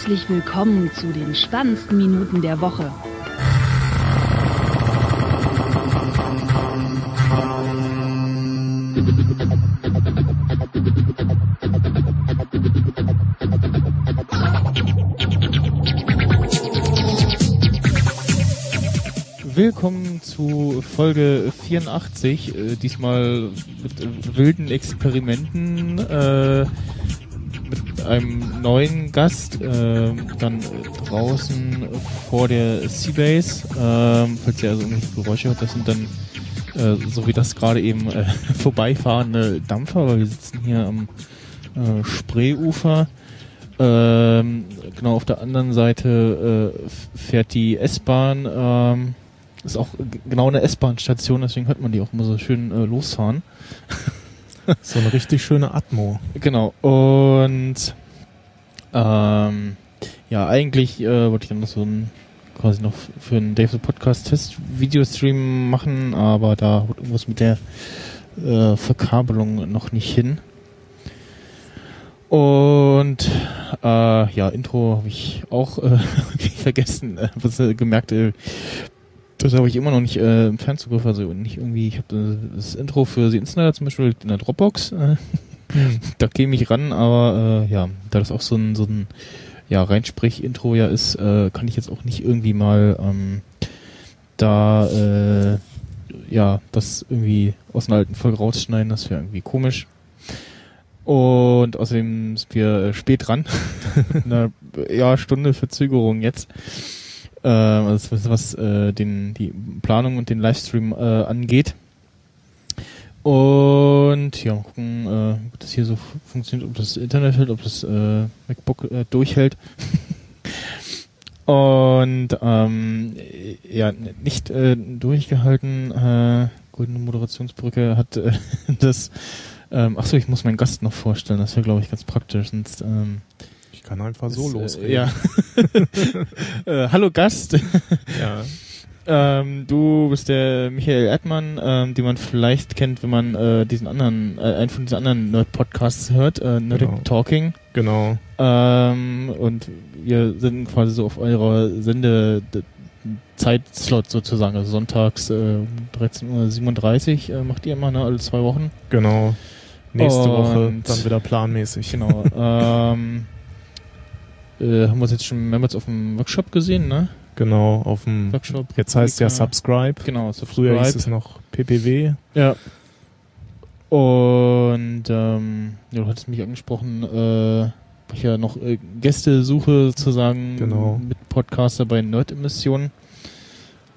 herzlich willkommen zu den spannendsten Minuten der Woche. Willkommen zu Folge 84, äh, diesmal mit äh, wilden Experimenten, äh, einem neuen Gast, äh, dann draußen vor der Seabase, äh, falls ihr also irgendwelche Geräusche hört, das sind dann äh, so wie das gerade eben äh, vorbeifahrende Dampfer, weil wir sitzen hier am äh, Spreeufer. Ähm, genau auf der anderen Seite äh, fährt die S-Bahn. Ähm, ist auch genau eine S-Bahn-Station, deswegen hört man die auch immer so schön äh, losfahren. So eine richtig schöne Atmo. Genau. Und ähm, ja, eigentlich äh, wollte ich dann noch so ein quasi noch für einen Dave the Podcast Test Videostream machen, aber da haut irgendwas mit der äh, Verkabelung noch nicht hin. Und äh, ja, Intro habe ich auch äh, vergessen, äh, was äh, gemerkt, äh, das habe ich immer noch nicht äh, im Fernzugriff, also nicht irgendwie, ich habe das Intro für The Insider zum Beispiel in der Dropbox, äh, da käme ich ran, aber äh, ja, da das auch so ein, so ein ja, Reinsprech-Intro ja ist, äh, kann ich jetzt auch nicht irgendwie mal ähm, da äh, ja, das irgendwie aus einer alten Folge rausschneiden, das wäre irgendwie komisch. Und außerdem sind wir äh, spät dran. Eine ja, Stunde Verzögerung jetzt. Ähm, also was, äh, den, die Planung und den Livestream äh, angeht. Und ja, mal gucken, äh, ob das hier so fu- funktioniert, ob das Internet hält, ob das äh, MacBook äh, durchhält. Und ähm, ja, nicht äh, durchgehalten. Äh, Goldene Moderationsbrücke hat äh, das. Ähm, ach so, ich muss meinen Gast noch vorstellen. Das wäre, glaube ich, ganz praktisch. Sonst ähm, kann einfach so losreden. Äh, ja. äh, hallo Gast. ja. Ähm, du bist der Michael Erdmann, ähm, den man vielleicht kennt, wenn man äh, diesen anderen, äh, einen von diesen anderen Nerd-Podcasts hört, äh, Nerdic Genau. Talking. Genau. Ähm, und wir sind quasi so auf eurer Sende Zeitslot sozusagen, also sonntags äh, um 13.37 Uhr äh, macht ihr immer, ne, alle zwei Wochen. Genau. Nächste Und- Woche dann wieder planmäßig. Genau. ähm, äh, haben wir uns jetzt schon mehrmals auf dem Workshop gesehen, ne? Genau, auf dem Workshop. Jetzt heißt ja. Subscribe. Genau, Früher hieß es noch PPW. Ja. Und ähm, ja, du hattest mich angesprochen, äh, weil ich ja noch äh, Gäste suche sozusagen Genau. mit Podcaster bei Nerd-Emissionen.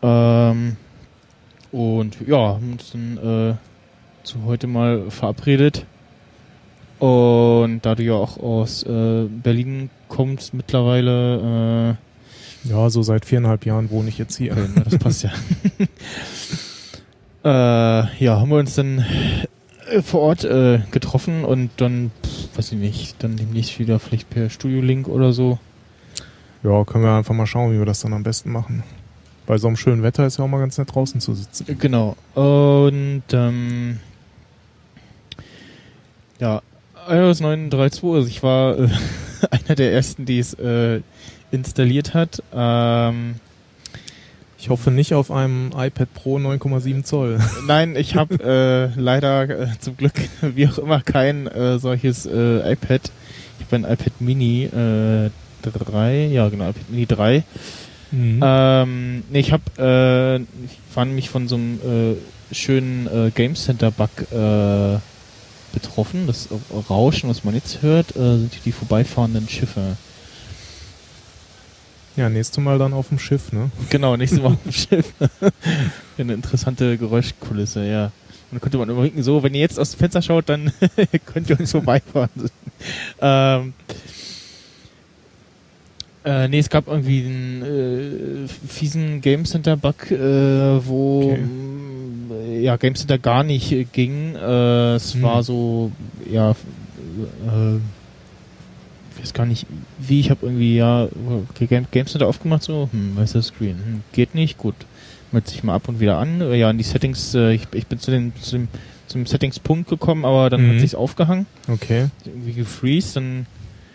Ähm, und ja, haben uns dann äh, zu heute mal verabredet. Und da du ja auch aus äh, Berlin kommst mittlerweile, Ja, so seit viereinhalb Jahren wohne ich jetzt hier. Okay, na, das passt ja. äh, ja, haben wir uns dann äh, vor Ort äh, getroffen und dann, pff, weiß ich nicht, dann demnächst wieder vielleicht per Studio-Link oder so. Ja, können wir einfach mal schauen, wie wir das dann am besten machen. Bei so einem schönen Wetter ist ja auch mal ganz nett draußen zu sitzen. Äh, Genau. Und ähm, ja, iOS 9.3.2, also ich war äh, einer der ersten, die es äh, installiert hat. Ähm, Ich hoffe nicht auf einem iPad Pro 9,7 Zoll. Nein, ich habe äh, leider äh, zum Glück, wie auch immer, kein äh, solches äh, iPad. Ich habe ein iPad Mini äh, 3, ja genau, iPad Mini 3. Mhm. Ähm, nee, ich habe, äh, ich war nämlich von so einem äh, schönen äh, Game Center Bug äh, betroffen. Das Rauschen, was man jetzt hört, äh, sind die vorbeifahrenden Schiffe. Ja, nächstes Mal dann auf dem Schiff, ne? Genau, nächstes Mal auf dem Schiff. Eine interessante Geräuschkulisse, ja. Und dann könnte man übrigens so, wenn ihr jetzt aus dem Fenster schaut, dann könnt ihr uns vorbeifahren. ähm, äh, nee, es gab irgendwie einen äh, fiesen Game Center Bug, äh, wo Okay. ja Game Center gar nicht äh, ging. Es Hm. war so, ja, äh, ich weiß gar nicht, wie ich habe irgendwie ja Game, Game Center aufgemacht, so, hm, weißer Screen, hm, geht nicht, gut, meldet sich mal ab und wieder an. Äh, Ja, in die Settings, äh, ich, ich bin zu den zu dem zum Settings-Punkt gekommen, aber dann Mhm. hat sich's aufgehangen, Okay. irgendwie gefreezed, dann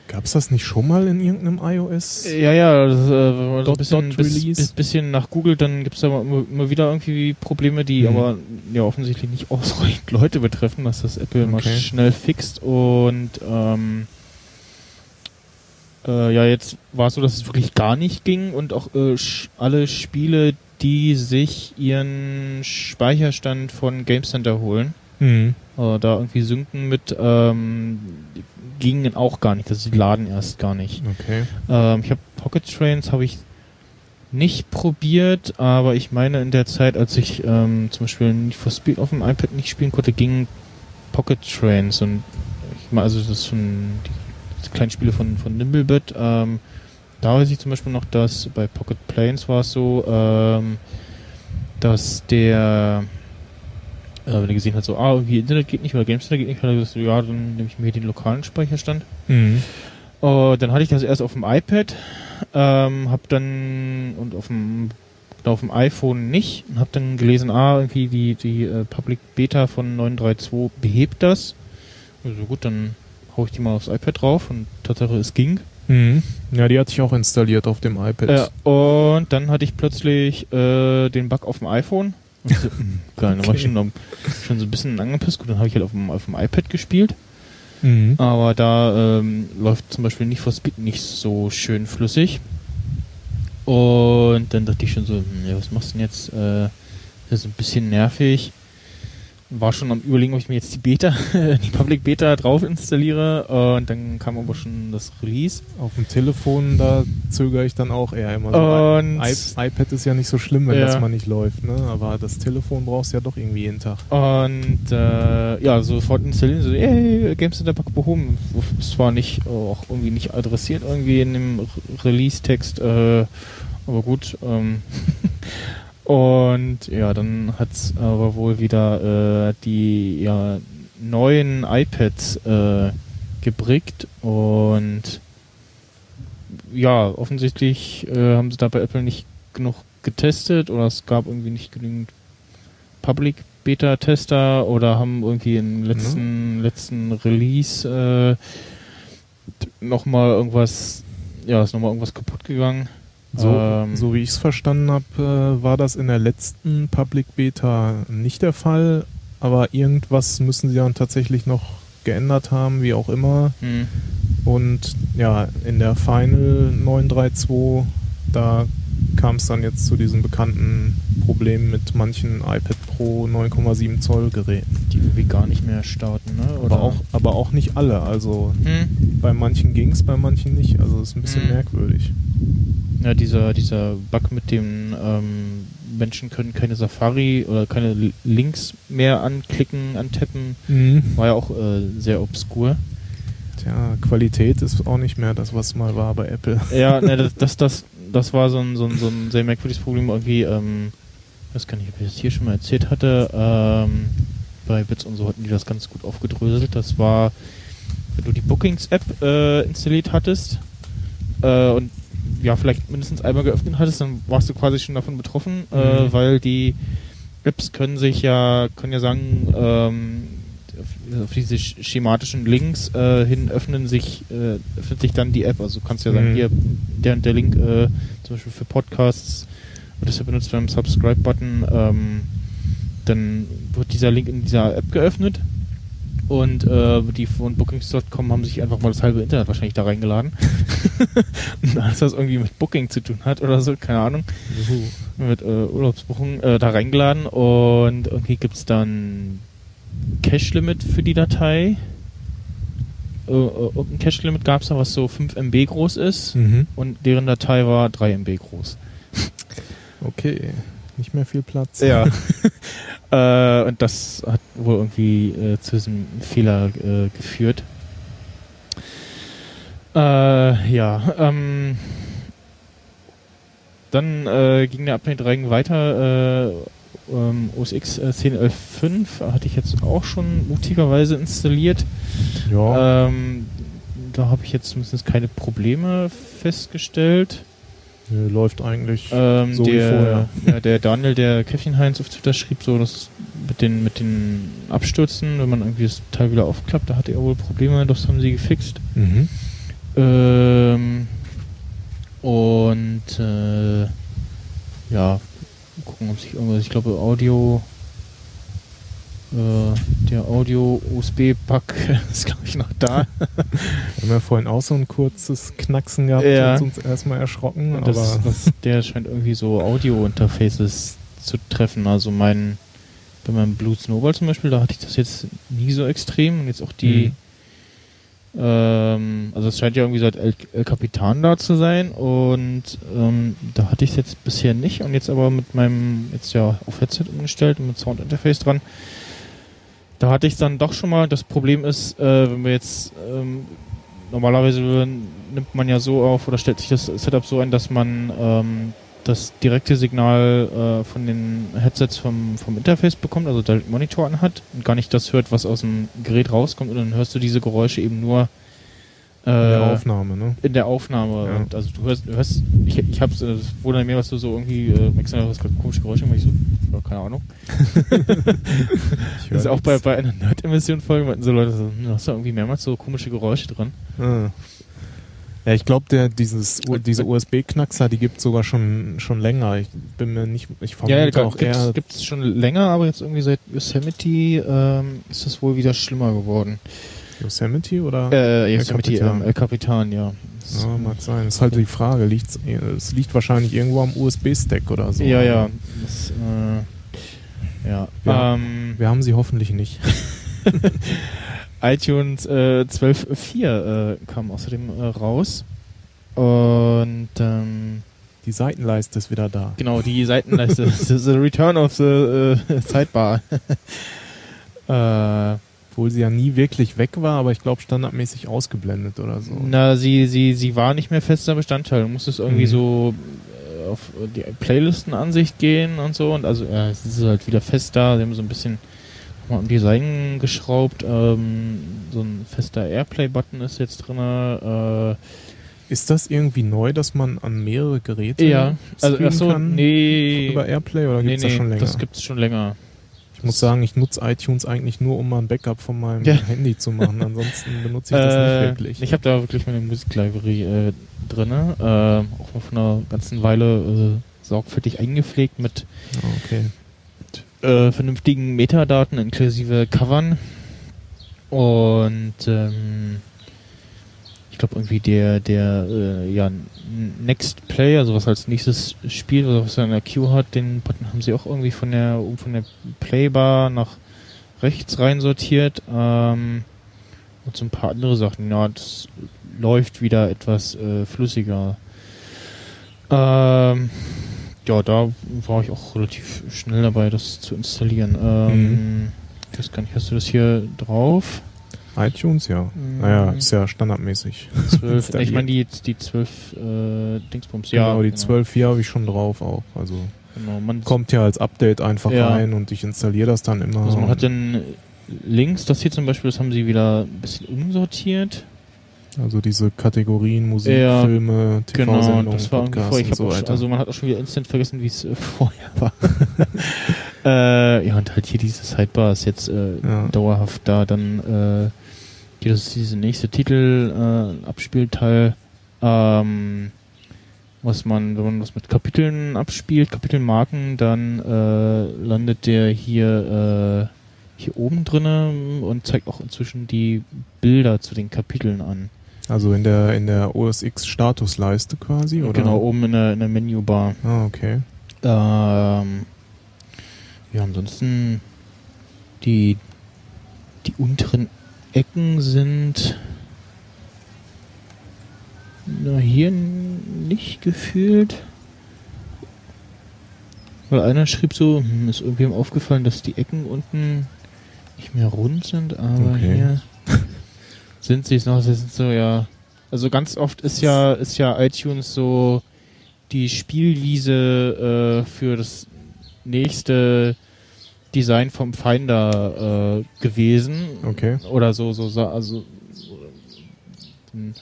Gab es das nicht schon mal in irgendeinem iOS? Ja, ja, das, äh, wenn man so ein Dot- bisschen, Dot bis, bisschen nach googelt, dann gibt es aber immer, immer wieder irgendwie Probleme, die Mhm. aber ja offensichtlich nicht ausreichend Leute betreffen, dass das Apple mal Okay. schnell fixt und ähm, äh, ja, jetzt war es so, dass es wirklich gar nicht ging und auch äh, sch- alle Spiele, die sich ihren Speicherstand von Game Center holen, Mhm. äh, da irgendwie synken mit, ähm, gingen auch gar nicht. Also die laden erst gar nicht. Okay. Ähm, ich habe Pocket Trains habe ich nicht probiert, aber ich meine in der Zeit, als ich ähm, zum Beispiel Need for Speed auf dem iPad nicht spielen konnte, gingen Pocket Trains und ich meine, also das die, die kleinen Spiele von von Nimblebit. Ähm, da weiß ich zum Beispiel noch, dass bei Pocket Planes war es so, ähm, dass der äh, wenn er gesehen hat, so, ah, irgendwie Internet geht nicht oder GameStar geht nicht, hat er gesagt, so, ja, dann nehme ich mir hier den lokalen Speicherstand. Mhm. Uh, dann hatte ich das erst auf dem iPad, ähm, hab dann und auf dem auf dem iPhone nicht und hab dann gelesen, ah, irgendwie die die äh, Public Beta von 932 behebt das. Also gut, dann hau ich die mal aufs iPad drauf und Tatsache es ging. Mhm. Ja, die hatte ich auch installiert auf dem iPad. Ja, und dann hatte ich plötzlich äh, den Bug auf dem iPhone. Und so, mm, geil, dann war ich schon, am- schon so ein bisschen angepisst. Gut, dann habe ich halt auf dem, auf dem iPad gespielt. Mhm. Aber da ähm, läuft zum Beispiel nicht for Speed nicht so schön flüssig. Und dann dachte ich schon so, hm, ja, was machst du denn jetzt? Äh, das ist ein bisschen nervig. War schon am überlegen, ob ich mir jetzt die Beta, die Public Beta drauf installiere. Und dann kam aber schon das Release. Auf dem Telefon, da zögere ich dann auch eher immer so. Und, I iPad ist ja nicht so schlimm, wenn Ja. das mal nicht läuft, ne? Aber das Telefon brauchst du ja doch irgendwie jeden Tag. und äh, ja, sofort installieren. So, ey, Game Center Bug behoben. Es war nicht äh, auch irgendwie nicht adressiert irgendwie in dem Re- Release-Text. Äh, aber gut. Ähm, und ja, dann hat's aber wohl wieder äh, die ja, neuen iPads äh, gebrickt und ja, offensichtlich äh, haben sie da bei Apple nicht genug getestet oder es gab irgendwie nicht genügend Public Beta Tester oder haben irgendwie im letzten letzten Release äh, nochmal irgendwas ja, ist nochmal irgendwas kaputt gegangen. So, Ähm. so wie ich es verstanden habe, äh, war das in der letzten Public Beta nicht der Fall, aber irgendwas müssen sie dann tatsächlich noch geändert haben, wie auch immer. Hm. Und ja, in der Final 932, da kam es dann jetzt zu diesem bekannten Problem mit manchen iPad Pro 9,7 Zoll Geräten. Die irgendwie gar nicht mehr starten, ne? Aber auch, aber auch nicht alle. Also Hm. bei manchen ging es, bei manchen nicht. Also ist ein bisschen Mhm. merkwürdig. Ja, dieser, dieser Bug mit dem ähm, Menschen können keine Safari oder keine Links mehr anklicken, antappen, war ja auch äh, sehr obskur. Tja, Qualität ist auch nicht mehr das, was mal war bei Apple. Ja, ne, das, das, das, das war so ein, so, ein, so ein sehr merkwürdiges Problem. Irgendwie, ähm, ich weiß gar nicht, ob ich das hier schon mal erzählt hatte. Ähm, bei Bits und so hatten die das ganz gut aufgedröselt. Das war, wenn du die Bookings-App äh, installiert hattest äh, und ja, vielleicht mindestens einmal geöffnet hattest, dann warst du quasi schon davon betroffen, äh, Mhm. weil die Apps können sich ja, können ja sagen, ähm, auf, diese sch- schematischen Links äh, hin öffnen sich, äh, öffnet sich dann die App. Also du kannst ja sagen, Mhm. hier, der und der Link, äh, zum Beispiel für Podcasts, wird das ja benutzt beim Subscribe-Button, ähm, dann wird dieser Link in dieser App geöffnet und äh, die von Bookings.com haben sich einfach mal das halbe Internet wahrscheinlich da reingeladen. und alles, was irgendwie mit Booking zu tun hat oder so, keine Ahnung, mit äh, Urlaubsbuchung äh, da reingeladen und irgendwie gibt's dann Cache-Limit für die Datei. Äh, äh, irgendein Cache-Limit gab's da, was so 5 MB groß ist Mhm. und deren Datei war 3 MB groß. Okay, nicht mehr viel Platz. Ja. äh, und das hat wohl irgendwie äh, zu diesem Fehler äh, geführt. Äh, ja, ähm, dann äh, ging der Update-Reigen weiter. Äh, ähm, OS X äh, 10.11.5 hatte ich jetzt auch schon mutigerweise installiert. Ja. Ähm, da habe ich jetzt zumindest keine Probleme festgestellt. Nö, läuft eigentlich Ähm, so wie der, vorher. Ja, der Daniel, der Käffchen Heinz auf Twitter schrieb so, dass mit den, mit den Abstürzen, wenn man irgendwie das Teil wieder aufklappt, da hatte er wohl Probleme, das haben sie gefixt. Mhm. Ähm, und äh, ja, gucken, ob sich irgendwas, ich glaube Audio, äh, der Audio-USB-Pack ist glaube ich noch da. Wir haben ja vorhin auch so ein kurzes Knacksen gehabt, Ja. hat uns erstmal erschrocken, das, aber das, der scheint irgendwie so Audio-Interfaces zu treffen. Also mein, bei meinem Blue Snowball zum Beispiel, da hatte ich das jetzt nie so extrem. Und jetzt auch die, ähm, also es scheint ja irgendwie seit El, El Capitan da zu sein. Und ähm, da hatte ich es jetzt bisher nicht. Und jetzt aber mit meinem, jetzt ja auf Headset umgestellt und mit Soundinterface dran. Da hatte ich dann doch schon mal, das Problem ist, äh, wenn wir jetzt ähm, normalerweise nimmt man ja so auf oder stellt sich das Setup so ein, dass man ähm, das direkte Signal äh, von den Headsets vom, vom Interface bekommt, also Direct Monitor anhat und gar nicht das hört, was aus dem Gerät rauskommt und dann hörst du diese Geräusche eben nur in der Aufnahme, ne? in der Aufnahme. Ja. Und also du hörst, du hörst ich, ich hab's, äh, es wundert mir, was du so irgendwie, äh, du, hast komische Geräusche, gemacht. ich so, ja, keine Ahnung. Ich Das ist auch bei, bei einer Nerd-Emission-Folge, meinten so Leute so, hm, hast du irgendwie mehrmals so komische Geräusche dran? Ah. Ja, ich glaube, der dieses U- diese USB-Knackser, die gibt sogar schon schon länger. Ich bin mir nicht, ich vermute Ja, ja auch eher. gibt es schon länger, aber jetzt irgendwie seit Yosemite ähm, ist das wohl wieder schlimmer geworden. Yosemite oder? Äh, Yosemite, Capitan. ähm, El Capitan, ja. Das- ja, mag sein. Das ist halt die Frage. Liegt's, es liegt wahrscheinlich irgendwo am USB-Stack oder so. ja, ja. Das, äh, ja. Ja. Ähm, Wir haben sie hoffentlich nicht. iTunes äh, 12.4 äh, kam außerdem äh, raus. Und ähm, Die Seitenleiste ist wieder da. genau, die Seitenleiste. the, the Return of the äh, Sidebar. äh, Obwohl sie ja nie wirklich weg war, aber ich glaube standardmäßig ausgeblendet oder so. Na, sie, sie, sie war nicht mehr fester Bestandteil. Du musstest irgendwie Mhm. so äh, auf die Playlistenansicht gehen und so. Und also, ja, es ist halt wieder fest da. Sie haben so ein bisschen nochmal am Design geschraubt. Ähm, so ein fester Airplay-Button ist jetzt drin. Äh, Ist das irgendwie neu, dass man an mehrere Geräte ja, also, streamen ach so, kann nee. über Airplay oder nee, gibt's nee, das schon länger? das gibt's schon länger. Ich muss sagen, ich nutze iTunes eigentlich nur, um mal ein Backup von meinem Ja. Handy zu machen. Ansonsten benutze ich das Äh, nicht wirklich. Ich habe da wirklich meine Musiklibrary äh, drin. Äh, auch mal von einer ganzen Weile äh, sorgfältig eingepflegt mit Ah, okay. äh, vernünftigen Metadaten inklusive Covern. Und ähm, ich glaube irgendwie der der äh, ja Next Play, also was als nächstes Spiel, was er in der Queue hat, den Button haben sie auch irgendwie von der von der Playbar nach rechts rein sortiert. Ähm, und so ein paar andere Sachen. Ja, das läuft wieder etwas äh, flüssiger. Ähm, ja, da war ich auch relativ schnell dabei, das zu installieren. Ähm, Ich weiß gar nicht, hast du das hier drauf? iTunes, ja. Mhm. Naja, ist ja standardmäßig. 12, ich meine die, die 12 äh, Dingsbums. Ja, genau, die 12.4 habe ich schon drauf auch. Also Genau, man, kommt ja als Update einfach Ja. rein und ich installiere das dann immer. also man hat dann links, das hier zum Beispiel, das haben sie wieder ein bisschen umsortiert. also diese Kategorien Musik, Ja, Filme, Genau, TV-Sendungen, das war Podcasts. Ich und so weiter. also man hat auch schon wieder instant vergessen, wie es äh, vorher war. äh, ja, und halt hier diese Sidebar ist jetzt äh, Ja. dauerhaft da. Dann äh, hier ist diese nächste Titel, äh, Abspielteil, ähm, was man, wenn man was mit Kapiteln abspielt, Kapitelmarken, dann äh, landet der hier äh, hier oben drinne und zeigt auch inzwischen die Bilder zu den Kapiteln an. Also in der in der OS X Statusleiste quasi, oder? Genau, oben in der, in der Menübar. Ah, okay. Ähm, ja, ansonsten die, die unteren Ecken sind na, hier nicht gefühlt. Weil einer schrieb so, hm, ist irgendwem aufgefallen, dass die Ecken unten nicht mehr rund sind, aber Okay. hier sind sie es noch. Sie sind so, ja. Also ganz oft ist ja, ist ja iTunes so die Spielwiese äh, für das nächste Design vom Finder äh, gewesen. Okay. Oder so, so, so also eine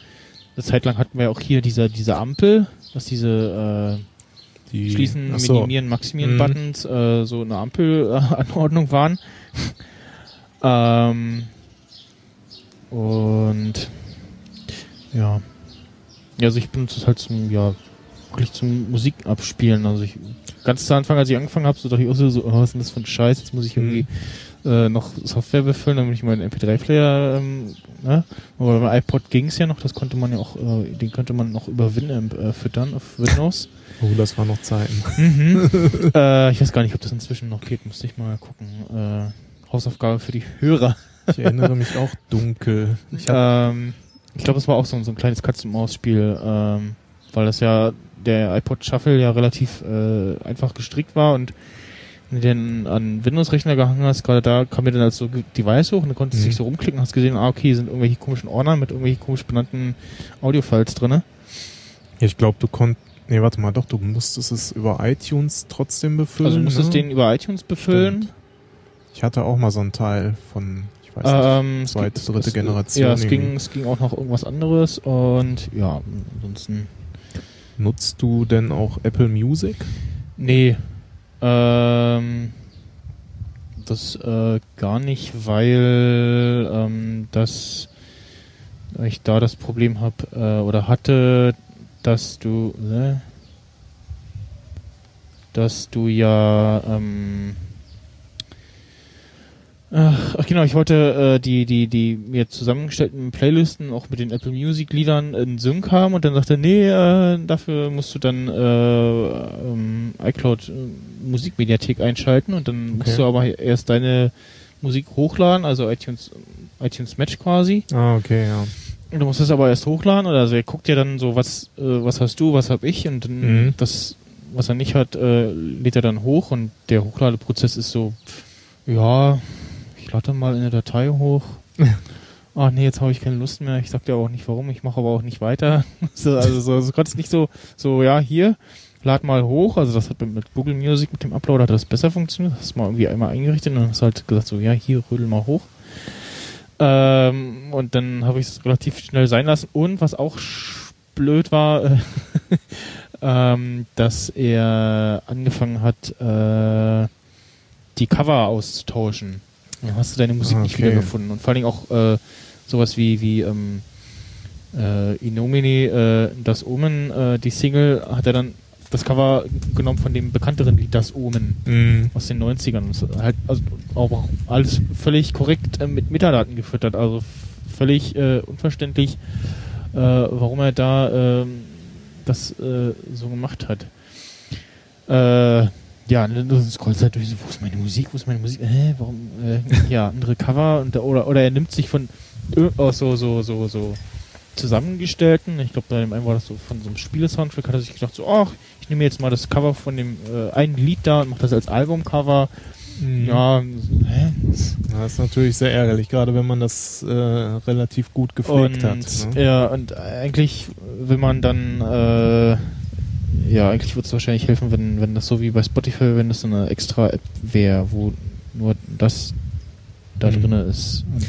Zeit lang hatten wir auch hier diese, diese Ampel, was diese äh, Die Schließen, so. Minimieren, Maximieren Mhm. Buttons äh, so eine Ampelanordnung waren. ähm, und ja, Ja, also ich benutze es halt zum, ja, wirklich zum Musik abspielen. Also ich, ganz zu Anfang, als ich angefangen habe, so dachte ich auch so, so, oh, was ist denn das für ein Scheiß? Jetzt muss ich irgendwie äh, noch Software befüllen, damit ich meinen MP3-Player, ähm, ne? Aber beim iPod ging's ja noch, das konnte man ja auch, äh, den könnte man noch über Winamp äh, füttern auf Windows. Oh, das war noch Zeiten. mhm. äh, ich weiß gar nicht, ob das inzwischen noch geht, müsste ich mal gucken. Äh, Hausaufgabe für die Hörer. Ich erinnere mich auch dunkel. Ich, ähm, ich glaube, es war auch so, so ein kleines Katz-und-Maus-Spiel, ähm, weil das ja der iPod Shuffle ja relativ äh, einfach gestrickt war und wenn du den an Windows-Rechner gehangen hast, gerade da kam mir dann als so Device hoch und dann konntest du Mhm. dich so rumklicken und hast gesehen, ah, okay, hier sind irgendwelche komischen Ordner mit irgendwelchen komisch benannten Audio-Files drinne. Ja, ich glaube, du konntest. Nee, warte mal, doch, du musstest es über iTunes trotzdem befüllen. Also du musstest ne? den über iTunes befüllen. Stimmt. Ich hatte auch mal so einen Teil von, ich weiß nicht, Ähm, es zweite, dritte Generation. Ja, es ging, es ging auch noch irgendwas anderes und ja, ansonsten. Nutzt du denn auch Apple Music? Nee. Ähm, das äh, gar nicht, weil ähm, das ich da das Problem habe äh, oder hatte, dass du äh, dass du ja ähm, Ach, ach genau, ich wollte äh, die, die, die mir zusammengestellten Playlisten auch mit den Apple Music Liedern in Sync haben und dann sagte er, nee, äh, dafür musst du dann äh, ähm, iCloud äh, Musikmediathek einschalten und dann musst Okay. du aber erst deine Musik hochladen, also iTunes, iTunes Match quasi. Ah, okay, ja. Und du musst es aber erst hochladen oder also er guckt ja dann so, was, äh, was hast du, was hab ich und dann Mhm. das, was er nicht hat, äh, lädt er dann hoch und der Hochladeprozess ist so, ja, ich lade mal in eine Datei hoch. Ach nee, jetzt habe ich keine Lust mehr. Ich sag dir auch nicht warum, ich mache aber auch nicht weiter. so, also so, so konntest nicht so, so, ja, hier, lad mal hoch. Also das hat mit, Google Music, mit dem Upload hat das besser funktioniert. Das hast du mal irgendwie einmal eingerichtet und dann hast du halt gesagt, so, ja, hier, rödel mal hoch. Ähm, und dann habe ich es relativ schnell sein lassen. Und was auch blöd war, äh, ähm, dass er angefangen hat, äh, die Cover auszutauschen. Dann hast du deine Musik Ah, nicht okay. wiedergefunden. Und vor allen Dingen auch äh, sowas wie, wie ähm, äh, Inomini, äh, das Omen, äh, die Single, hat er dann das Cover genommen von dem bekannteren Lied Das Omen Mhm. aus den 90ern. Das ist halt also auch alles völlig korrekt äh, mit Metadaten gefüttert. Also völlig äh, unverständlich, äh, warum er da ähm, das äh, so gemacht hat. Ja, du scrollst halt durch, so, wo ist meine Musik, wo ist meine Musik, hä, warum, äh, ja, andere Cover und, oder, oder er nimmt sich von aus so, so, so, so zusammengestellten, ich glaube bei dem einen war das so von so einem Spiele-Soundtrack, hat er sich gedacht so, ach, ich nehme jetzt mal das Cover von dem äh, einen Lied da und mache das als Albumcover. Mhm. Ja, hä? Das ist natürlich sehr ärgerlich, gerade wenn man das äh, relativ gut gepflegt und, hat. Ne? Ja, und eigentlich will man dann, äh, ja, eigentlich würde es wahrscheinlich helfen, wenn, wenn das so wie bei Spotify, wenn das so eine extra App wäre, wo nur das da Mhm. drinne ist. Und,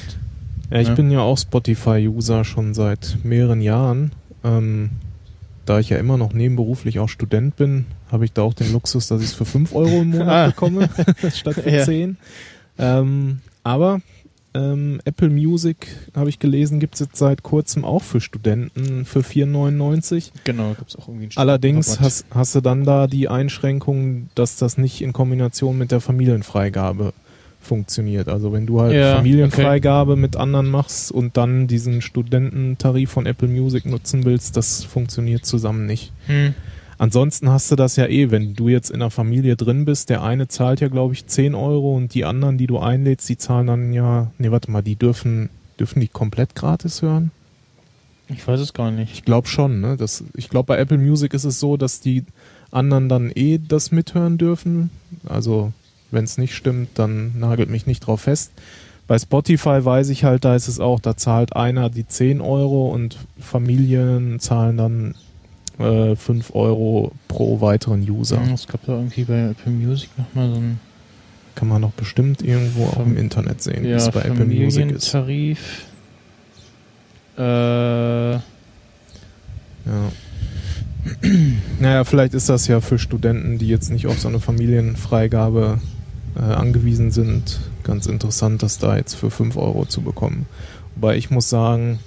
Ja, ich Ja. bin ja auch Spotify-User schon seit mehreren Jahren. Ähm, da ich ja immer noch nebenberuflich auch Student bin, habe ich da auch den Luxus, dass ich es für 5 Euro im Monat Ah. bekomme, statt für Ja. 10. Ähm, aber ähm, Apple Music, habe ich gelesen, gibt es jetzt seit kurzem auch für Studenten für 4,99. genau, gibt es auch irgendwie einen Allerdings hast, hast du dann da die Einschränkung, dass das nicht in Kombination mit der Familienfreigabe funktioniert. Also wenn du halt Ja, Familienfreigabe mit anderen machst und dann diesen Studententarif von Apple Music nutzen willst, das funktioniert zusammen nicht. Hm. Ansonsten hast du das ja eh, wenn du jetzt in einer Familie drin bist, der eine zahlt ja glaube ich 10 Euro und die anderen, die du einlädst, die zahlen dann ja, nee, warte mal, die dürfen, dürfen die komplett gratis hören? Ich weiß es gar nicht. Ich glaube schon, ne? Das, ich glaube, bei Apple Music ist es so, dass die anderen dann eh das mithören dürfen. Also, wenn es nicht stimmt, dann nagelt mich nicht drauf fest. Bei Spotify weiß ich halt, da ist es auch, da zahlt einer die 10 Euro und Familien zahlen dann äh, 5 Euro pro weiteren User. Ja, es gab da irgendwie bei Apple Music nochmal so ein Kann man doch bestimmt irgendwo auch im Fam- Internet sehen, wie ja, es bei Apple Music ist. Familientarif. Äh, Ja. naja, vielleicht ist das ja für Studenten, die jetzt nicht auf so eine Familienfreigabe äh, angewiesen sind, ganz interessant, das da jetzt für 5 Euro zu bekommen. Wobei ich muss sagen,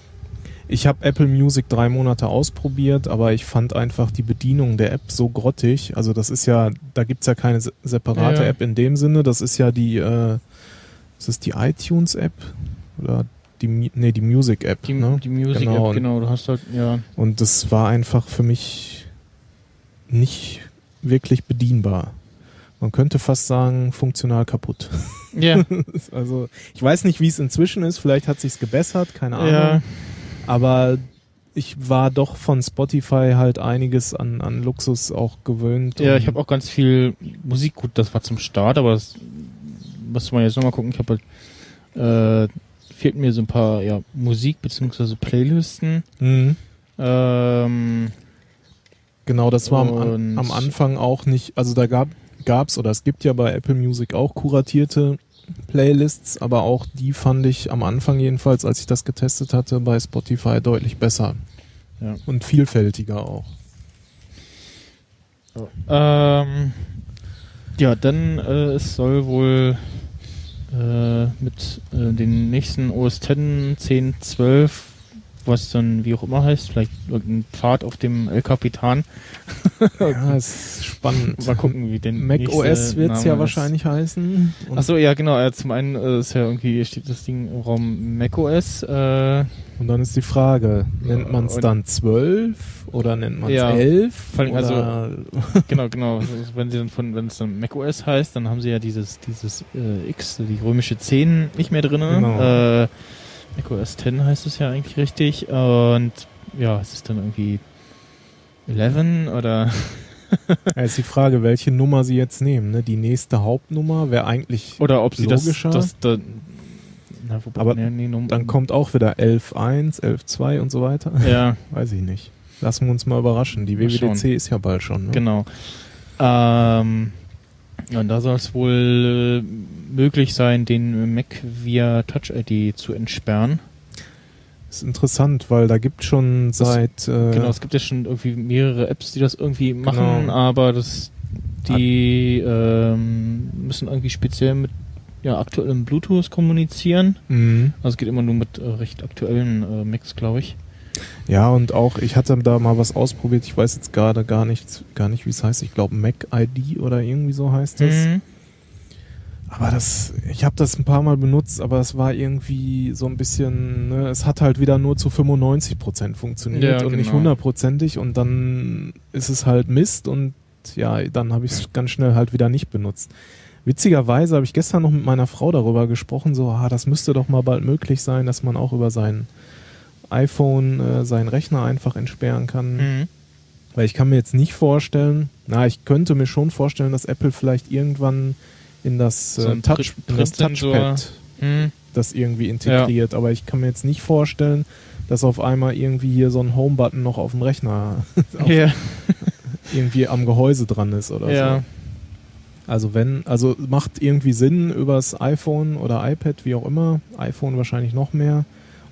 Ich habe Apple Music drei Monate ausprobiert, aber ich fand einfach die Bedienung der App so grottig. Also das ist ja, da gibt's ja keine se- separate Ja. App in dem Sinne. Das ist ja die, äh, ist das die iTunes-App? Oder die, nee, die Music-App. Die, ne? die Music Genau. App, genau, du hast halt, ja. Und das war einfach für mich nicht wirklich bedienbar. Man könnte fast sagen, funktional kaputt. Ja, Also, ich weiß nicht, wie es inzwischen ist. Vielleicht hat sich's gebessert, keine Ahnung. ja. Aber ich war doch von Spotify halt einiges an, an Luxus auch gewöhnt. Ja, ich habe auch ganz viel Musik, gut, das war zum Start, aber das muss man jetzt nochmal gucken. Ich habe halt, äh, fehlt mir so ein paar, ja, Musik beziehungsweise Playlisten. Mhm. Ähm, Genau, das war am, am Anfang auch nicht, also da gab gab's oder es gibt ja bei Apple Music auch kuratierte Playlists, aber auch die fand ich am Anfang jedenfalls, als ich das getestet hatte, bei Spotify deutlich besser ja. und vielfältiger auch. Ähm, ja, dann äh, es soll wohl äh, mit äh, den nächsten OS X 10, 12, was dann wie auch immer heißt, vielleicht irgendein Pfad auf dem El Capitan. Ja, ist spannend. Mal gucken, wie denn Mac OS wird es ja wahrscheinlich heißen. Achso, ja, genau. Äh, zum einen äh, ist ja irgendwie, steht das Ding im Raum macOS. Äh, Und dann ist die Frage, nennt man es dann 12 oder nennt man es Ja, 11? vor allem also- genau, genau. Also, wenn sie dann von, wenn es dann macOS heißt, dann haben sie ja dieses, dieses äh, X, die römische 10 nicht mehr drin. Genau. Äh, macOS 10 heißt es ja eigentlich richtig. Und ja, es ist dann irgendwie 11 oder Ja, ist die Frage, welche Nummer sie jetzt nehmen. Ne? Die nächste Hauptnummer wäre eigentlich, oder ob sie Logischer. das, das, das na, Aber nee, nee, dann kommt auch wieder 11.1, 11.2 und so weiter. ja, Weiß ich nicht. Lassen wir uns mal überraschen. Die WWDC ist ja bald schon. Ne? Genau. Ähm, und da soll es wohl äh, möglich sein, den Mac via Touch ID zu entsperren. Ist interessant, weil da gibt schon seit äh, Genau, es gibt ja schon irgendwie mehrere Apps, die das irgendwie machen, Genau. aber das die ähm, müssen irgendwie speziell mit ja, aktuellem Bluetooth kommunizieren. Mhm. Also es geht immer nur mit äh, recht aktuellen äh, Macs, glaube ich. Ja, und auch, ich hatte da mal was ausprobiert, ich weiß jetzt gerade gar nicht, gar nicht, wie es heißt. Ich glaube Mac ID oder irgendwie so heißt es. Mhm. Aber das, ich habe das ein paar Mal benutzt, aber es war irgendwie so ein bisschen, ne, es hat halt wieder nur zu 95% funktioniert Ja, und nicht genau. hundertprozentig und dann ist es halt Mist und ja, dann habe ich es ganz schnell halt wieder nicht benutzt. Witzigerweise habe ich gestern noch mit meiner Frau darüber gesprochen, so, ah, das müsste doch mal bald möglich sein, dass man auch über sein iPhone äh, seinen Rechner einfach entsperren kann. Mhm. Weil ich kann mir jetzt nicht vorstellen, na, ich könnte mir schon vorstellen, dass Apple vielleicht irgendwann in das, So äh, ein Touch, in das. Touchpad Mhm. das irgendwie integriert. Aber ich kann mir jetzt nicht vorstellen, dass auf einmal irgendwie hier so ein Home-Button noch auf dem Rechner auf, Ja, irgendwie am Gehäuse dran ist oder ja. so. Also wenn, also macht irgendwie Sinn übers iPhone oder iPad, wie auch immer, iPhone wahrscheinlich noch mehr,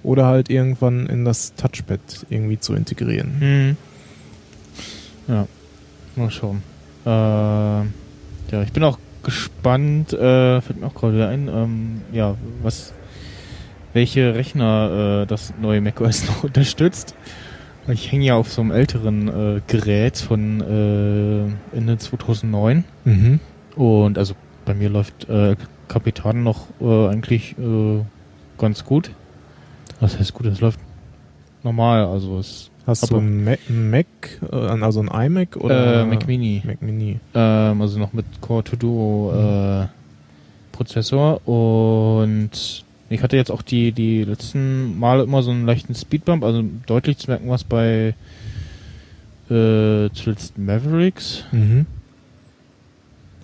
oder halt irgendwann in das Touchpad irgendwie zu integrieren. Mhm. Ja, mal schauen. Äh, ja, ich bin auch gespannt, äh, fällt mir auch gerade wieder ein, ähm, ja, was, welche Rechner äh, das neue macOS noch unterstützt. Ich hänge ja auf so einem älteren äh, Gerät von äh, Ende 2009 Mhm. und also bei mir läuft äh, Kapitan noch äh, eigentlich äh, ganz gut. Was heißt gut? Es läuft normal, also es Hast du einen Mac, Mac äh, also ein iMac oder äh, Mac Mini. Mac Mini. Ähm, also noch mit Core To Duo äh, Prozessor und ich hatte jetzt auch die die letzten Male immer so einen leichten Speedbump, also deutlich zu merken was bei äh, zuletzt Mavericks. Mhm.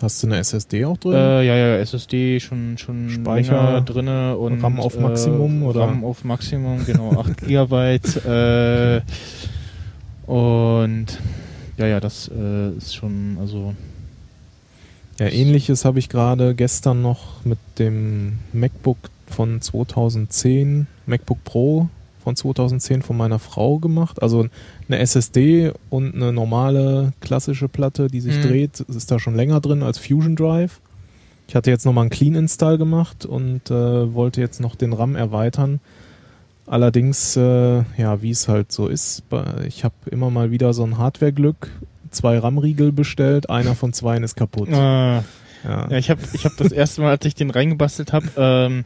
Hast du eine SSD auch drin? Äh, ja, ja, SSD schon schon Speicher, drinne und RAM auf Maximum, äh, oder? RAM auf Maximum, genau, 8 Gigabyte. Äh, und ja, ja, das äh, ist schon, also Ja, ähnliches habe ich gerade gestern noch mit dem MacBook von 2010, MacBook Pro von 2010 von meiner Frau gemacht. Also eine SSD und eine normale klassische Platte, die sich Mhm. dreht, ist da schon länger drin als Fusion Drive. Ich hatte jetzt nochmal einen Clean Install gemacht und äh, wollte jetzt noch den RAM erweitern. Allerdings, äh, ja, wie es halt so ist, ich habe immer mal wieder so ein Hardware-Glück. Zwei RAM-Riegel bestellt, einer von zweien ist kaputt. Ah, Ja. ja, ich habe ich hab das erste Mal, als ich den reingebastelt habe, ähm,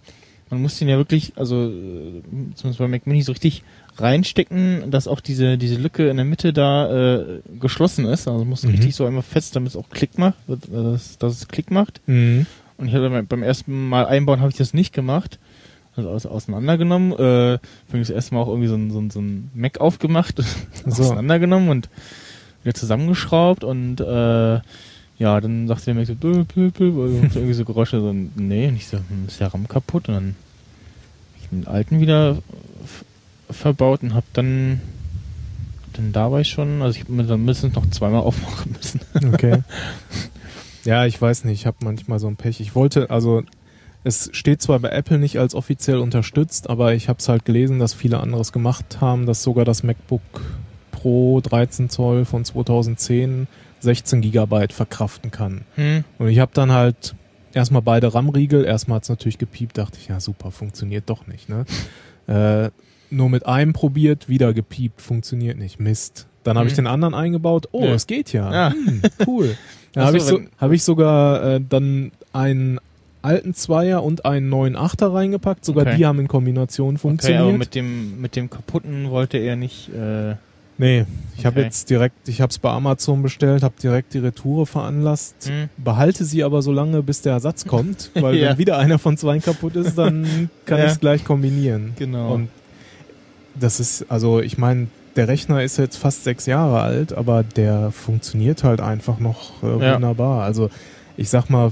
man muss den ja wirklich, also äh, zumindest bei Mac Mini so richtig reinstecken, dass auch diese diese Lücke in der Mitte da äh, geschlossen ist. Also muss Mhm. richtig so einmal fest, damit es auch Klick macht, äh, dass, dass es Klick macht. Mhm. Und ich hatte beim- ersten Mal einbauen habe ich das nicht gemacht. Also alles auseinandergenommen. Äh, bin das erste Mal auch irgendwie so ein, so ein, so ein Mac aufgemacht, So. auseinandergenommen und wieder zusammengeschraubt und äh, ja, dann sagte der Mac so, bö, bö, und irgendwie so Geräusche, so, nee, und ich so, hm, ist der RAM kaputt und dann den alten wieder verbaut und hab dann dann dabei schon, also ich habe mir dann mindestens noch zweimal aufmachen müssen. Okay. ja, ich weiß nicht, ich habe manchmal so ein Pech. Ich wollte, also es steht zwar bei Apple nicht als offiziell unterstützt, aber ich habe es halt gelesen, dass viele anderes gemacht haben, dass sogar das MacBook Pro 13 Zoll von 2010 16 Gigabyte verkraften kann. Hm. Und ich habe dann halt erstmal beide RAM-Riegel, erstmal hat's natürlich gepiept, dachte ich, ja super, funktioniert doch nicht. Ne? Äh, nur mit einem probiert, wieder gepiept, funktioniert nicht. Mist. Dann habe ich Mhm. den anderen eingebaut. Oh, Ja. es geht ja. Ja. Hm, cool. Dann habe ich, so, hab ich sogar äh, dann einen alten Zweier und einen neuen Achter reingepackt. Sogar Okay. die haben in Kombination Okay, funktioniert. aber mit dem mit dem kaputten wollte er nicht. Äh, nee, ich habe Okay. jetzt direkt, ich habe es bei Amazon bestellt, habe direkt die Retoure veranlasst. hm. behalte sie aber so lange, bis der Ersatz kommt, weil Ja. wenn wieder einer von zwei kaputt ist, dann kann Ja. ich es gleich kombinieren. Genau. Und das ist, also ich meine, der Rechner ist jetzt fast sechs Jahre alt, aber der funktioniert halt einfach noch äh, Ja. wunderbar. Also ich sag mal,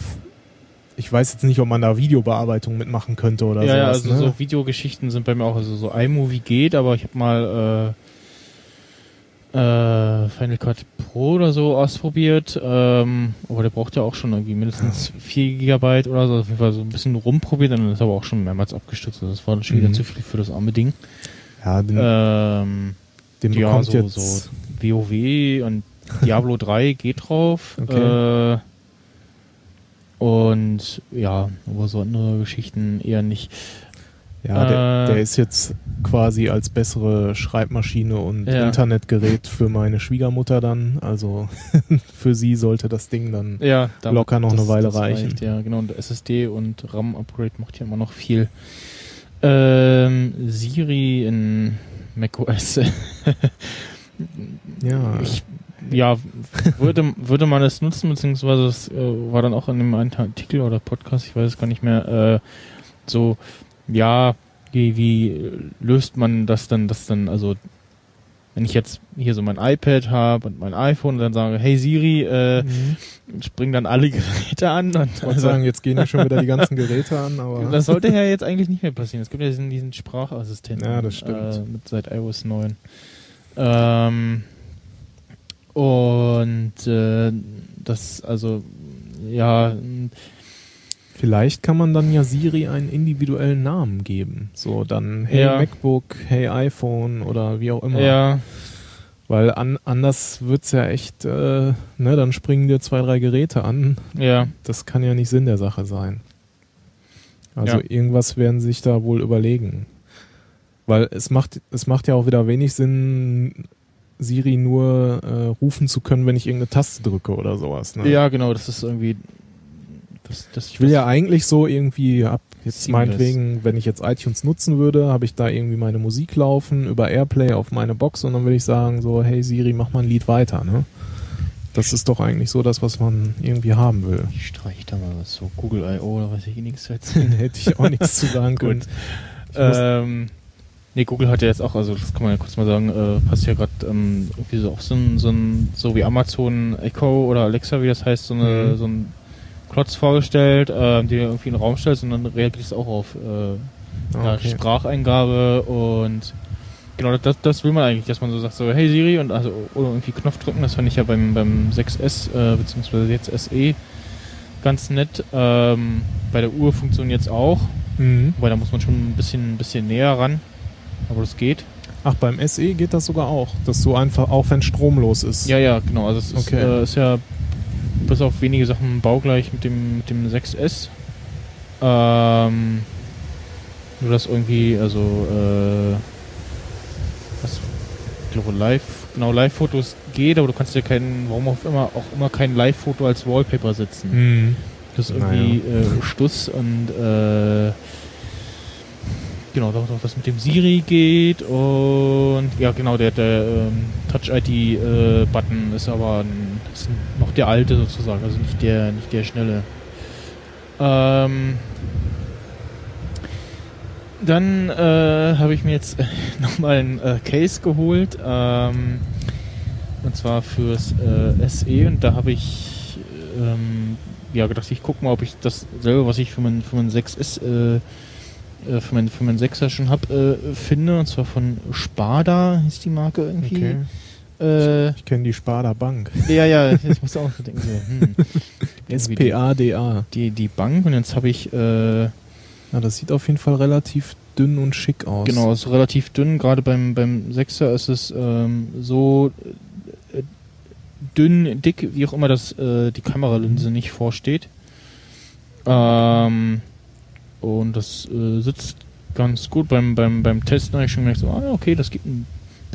ich weiß jetzt nicht, ob man da Videobearbeitung mitmachen könnte oder ja, ja, sowas. also ne? so Videogeschichten sind bei mir auch, also so iMovie geht, aber ich habe mal äh, äh, Final Cut Pro oder so ausprobiert, ähm, aber der braucht ja auch schon irgendwie mindestens 4 Gigabyte oder so, auf jeden Fall so ein bisschen rumprobiert, dann ist aber auch schon mehrmals abgestürzt, also das war dann schon wieder Mhm. zu viel für das arme Ding. Ja, den, Ähm, den ja, bekommt so, jetzt so WoW und Diablo 3 geht drauf. Okay. Äh, und ja, aber so andere Geschichten eher nicht. Ja, der, Äh, der ist jetzt quasi als bessere Schreibmaschine und Ja. Internetgerät für meine Schwiegermutter dann. Also für sie sollte das Ding dann. Ja, Locker noch eine Weile reichen. Reicht, ja, genau. Und SSD und RAM-Upgrade macht ja immer noch viel. Ähm, Siri in macOS. Ja, ich, ja, würde, würde man es nutzen, beziehungsweise das äh, war dann auch in dem einen Artikel oder Podcast, ich weiß es gar nicht mehr, äh, so, ja, wie, wie löst man das dann, das dann, also, wenn ich jetzt hier so mein iPad habe und mein iPhone und dann sage, hey Siri, äh, mhm. springen dann alle Geräte an und ich wollte sagen, jetzt gehen ja schon wieder die ganzen Geräte an, aber das sollte ja jetzt eigentlich nicht mehr passieren. Es gibt ja diesen, diesen Sprachassistenten. Ja, das stimmt. Äh, mit seit iOS 9. Ähm, und äh, das, also, ja, vielleicht kann man dann ja Siri einen individuellen Namen geben. So dann Hey Ja. MacBook, Hey iPhone oder wie auch immer. ja, Weil an, anders wird's ja echt, äh, ne, dann springen dir zwei, drei Geräte an. ja, Das kann ja nicht Sinn der Sache sein. Also Ja. irgendwas werden sich da wohl überlegen. Weil es macht, es macht ja auch wieder wenig Sinn, Siri nur äh, rufen zu können, wenn ich irgendeine Taste drücke oder sowas. Ne? ja, genau, das ist irgendwie, das, das Ich will ja eigentlich so irgendwie ab jetzt Seamless. meinetwegen, wenn ich jetzt iTunes nutzen würde, habe ich da irgendwie meine Musik laufen über Airplay auf meine Box und dann will ich sagen so, hey Siri, mach mal ein Lied weiter, ne? Das ist doch eigentlich so das, was man irgendwie haben will. ich streiche da mal was so, Google I.O. oder weiß ich nichts zu Da hätte ich auch nichts zu sagen können. Ähm, nee, Google hat ja jetzt auch, also das kann man ja kurz mal sagen, äh, passt ja gerade ähm, irgendwie so auch so ein, so ein, so wie Amazon Echo oder Alexa, wie das heißt, so, eine, Mhm. so ein Klotz vorgestellt, äh, die du irgendwie in den Raum stellst und dann reagiert es auch auf äh, okay. Spracheingabe und genau, das, das will man eigentlich, dass man so sagt, so hey Siri und also oder irgendwie Knopf drücken, das fand ich ja beim, beim 6S äh, beziehungsweise jetzt SE ganz nett. Ähm, bei der Uhr funktioniert es auch, Mhm. Wobei, da muss man schon ein bisschen, ein bisschen näher ran. Aber das geht. Ach, beim SE geht das sogar auch, dass du einfach, auch wenn stromlos ist. Ja, ja, genau. Also es ist, Okay. äh, ist ja bis auf wenige Sachen baugleich mit dem, mit dem 6S. Ähm, Nur dass irgendwie, also, äh, was, ich glaube, live, genau, Live-Fotos geht, aber du kannst ja keinen, warum auch immer, auch immer kein Live-Foto als Wallpaper setzen. Mhm. Das ist irgendwie äh, Stuss und äh, genau, doch, doch, das mit dem Siri geht und ja genau, der, der ähm, Touch-ID-Button ist aber ein, ist noch der alte sozusagen, also nicht der, nicht der schnelle. Ähm, dann äh, habe ich mir jetzt nochmal ein äh, Case geholt, ähm, und zwar fürs äh, SE und da habe ich ähm, ja gedacht, ich gucke mal, ob ich dasselbe, was ich für meinen mein 6S äh, äh, für meinen mein 6er schon habe, äh, finde, und zwar von Spada hieß die Marke irgendwie. Okay. Äh, Ich kenne die Sparda Bank. ja, ja, ich muss auch denken, so, hm. SPADA. Die, die Bank und jetzt habe ich äh, Ja, das sieht auf jeden Fall relativ dünn und schick aus. Genau, ist relativ dünn. Gerade beim, beim Sechser ist es ähm, so äh, dünn, dick, wie auch immer das äh, die Kameralinse nicht vorsteht. Ähm, und das äh, sitzt ganz gut. Beim, beim, beim Testen habe ich schon gemerkt, so, ah, okay, das geht ein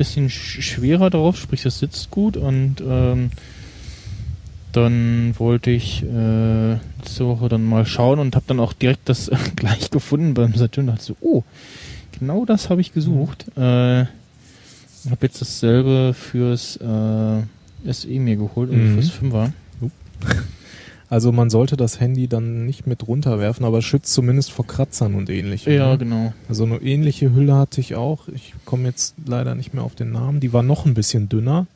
bisschen sch schwerer drauf, sprich, das sitzt gut. Und ähm, dann wollte ich äh, letzte Woche dann mal schauen und habe dann auch direkt das äh, gleich gefunden beim Saturn. Da dachte so, oh, genau das habe ich gesucht. Äh, habe jetzt dasselbe fürs äh, SE mir geholt, also Mhm. fürs 5er. Also man sollte das Handy dann nicht mit runterwerfen, aber schützt zumindest vor Kratzern und ähnlichem. Ja, ne? genau. Also eine ähnliche Hülle hatte ich auch. Ich komme jetzt leider nicht mehr auf den Namen. Die war noch ein bisschen dünner.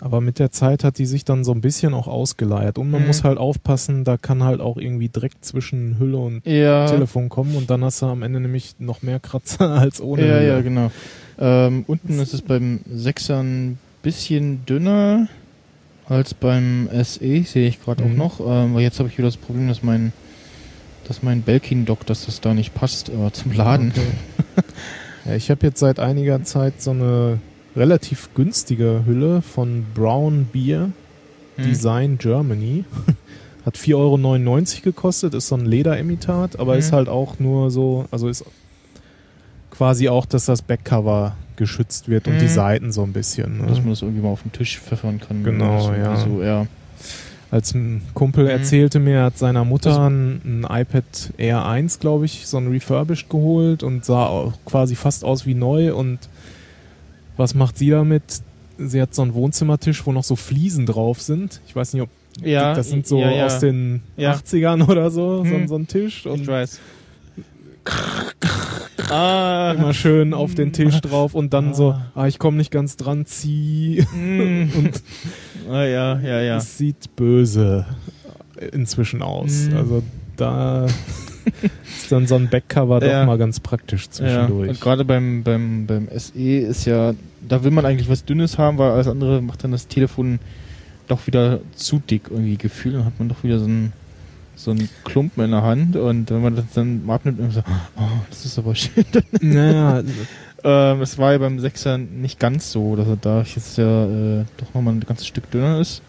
Aber mit der Zeit hat die sich dann so ein bisschen auch ausgeleiert. Und man Mhm. muss halt aufpassen, da kann halt auch irgendwie Dreck zwischen Hülle und Ja, Telefon kommen und dann hast du am Ende nämlich noch mehr Kratzer als ohne ja, Hülle. ja, genau. Ähm, unten ist es beim 6er ein bisschen dünner als beim SE, sehe ich gerade Mhm. auch noch. Ähm, weil jetzt habe ich wieder das Problem, dass mein dass mein Belkin-Dock, dass das da nicht passt äh, zum Laden. Okay. ja, ich habe jetzt seit einiger Zeit so eine relativ günstige Hülle von Brown Beer Hm. Design Germany. Hat 4,99 Euro gekostet, ist so ein Lederimitat, aber Mhm. ist halt auch nur so, also ist quasi auch, dass das Backcover geschützt wird und Mhm. die Seiten so ein bisschen. Dass Ne? man das irgendwie mal auf den Tisch pfeffern kann. Genau, ist ja. So, ja. Als ein Kumpel Mhm. erzählte mir, er hat seiner Mutter Also- ein, ein iPad Air 1, glaube ich, so ein refurbished geholt und sah auch quasi fast aus wie neu. Und was macht sie damit? Sie hat so einen Wohnzimmertisch, wo noch so Fliesen drauf sind. Ich weiß nicht, ob Ja, das sind so ja, ja. aus den Ja. 80ern oder so, so, Hm. so ein Tisch. Und Ich weiß. Ah, immer schön auf den Tisch drauf und dann so, Ah. ah, ich komme nicht ganz dran, zieh. Mm. Und ah, ja, ja, ja. es sieht böse inzwischen aus. Mhm. Also da ist dann so ein Backcover doch Ja. mal ganz praktisch Ja, zwischendurch. und gerade beim, beim, beim SE ist ja, da will man eigentlich was Dünnes haben, weil alles andere macht dann das Telefon doch wieder zu dick irgendwie gefühlt. Dann hat man doch wieder so einen, so einen Klumpen in der Hand und wenn man das dann mal abnimmt, und so, oh, das ist aber schön. naja, ähm, das war ja beim 6er nicht ganz so, dass er da jetzt ja äh, doch nochmal ein ganzes Stück dünner ist.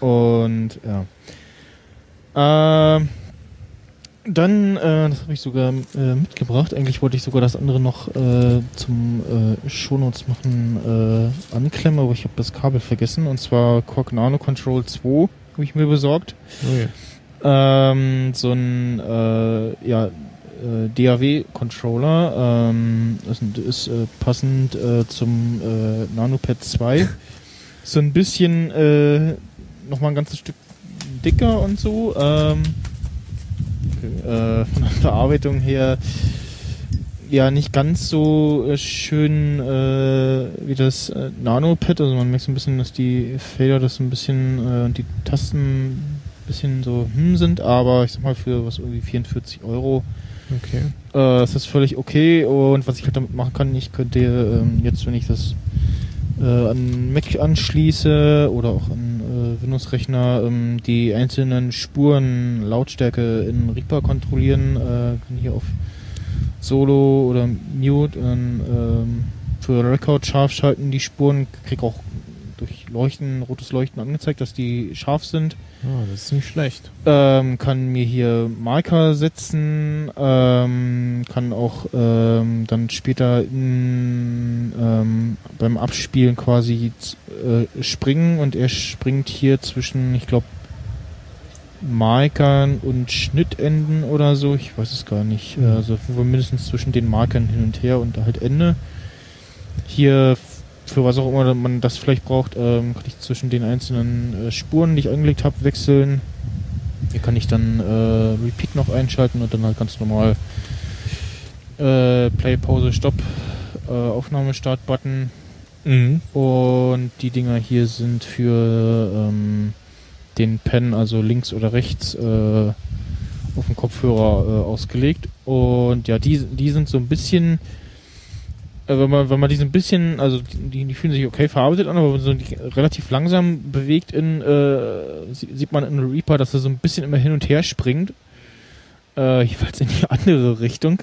Und ja. Ähm, dann, äh, das habe ich sogar äh, mitgebracht. Eigentlich wollte ich sogar das andere noch äh, zum äh, Shownotes machen äh, anklemmen, aber ich habe das Kabel vergessen. Und zwar Korg Nano Control 2 habe ich mir besorgt. okay. Ähm, so ein äh, ja, äh, DAW-Controller ähm, ist, ist äh, passend äh, zum äh, NanoPad 2. So ein bisschen äh, nochmal ein ganzes Stück dicker und so. Ähm, äh, von der Verarbeitung her ja nicht ganz so schön äh, wie das äh, Nanopad. Also man merkt so ein bisschen, dass die Fader das ein bisschen äh, und die Tasten bisschen so hm sind, aber ich sag mal für was irgendwie 44 Euro okay. äh, ist das völlig okay und was ich halt damit machen kann, ich könnte ähm, jetzt, wenn ich das äh, an Mac anschließe oder auch an äh, Windows-Rechner, ähm, die einzelnen Spuren Lautstärke in Reaper kontrollieren, äh, kann hier auf Solo oder Mute und ähm, für Record scharf schalten die Spuren, krieg auch durch Leuchten, rotes Leuchten angezeigt, dass die scharf sind. Ja, das ist nicht schlecht. Ähm, kann mir hier Marker setzen, ähm, kann auch ähm, dann später in, ähm, beim Abspielen quasi äh, springen und er springt hier zwischen, ich glaube, Markern und Schnittenden oder so, ich weiß es gar nicht. Mhm. Also mindestens zwischen den Markern hin und her und halt Ende. Hier für was auch immer man das vielleicht braucht, ähm, kann ich zwischen den einzelnen äh, Spuren, die ich angelegt habe, wechseln. Hier kann ich dann äh, Repeat noch einschalten und dann halt ganz normal äh, Play, Pause, Stopp, äh, Aufnahme, Start, Button. Mhm. Und die Dinger hier sind für ähm, den Pen, also links oder rechts, äh, auf dem Kopfhörer äh, ausgelegt. Und ja, die, die sind so ein bisschen, wenn man, wenn man die so ein bisschen, also die, die fühlen sich okay verarbeitet an, aber wenn man so relativ langsam bewegt in, äh, sie- sieht man in Reaper, dass er so ein bisschen immer hin und her springt. Äh, jeweils in die andere Richtung.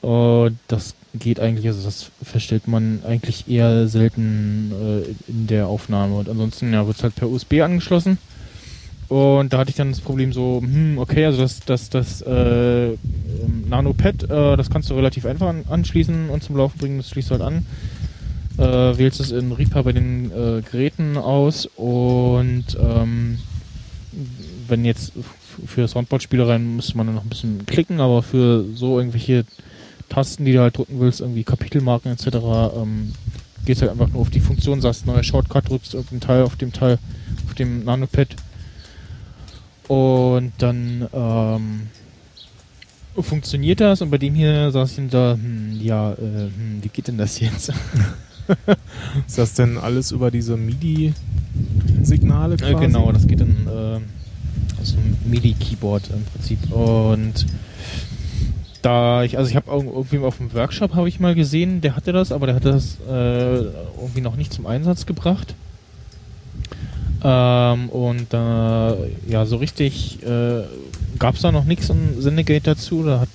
Und das geht eigentlich, also das verstellt man eigentlich eher selten äh, in der Aufnahme. Und ansonsten ja, wird es halt per USB angeschlossen. Und da hatte ich dann das Problem so, hm, okay, also das, das, das äh, ähm, Nano-Pad, äh, das kannst du relativ einfach an, anschließen und zum Laufen bringen, das schließt halt an. Äh, wählst es in Reaper bei den äh, Geräten aus und ähm, wenn jetzt für Soundboard-Spielereien müsste man dann noch ein bisschen klicken, aber für so irgendwelche Tasten, die du halt drücken willst, irgendwie Kapitelmarken etc., ähm, geht halt einfach nur auf die Funktion, sagst neuer Shortcut, drückst irgendeinen Teil auf dem Teil, auf dem Nanopad und dann ähm, funktioniert das und bei dem hier saß ich dann da, hm, ja, äh, hm, wie geht denn das jetzt? Ist das denn alles über diese MIDI-Signale Äh, genau, das geht dann äh, aus einem MIDI-Keyboard im Prinzip. Und da ich, also ich habe irgendwie auf dem Workshop habe ich mal gesehen, der hatte das, aber der hatte das äh, irgendwie noch nicht zum Einsatz gebracht. Ähm, und da ja so richtig äh, gab es da noch nichts im Sendegate dazu. Da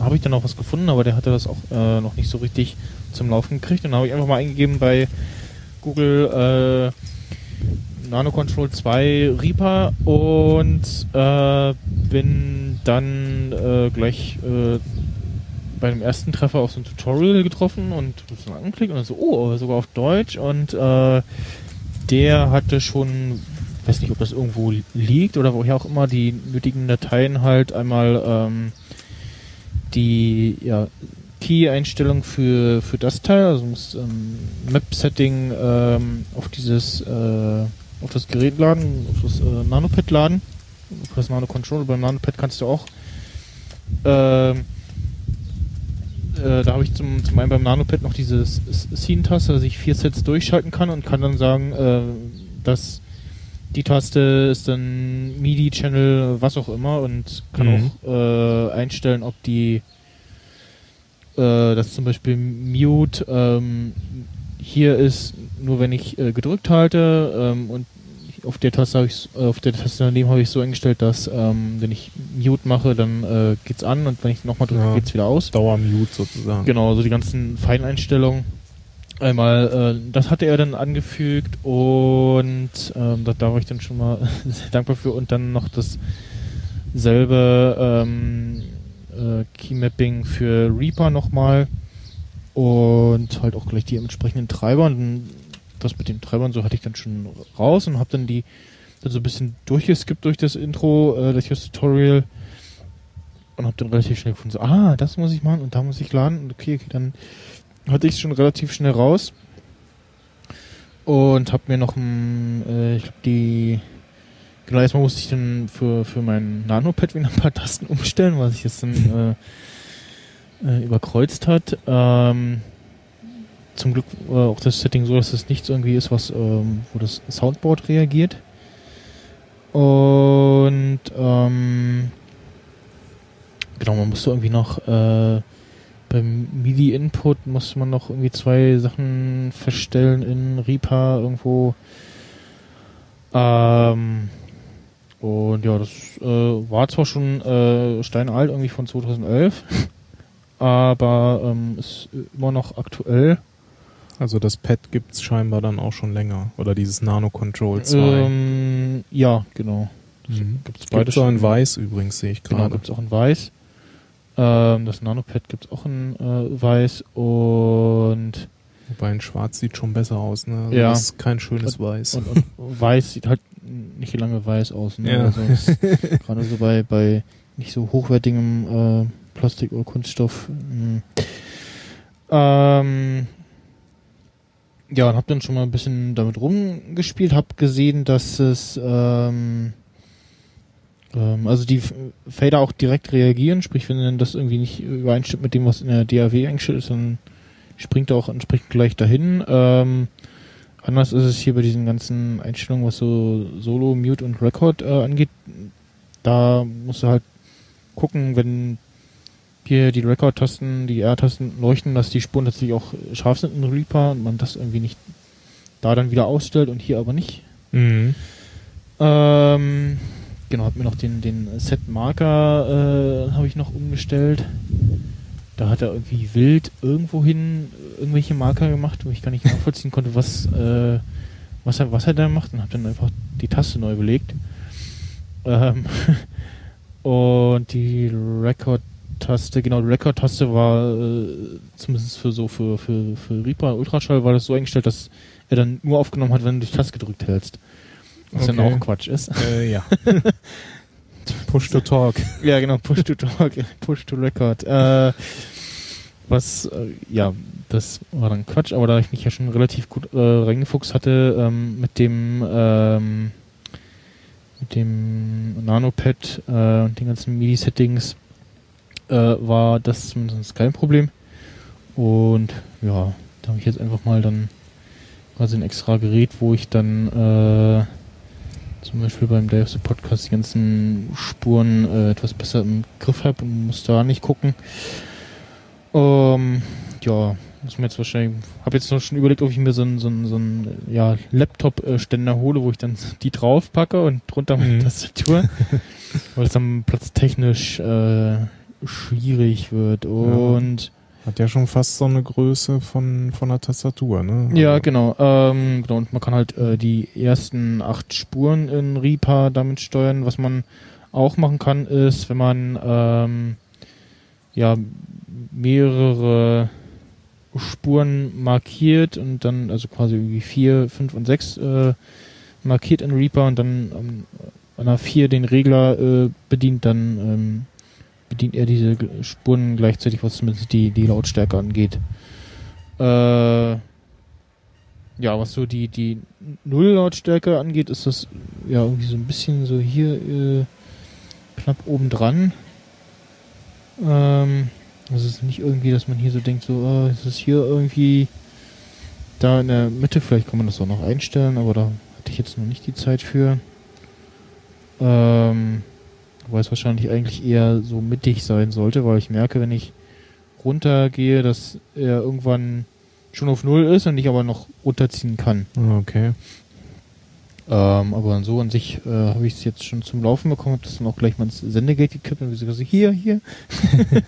habe ich dann auch was gefunden, aber der hatte das auch äh, noch nicht so richtig zum Laufen gekriegt. Und dann habe ich einfach mal eingegeben bei Google äh, Nano Control 2 Reaper und äh, bin dann äh, gleich äh, bei dem ersten Treffer auf so ein Tutorial getroffen und so angeklickt und so, oh, sogar auf Deutsch und äh, der hatte schon, weiß nicht, ob das irgendwo liegt oder woher auch immer, die nötigen Dateien halt einmal ähm, die ja, Key-Einstellung für, für das Teil, also du musst ähm, Map-Setting ähm, auf dieses äh, auf das Gerät laden, auf das äh, Nanopad laden, auf das Nano Control. Beim Nanopad kannst du auch ähm, äh, da habe ich zum, zum einen beim Nanopad noch diese Scene-Taste, dass ich vier Sets durchschalten kann und kann dann sagen, äh, dass die Taste ist dann MIDI-Channel, was auch immer und kann Mhm. auch äh, einstellen, ob die äh, dass zum Beispiel Mute ähm, hier ist, nur wenn ich äh, gedrückt halte ähm, und auf der Taste habe ich auf der Taste daneben habe ich so eingestellt, dass ähm, wenn ich Mute mache, dann äh, geht's an und wenn ich nochmal drücke, Ja. geht's wieder aus. Dauermute sozusagen. Genau, so die ganzen Feineinstellungen. Einmal, äh, das hatte er dann angefügt und ähm, da, da war ich dann schon mal sehr dankbar für und dann noch dasselbe ähm, äh, Keymapping für Reaper nochmal und halt auch gleich die entsprechenden Treiber und das mit den Treibern so hatte ich dann schon raus und habe dann die dann so ein bisschen durchgeskippt durch das Intro, äh, durch das Tutorial und habe dann relativ schnell gefunden, so, ah, das muss ich machen und da muss ich laden und okay, okay, dann hatte ich es schon relativ schnell raus und habe mir noch äh, ich glaube die, genau erstmal musste ich dann für, für mein Nanopad wieder ein paar Tasten umstellen, was sich jetzt dann äh, äh, überkreuzt hat. Ähm, zum Glück war auch das Setting so, dass es nicht so irgendwie ist, was, ähm, wo das Soundboard reagiert. Und ähm, genau, man musste irgendwie noch äh, beim MIDI-Input musste man noch irgendwie zwei Sachen verstellen in Reaper irgendwo. Ähm, und ja, das äh, war zwar schon äh, steinalt, irgendwie von 2011, aber ähm, ist immer noch aktuell. Also das Pad gibt's scheinbar dann auch schon länger. Oder dieses Nano Control 2. Ähm, ja, genau. mhm. Gibt's Beides schon. auch in weiß übrigens, sehe ich Genau, gerade. gibt's auch in weiß. Ähm, das Nanopad gibt's auch in äh, weiß und, Wobei in schwarz sieht schon besser aus. Ne? Also Ja. Das ist kein schönes Weiß. und, und weiß sieht halt nicht lange weiß aus. Ne? Ja. Also es gerade so bei, bei nicht so hochwertigem äh, Plastik oder Kunststoff. mh. Ähm, ja, und hab dann schon mal ein bisschen damit rumgespielt, hab gesehen, dass es ähm, ähm, also die Fader auch direkt reagieren, sprich wenn dann das irgendwie nicht übereinstimmt mit dem, was in der DAW eingestellt ist, dann springt er auch entsprechend gleich dahin. Ähm, anders ist es hier bei diesen ganzen Einstellungen, was so Solo, Mute und Record äh, angeht. Da musst du halt gucken, wenn hier die Record-Tasten, die R-Tasten leuchten, dass die Spuren tatsächlich auch scharf sind in Reaper und man das irgendwie nicht da dann wieder ausstellt und hier aber nicht. Mhm. Ähm, genau, hab mir noch den, den Set-Marker äh, habe ich noch umgestellt. Da hat er irgendwie wild irgendwohin irgendwelche Marker gemacht, wo ich gar nicht nachvollziehen konnte, was, äh, was, er, was er da macht und habe dann einfach die Taste neu belegt. Ähm, und die Record-Taste, genau, die Record-Taste war äh, zumindest für so für, für, für Reaper Ultraschall war das so eingestellt, dass er dann nur aufgenommen hat, wenn du die Taste gedrückt hältst. Was dann Okay. auch Quatsch ist. Äh, ja. Push to Talk. Ja, genau, Push to Talk, Push to Record. Äh, was, äh, ja, das war dann Quatsch, aber da ich mich ja schon relativ gut äh, reingefuchst hatte ähm, mit dem ähm, mit dem Nanopad äh, und den ganzen MIDI-Settings, äh, war das zumindest kein Problem. Und ja, da habe ich jetzt einfach mal dann quasi ein extra Gerät, wo ich dann äh, zum Beispiel beim Day of the Podcast die ganzen Spuren äh, etwas besser im Griff habe und muss da nicht gucken. Ähm, ja, muss mir jetzt wahrscheinlich, habe jetzt noch schon überlegt, ob ich mir so einen so einen, so einen ja, Laptop-Ständer hole, wo ich dann die drauf packe und drunter meine Mhm. Tastatur, weil es dann platztechnisch äh, schwierig wird und Hat ja schon fast so eine Größe von, von der Tastatur, ne? Ja, Also- genau. Ähm, genau. Und man kann halt äh, die ersten acht Spuren in Reaper damit steuern. Was man auch machen kann, ist, wenn man ähm, ja mehrere Spuren markiert und dann also quasi irgendwie vier, fünf und sechs äh, markiert in Reaper und dann ähm, an der vier den Regler äh, bedient, dann ähm, bedient er diese Spuren gleichzeitig, was zumindest die, die Lautstärke angeht. Äh, ja, was so die, die Null-Lautstärke angeht, ist das ja irgendwie so ein bisschen so hier äh, knapp oben dran. Ähm, das ist nicht irgendwie, dass man hier so denkt, so, oh, ist es hier irgendwie da in der Mitte, vielleicht kann man das auch noch einstellen, aber da hatte ich jetzt noch nicht die Zeit für. Ähm, wobei es wahrscheinlich eigentlich eher so mittig sein sollte, weil ich merke, wenn ich runtergehe, dass er irgendwann schon auf Null ist und ich aber noch runterziehen kann. Okay. Ähm, aber so an sich äh, habe ich es jetzt schon zum Laufen bekommen, habe das dann auch gleich mal ins Sendegate gekippt und gesagt, so, hier, hier.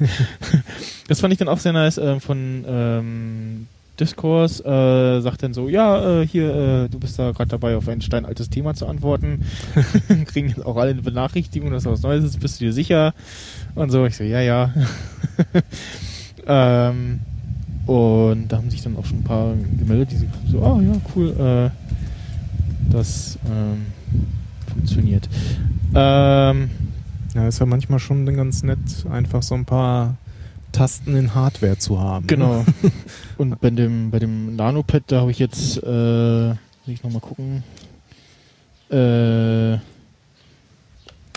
das fand ich dann auch sehr nice äh, von ähm, Discourse, äh, sagt dann so, ja, äh, hier, äh, du bist da gerade dabei, auf ein steinaltes Thema zu antworten. Kriegen jetzt auch alle eine Benachrichtigung, dass da was Neues ist, bist du dir sicher? Und so, ich so, ja, ja. ähm, und da haben sich dann auch schon ein paar gemeldet, die so, ah ja, cool, äh, das ähm, funktioniert. Ähm, Ja, ist ja manchmal schon ganz nett, einfach so ein paar Tasten in Hardware zu haben. ne? genau. Und bei dem, bei dem Nanopad, da habe ich jetzt, äh, muss ich nochmal gucken, äh,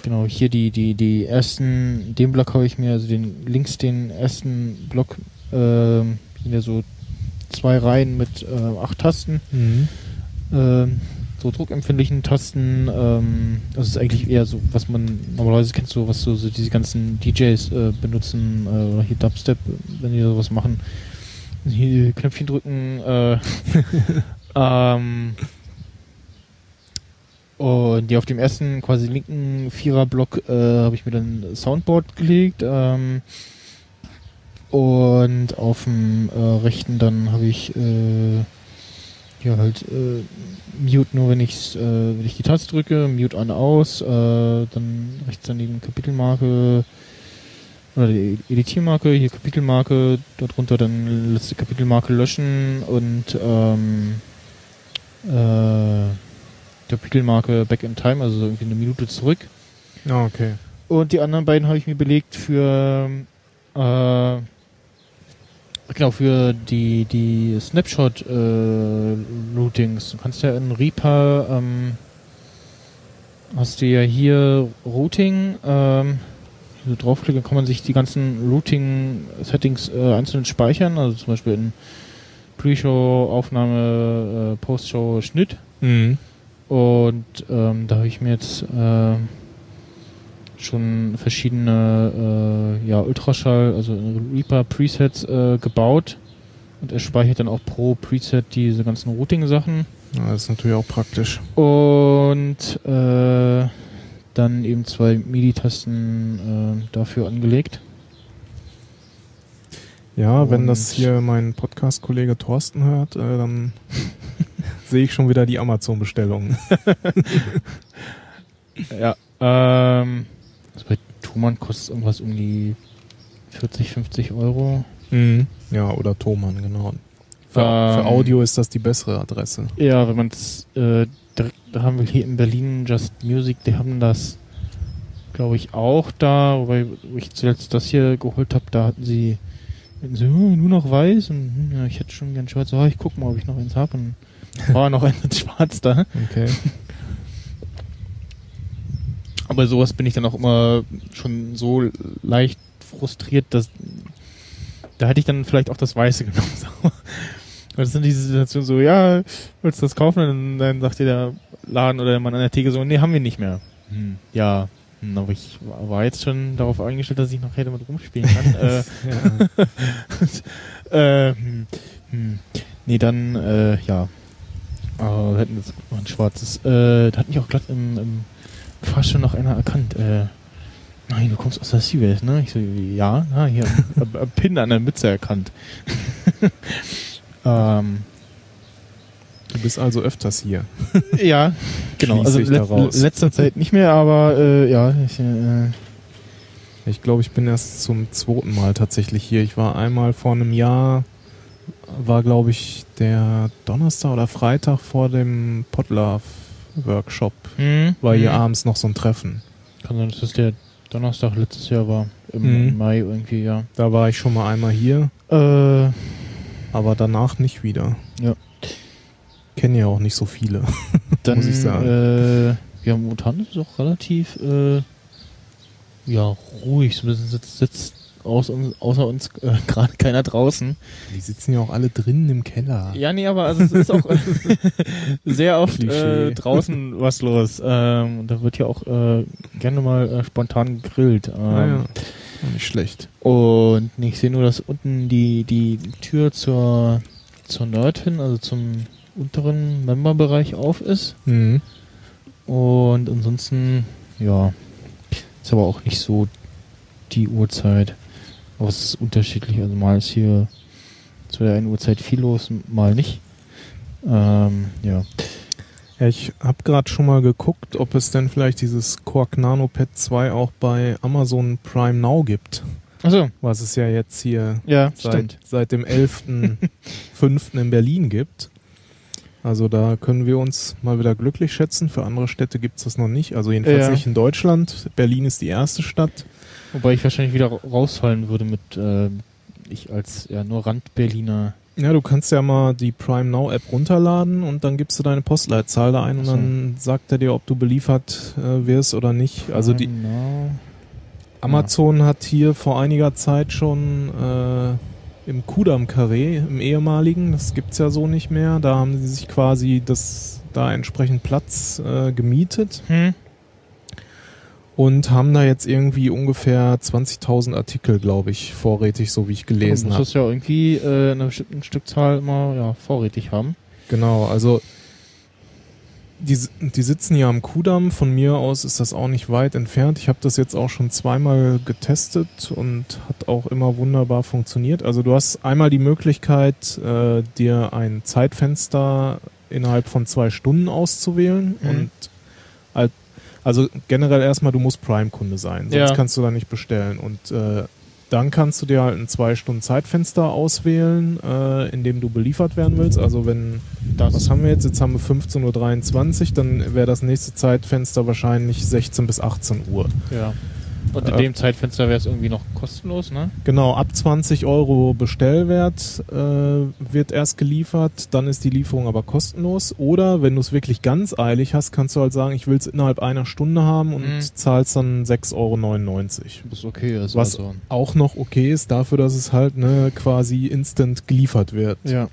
genau, hier die, die, die ersten, den Block habe ich mir, also den links den ersten Block, ähm, sind ja so zwei Reihen mit äh, acht Tasten. Mhm. ähm, so druckempfindlichen Tasten. Ähm, das ist eigentlich eher so, was man normalerweise kennt, so was so, so diese ganzen DJs äh, benutzen äh, oder hier Dubstep, wenn die sowas machen. Hier die Knöpfchen drücken. Äh, ähm, und die auf dem ersten quasi linken Viererblock äh, habe ich mir dann Soundboard gelegt. Ähm, Und auf dem äh, rechten dann habe ich äh, ja halt äh, Mute nur, wenn ich äh, wenn ich die Taste drücke, Mute an aus, äh, dann rechts daneben Kapitelmarke oder die Editiermarke, hier Kapitelmarke, darunter dann letzte Kapitelmarke löschen und ähm, äh, Kapitelmarke Back in Time, also irgendwie eine Minute zurück. Ja, okay. Und die anderen beiden habe ich mir belegt für äh, genau für die die Snapshot äh, Routings. Du kannst ja in Reaper ähm, hast du ja hier Routing. Ähm, wenn du draufklickst, kann man sich die ganzen Routing-Settings äh, einzeln speichern. Also zum Beispiel in Pre-Show, Aufnahme, äh, Post-Show, Schnitt. Mhm. Und ähm, da habe ich mir jetzt äh, schon verschiedene äh, ja, Ultraschall, also Reaper Presets äh, gebaut. Und er speichert dann auch pro Preset diese ganzen Routing-Sachen. Ja, das ist natürlich auch praktisch. Und äh, dann eben zwei MIDI-Tasten äh, dafür angelegt. Ja, wenn Und- das hier mein Podcast-Kollege Thorsten hört, äh, dann sehe ich schon wieder die Amazon-Bestellungen. Ja. Ähm, also bei Thomann kostet es irgendwas um die 40, 50 Euro. Mhm. Ja, oder Thomann, genau. Für, Ähm, für Audio ist das die bessere Adresse. Ja, wenn man es äh, direkt, da haben wir hier in Berlin Just Music, die haben das, glaube ich, auch da, wobei wo ich zuletzt das hier geholt habe, da hatten sie hatten sie, "Hm, nur noch weiß und hm, ja, ich hätte schon gern schwarz, oh, ich guck mal, ob ich noch eins habe und war noch eins in schwarz da. Okay. Aber sowas bin ich dann auch immer schon so leicht frustriert, dass da hätte ich dann vielleicht auch das Weiße genommen. Weil das sind diese Situationen so, ja, willst du das kaufen? Und dann sagt dir der Laden oder der Mann an der Theke so, nee, haben wir nicht mehr. Hm, ja, hm, aber ich war jetzt schon darauf eingestellt, dass ich nachher damit rumspielen kann. äh, äh, hm, hm. Nee, dann, äh, ja. Aber wir hätten jetzt mal ein schwarzes. Äh, da hat mich auch glatt im, im Fahrstuhl noch einer erkannt. Äh, nein, du kommst aus der Seawelt, ne? Ich so, ja, na, hier, am Pin an der Mütze erkannt. Ähm, Du bist also öfters hier. ja, genau. Schließe Also ich let letzter Zeit nicht mehr, aber äh, ja, ich, äh, Ich glaube, ich bin erst zum zweiten Mal tatsächlich hier. Ich war einmal vor einem Jahr, war glaube ich der Donnerstag oder Freitag vor dem Podlove-Workshop. hm, War hier hm. abends noch so ein Treffen. Kann sein, dass das der Donnerstag letztes Jahr war. Im Mhm. Mai irgendwie, ja. Da war ich schon mal einmal hier, Äh, aber danach nicht wieder. Ja. Kennen ja auch nicht so viele. dann, muss ich sagen. Äh, ja, momentan ist es auch relativ äh, ja, ruhig. Sitzt, sitzt aus, außer uns äh, gerade keiner draußen. Die sitzen ja auch alle drinnen im Keller. Ja, nee, aber also es ist auch sehr oft äh, draußen was los. Ähm, da wird ja auch äh, gerne mal äh, spontan gegrillt. Ähm, Ah, ja. Auch Nicht schlecht. Und ich sehe nur, dass unten die, die Tür zur, zur Nerd hin, also zum unteren Memberbereich auf ist. Mhm. Und ansonsten, ja, ist aber auch nicht so die Uhrzeit. Aber es ist unterschiedlich. Also mal ist hier zu der einen Uhrzeit viel los, mal nicht. Ähm, ja. Ja, ich habe gerade schon mal geguckt, ob es denn vielleicht dieses Quark Nano Pad 2 auch bei Amazon Prime Now gibt. Achso, Was es ja jetzt hier ja, seit, seit dem 11.05. in Berlin gibt. Also da können wir uns mal wieder glücklich schätzen. Für andere Städte gibt es das noch nicht. Also jedenfalls Ja. nicht in Deutschland. Berlin ist die erste Stadt. Wobei ich wahrscheinlich wieder ra- rausfallen würde mit äh, ich als ja nur Rand-Berliner. Ja, du kannst ja mal die Prime Now App runterladen und dann gibst du deine Postleitzahl da ein und so. dann sagt er dir, ob du beliefert äh, wirst oder nicht. Also die Genau. Amazon hat hier vor einiger Zeit schon äh, im Kudam Carré, im ehemaligen, das gibt's ja so nicht mehr, da haben sie sich quasi das da entsprechend Platz äh, gemietet Hm? und haben da jetzt irgendwie ungefähr 20.000 Artikel, glaube ich, vorrätig, so wie ich Du gelesen musst habe. das ja irgendwie äh, in einer bestimmten Stückzahl immer ja, vorrätig haben. Genau, also die, die sitzen ja am Kudamm. Von mir aus ist das auch nicht weit entfernt. Ich habe das jetzt auch schon zweimal getestet und hat auch immer wunderbar funktioniert. Also du hast einmal die Möglichkeit, äh, dir ein Zeitfenster innerhalb von zwei Stunden auszuwählen Mhm. und also generell erstmal, du musst Prime-Kunde sein, sonst Ja. kannst du da nicht bestellen. Und äh, dann kannst du dir halt ein zwei Stunden Zeitfenster auswählen, äh, in dem du beliefert werden willst. Also wenn Das- was haben wir jetzt? Jetzt haben wir 15.23 Uhr, dann wäre das nächste Zeitfenster wahrscheinlich 16 bis 18 Uhr. Ja. Und in Äh, dem Zeitfenster wäre es irgendwie noch kostenlos, ne? Genau, ab 20 Euro Bestellwert äh, wird erst geliefert, dann ist die Lieferung aber kostenlos. Oder wenn du es wirklich ganz eilig hast, kannst du halt sagen, ich will es innerhalb einer Stunde haben und Mhm. zahlst dann 6,99 Euro. Das ist okay. Also Was also, auch noch okay ist, dafür, dass es halt ne, quasi instant geliefert wird. ja.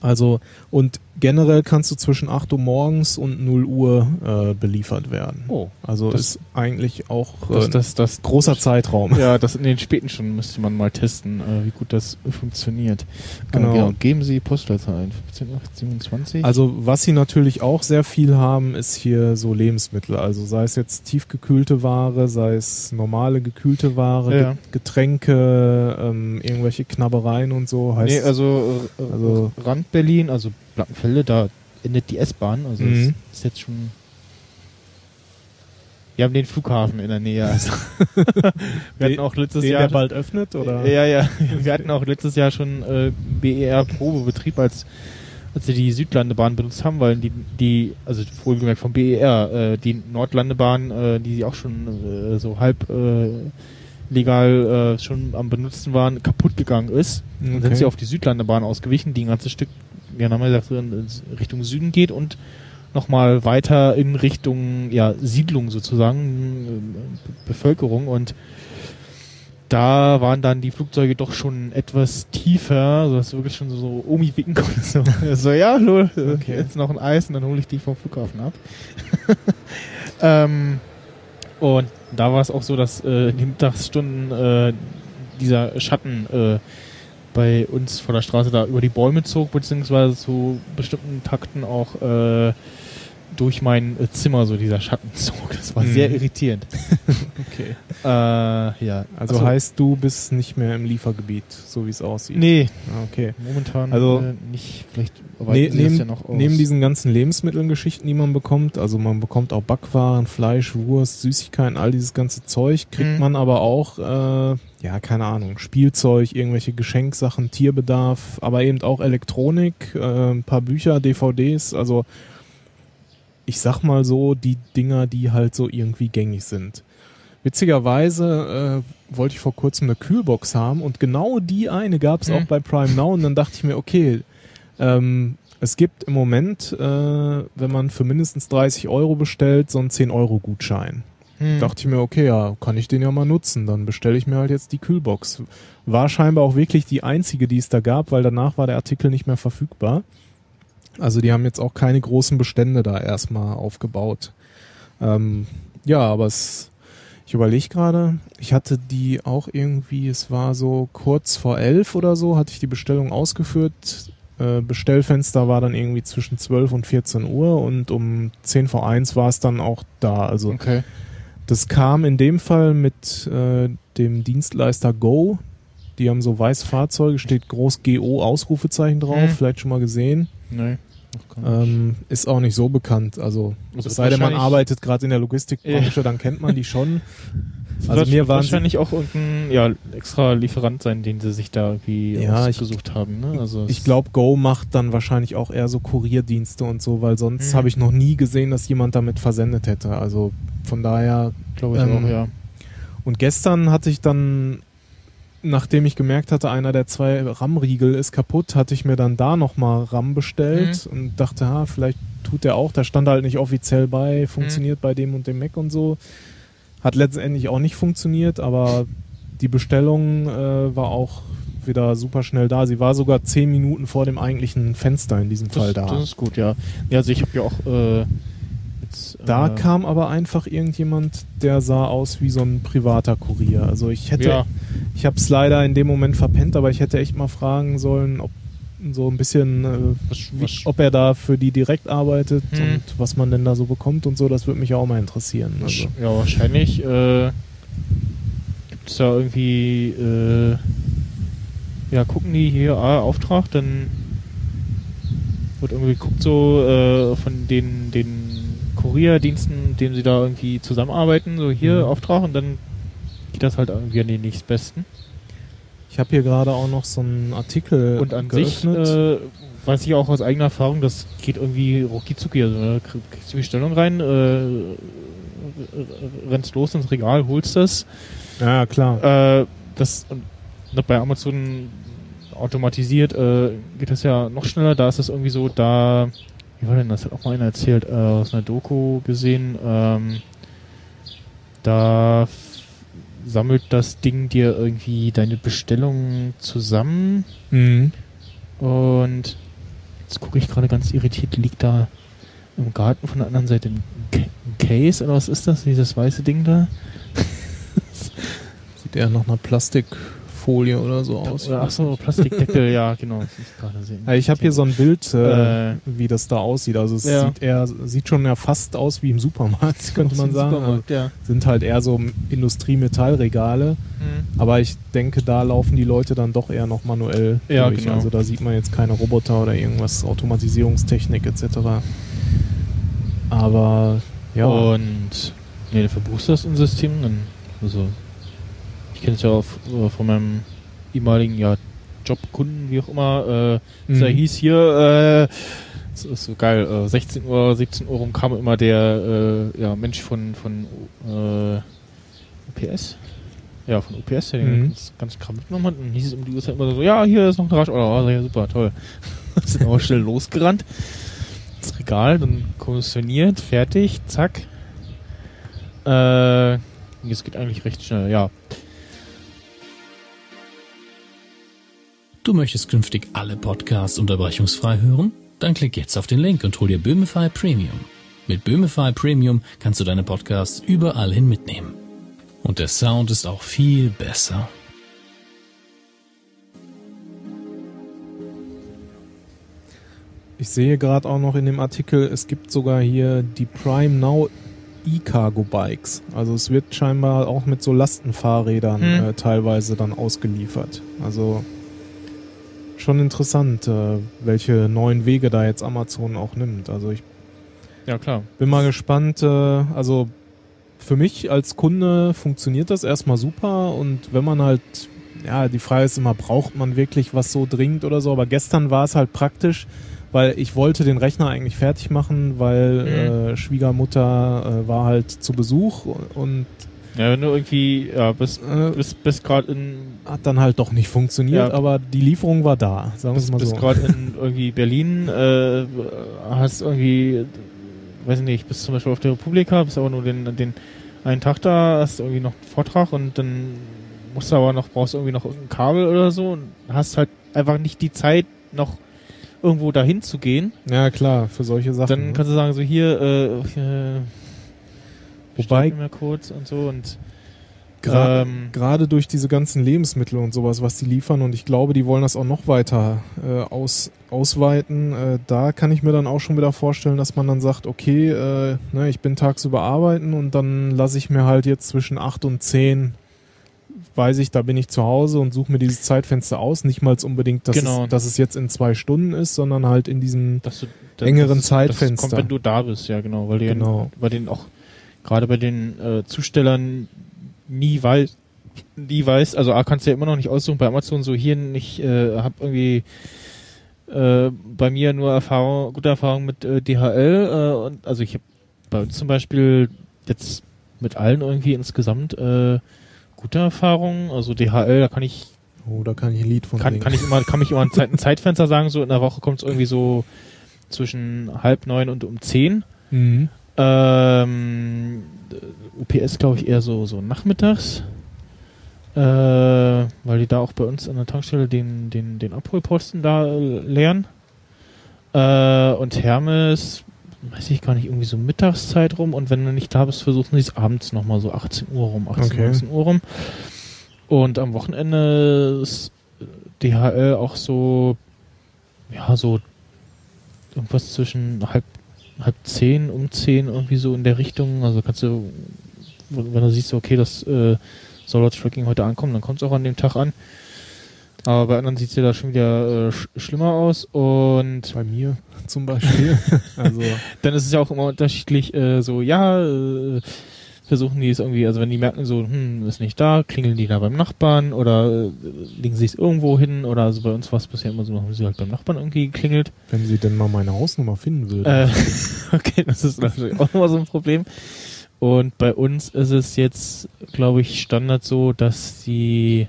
Also, und generell kannst du zwischen 8 Uhr morgens und 0 Uhr äh, beliefert werden. Oh. Also Das- ist eigentlich auch äh, Das, das, das, großer Zeitraum. Ja, das in den späten Stunden müsste man mal testen, äh, wie gut das funktioniert. Genau. Äh, Geben Sie Postleitzahl ein. 15827. Also was sie natürlich auch sehr viel haben, ist hier so Lebensmittel. Also sei es jetzt tiefgekühlte Ware, sei es normale gekühlte Ware, Ja. Ge- Getränke, ähm, irgendwelche Knabbereien und so. Heißt, nee, also, äh, also- Rand Berlin, also Plattenfelde, da endet die S-Bahn. Also Mhm. das ist jetzt schon. Wir haben den Flughafen in der Nähe. Also. Wir hatten auch letztes den, Jahr. der bald öffnet? Oder? Ja, ja. Wir hatten auch letztes Jahr schon äh, BER-Probebetrieb, als, als wir die Südlandebahn benutzt haben, weil die, die also wohlgemerkt vom BER, äh, die Nordlandebahn, äh, die sie auch schon äh, so halb äh, legal äh, schon am Benutzen waren, kaputt gegangen ist. Dann sind Okay. sie auf die Südlandebahn ausgewichen, die ein ganzes Stück, ja, haben wir gesagt, so in Richtung Süden geht und nochmal weiter in Richtung ja, Siedlung sozusagen, äh, Bevölkerung und da waren dann die Flugzeuge doch schon etwas tiefer, sodass du wirklich schon so Omi wicken konntest. So, so ja, hallo, äh, Okay. jetzt noch ein Eis und dann hole ich dich vom Flughafen ab. ähm, und da war es auch so, dass äh, in den Mittagsstunden äh, dieser Schatten äh, bei uns vor der Straße da über die Bäume zog, beziehungsweise zu bestimmten Takten auch äh, durch mein äh, Zimmer so dieser Schatten zog. Das war Mhm. sehr irritierend. okay. Äh, ja. Also so. heißt, du bist nicht mehr im Liefergebiet, so wie es aussieht. Nee, Ah, Okay. momentan Also- äh, nicht. Vielleicht Ne, neben, ja noch aus. neben diesen ganzen Lebensmittelgeschichten, die man bekommt, also man bekommt auch Backwaren, Fleisch, Wurst, Süßigkeiten, all dieses ganze Zeug, kriegt Mhm. man aber auch, äh, ja, keine Ahnung, Spielzeug, irgendwelche Geschenksachen, Tierbedarf, aber eben auch Elektronik, äh, ein paar Bücher, DVDs, also ich sag mal so, die Dinger, die halt so irgendwie gängig sind. Witzigerweise äh, wollte ich vor kurzem eine Kühlbox haben und genau die eine gab es Mhm. auch bei Prime Now und dann dachte ich mir, okay, ähm, es gibt im Moment, äh, wenn man für mindestens 30 Euro bestellt, so einen 10-Euro-Gutschein. Hm. Dachte ich mir, okay, ja, kann ich den ja mal nutzen. Dann bestelle ich mir halt jetzt die Kühlbox. War scheinbar auch wirklich die einzige, die es da gab, weil danach war der Artikel nicht mehr verfügbar. Also die haben jetzt auch keine großen Bestände da erstmal aufgebaut. Ähm, ja, aber es, ich überlege gerade, ich hatte die auch irgendwie, es war so kurz vor elf oder so, hatte ich die Bestellung ausgeführt. Äh, Bestellfenster war dann irgendwie zwischen 12 und 14 Uhr und um 10 vor 1 war es dann auch da. Also Okay. das kam in dem Fall mit äh, dem Dienstleister Go. Die haben so weiße Fahrzeuge, steht groß GO Ausrufezeichen drauf, Hm. vielleicht schon mal gesehen. Nee. noch gar nicht. Ähm, ist auch nicht so bekannt. Also, Also es sei denn, man arbeitet gerade in der Logistikbranche, dann kennt man die schon. Es Also wird mir waren sie, wahrscheinlich auch irgendein ja, extra Lieferant sein, den sie sich da irgendwie Ja, ich- ausgesucht haben. Ne? Also ich glaube, Go macht dann wahrscheinlich auch eher so Kurierdienste und so, weil sonst Mhm. habe ich noch nie gesehen, dass jemand damit versendet hätte. Also von daher glaube ich ähm, auch, ja. Und gestern hatte ich dann, nachdem ich gemerkt hatte, einer der zwei RAM-Riegel ist kaputt, hatte ich mir dann da nochmal RAM bestellt Mhm. und dachte, ha, vielleicht tut der auch. Da stand halt nicht offiziell bei, funktioniert Mhm. bei dem und dem Mac und so. Hat letztendlich auch nicht funktioniert, aber die Bestellung äh, war auch wieder super schnell da. Sie war sogar zehn Minuten vor dem eigentlichen Fenster in diesem Fall Das, da. das ist gut, ja. Ja, also ich habe ja auch äh, Da äh, kam aber einfach irgendjemand, der sah aus wie so ein privater Kurier. Also ich hätte, ja, ich habe es leider in dem Moment verpennt, aber ich hätte echt mal fragen sollen, ob so ein bisschen, äh, Was, was, ob er da für die direkt arbeitet Hm. und was man denn da so bekommt und so, das würde mich auch mal interessieren. Also. ja, wahrscheinlich äh, gibt es da irgendwie, äh, ja, gucken die hier, ah, Auftrag, dann wird irgendwie geguckt so äh, von den, den Kurierdiensten, denen sie da irgendwie zusammenarbeiten, so hier Mhm. Auftrag und dann geht das halt irgendwie an den nächstbesten. Ich habe hier gerade auch noch so einen Artikel Und an geöffnet. sich äh, weiß ich auch aus eigener Erfahrung, das geht irgendwie rucki Also, da krieg- kriegst du die Stellung rein, äh, rennst los ins Regal, holst das. ja, klar. Äh, das und bei Amazon automatisiert äh, geht das ja noch schneller. Da ist es irgendwie so, da, wie war denn das? Hat auch mal einer erzählt, äh, aus einer Doku gesehen. Ähm, da sammelt das Ding dir irgendwie deine Bestellungen zusammen Mhm. und jetzt gucke ich gerade ganz irritiert, liegt da im Garten von der anderen Seite ein, Ca- ein Case oder was ist das? Dieses weiße Ding da? Sieht eher nach einer Plastikfolie oder so aus. Oder, ach so, Plastikdeckel, ja, genau. Das ist gerade sehen. Ja, ich habe hier so ein Bild, äh, Äh, wie das da aussieht. Also es Ja. sieht eher, sieht schon ja fast aus wie im Supermarkt, könnte man sagen. Also Ja. sind halt eher so Industriemetallregale. Hm. Aber ich denke, da laufen die Leute dann doch eher noch manuell Ja, durch. genau. Also da sieht man jetzt keine Roboter oder irgendwas, Automatisierungstechnik etc. Aber ja, Und nee, dann verbuchst du das im System, dann, also kenne es ja auf, äh, von meinem ehemaligen ja, Jobkunden, wie auch immer, äh, Mhm. da hieß hier, äh, das ist so geil, äh, 16 Uhr, 17 Uhr rum kam immer der äh, ja, Mensch von, von äh, UPS. Ja, von UPS, der Mhm. ganz, ganz Kram mitgenommen hat. Und dann hieß es um die Uhrzeit immer so, ja, hier ist noch ein Rasch. Oh, oh, ja, super, toll. Sind aber schnell losgerannt. Das Regal, dann kommissioniert, fertig, zack. Äh, es geht eigentlich recht schnell, ja. Du möchtest künftig alle Podcasts unterbrechungsfrei hören? Dann klick jetzt auf den Link und hol dir Böhmify Premium. Mit Böhmify Premium kannst du deine Podcasts überall hin mitnehmen. Und der Sound ist auch viel besser. ich sehe gerade auch noch in dem Artikel, es gibt sogar hier die Prime Now E-Cargo Bikes. Also es wird scheinbar auch mit so Lastenfahrrädern Hm. äh, teilweise dann ausgeliefert. Also schon interessant, äh, welche neuen Wege da jetzt Amazon auch nimmt. Also ich Ja, klar. bin mal gespannt. Äh, also für mich als Kunde funktioniert das erstmal super und wenn man halt, ja, die Frage ist immer, braucht man wirklich was so dringend oder so? Aber gestern war es halt praktisch, weil ich wollte den Rechner eigentlich fertig machen, weil Mhm. äh, Schwiegermutter äh, war halt zu Besuch und Ja, wenn du irgendwie, ja, bist, äh, bist, bist gerade in, hat dann halt doch nicht funktioniert, Ja. aber die Lieferung war da, sagen wir es mal bist so. gerade in irgendwie Berlin, äh, hast irgendwie, weiß ich nicht, bist zum Beispiel auf der Republika, bist aber nur den, den einen Tag da, hast irgendwie noch einen Vortrag und dann musst du aber noch, brauchst irgendwie noch ein Kabel oder so und hast halt einfach nicht die Zeit, noch irgendwo dahin zu gehen. Ja klar, für solche Sachen. Dann ne? kannst du sagen, so hier, äh Wobei- mir kurz und so und ähm, Gerade durch diese ganzen Lebensmittel und sowas, was die liefern, und ich glaube, die wollen das auch noch weiter äh, aus, ausweiten. Äh, da kann ich mir dann auch schon wieder vorstellen, dass man dann sagt, okay, äh, ne, ich bin tagsüber arbeiten und dann lasse ich mir halt jetzt zwischen 8 und 10, weiß ich, da bin ich zu Hause und suche mir dieses Zeitfenster aus. Nicht mal unbedingt, dass, Genau. es, dass es jetzt in zwei Stunden ist, sondern halt in diesem du engeren das, Zeitfenster. Das kommt, wenn du da bist, ja genau, weil die Genau. bei den auch gerade bei den äh, Zustellern nie weiß, nie weiß, also A kannst du ja immer noch nicht aussuchen bei Amazon so hier nicht, äh, hab irgendwie äh, bei mir nur Erfahrung, gute Erfahrung mit äh, DHL äh, und also ich habe bei uns zum Beispiel jetzt mit allen irgendwie insgesamt äh, gute Erfahrungen, also DHL, da kann ich Oh, da kann ich ein Lied von kann, singen. kann ich immer, kann mich immer ein, Zeit, ein Zeitfenster sagen, so in der Woche kommt es irgendwie so zwischen halb neun und um zehn. Mhm. Ähm, UPS glaube ich eher so, so nachmittags. Äh, weil die da auch bei uns an der Tankstelle den, den, den Abholposten da äh, leeren. Äh, und Hermes, weiß ich gar nicht, irgendwie so Mittagszeit rum. Und wenn du nicht da bist, versuchen sie es abends nochmal so 18 Uhr rum, 18, Okay. 19 Uhr rum. Und am Wochenende ist DHL auch so ja, so irgendwas zwischen halb, halb zehn, um zehn, irgendwie so in der Richtung. Also kannst du, wenn du siehst, okay, das äh, soll das Tracking heute ankommen, dann kommt es auch an dem Tag an. Aber bei anderen sieht es ja da schon wieder äh, sch schlimmer aus und Bei mir zum Beispiel. also dann ist es ja auch immer unterschiedlich, äh, so, ja, äh, versuchen die es irgendwie, also wenn die merken so, hm, ist nicht da, klingeln die da beim Nachbarn oder äh, legen sie es irgendwo hin oder also bei uns war es bisher immer so, haben sie halt beim Nachbarn irgendwie geklingelt. wenn sie denn mal meine Hausnummer finden würden. Äh, okay, das ist natürlich auch nochmal so ein Problem. Und bei uns ist es jetzt, glaube ich, Standard so, dass die,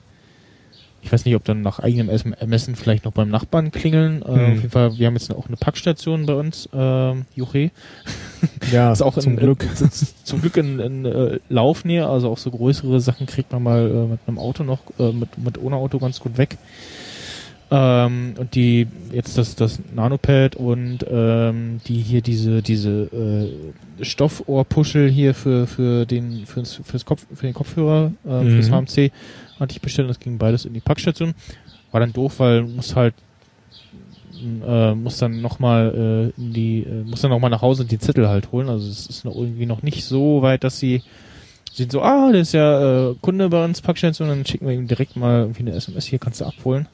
ich weiß nicht, ob dann nach eigenem Erm- Ermessen vielleicht noch beim Nachbarn klingeln. Äh, Hm. auf jeden Fall, wir haben jetzt auch eine Packstation bei uns, ähm, Juche. ja, ist auch zum in, Glück. In, zum Glück in, in äh, Laufnähe, also auch so größere Sachen kriegt man mal äh, mit einem Auto noch, äh, mit, mit ohne Auto ganz gut weg. Ähm, und die, jetzt das, das Nanopad und ähm, die hier diese, diese äh, Stoffohrpuschel hier für, für den, fürs, fürs Kopf, für den Kopfhörer, äh, fürs Mhm. HMC hatte ich bestellt, das ging beides in die Packstation. War dann doof, weil muss halt äh, muss dann nochmal äh, in die, äh, muss dann noch mal nach Hause und die Zettel halt holen. Also es ist noch irgendwie noch nicht so weit, dass sie sind so, ah, der ist ja äh, Kunde bei uns Packstation, dann schicken wir ihm direkt mal irgendwie eine SMS, hier kannst du abholen.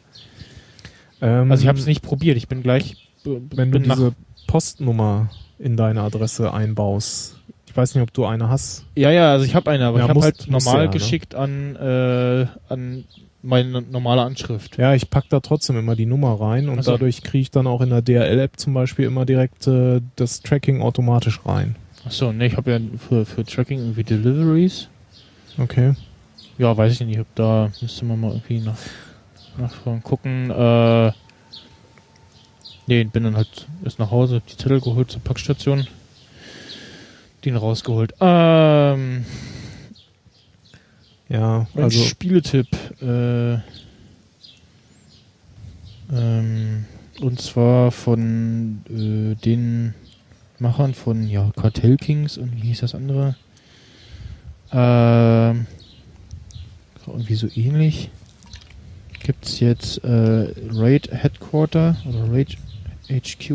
Ähm, Also ich habe es nicht probiert, ich bin gleich Wenn du bin diese Postnummer in deine Adresse einbaust. Ich weiß nicht, ob du eine hast. Ja, ja, also ich habe eine, aber Ja, ich habe halt normal ja, ne? geschickt an äh, an meine normale Anschrift. Ja, ich pack da trotzdem immer die Nummer rein und Ach so. dadurch kriege ich dann auch in der DRL-App zum Beispiel immer direkt äh, das Tracking automatisch rein. Achso, ne, ich habe ja für, für Tracking irgendwie Deliveries. Okay. Ja, weiß ich nicht, ob da müsste man mal irgendwie nach, nachfragen, gucken. Äh, nee, bin dann halt erst nach Hause, die Zettel geholt zur Packstation. Den rausgeholt. Ähm, Ja, also Spieletipp. Äh, ähm, und zwar von äh, den Machern von ja, Cartel Kings und wie hieß das andere? Ähm, irgendwie so ähnlich. Gibt's jetzt äh, Raid Headquarter oder Raid HQ,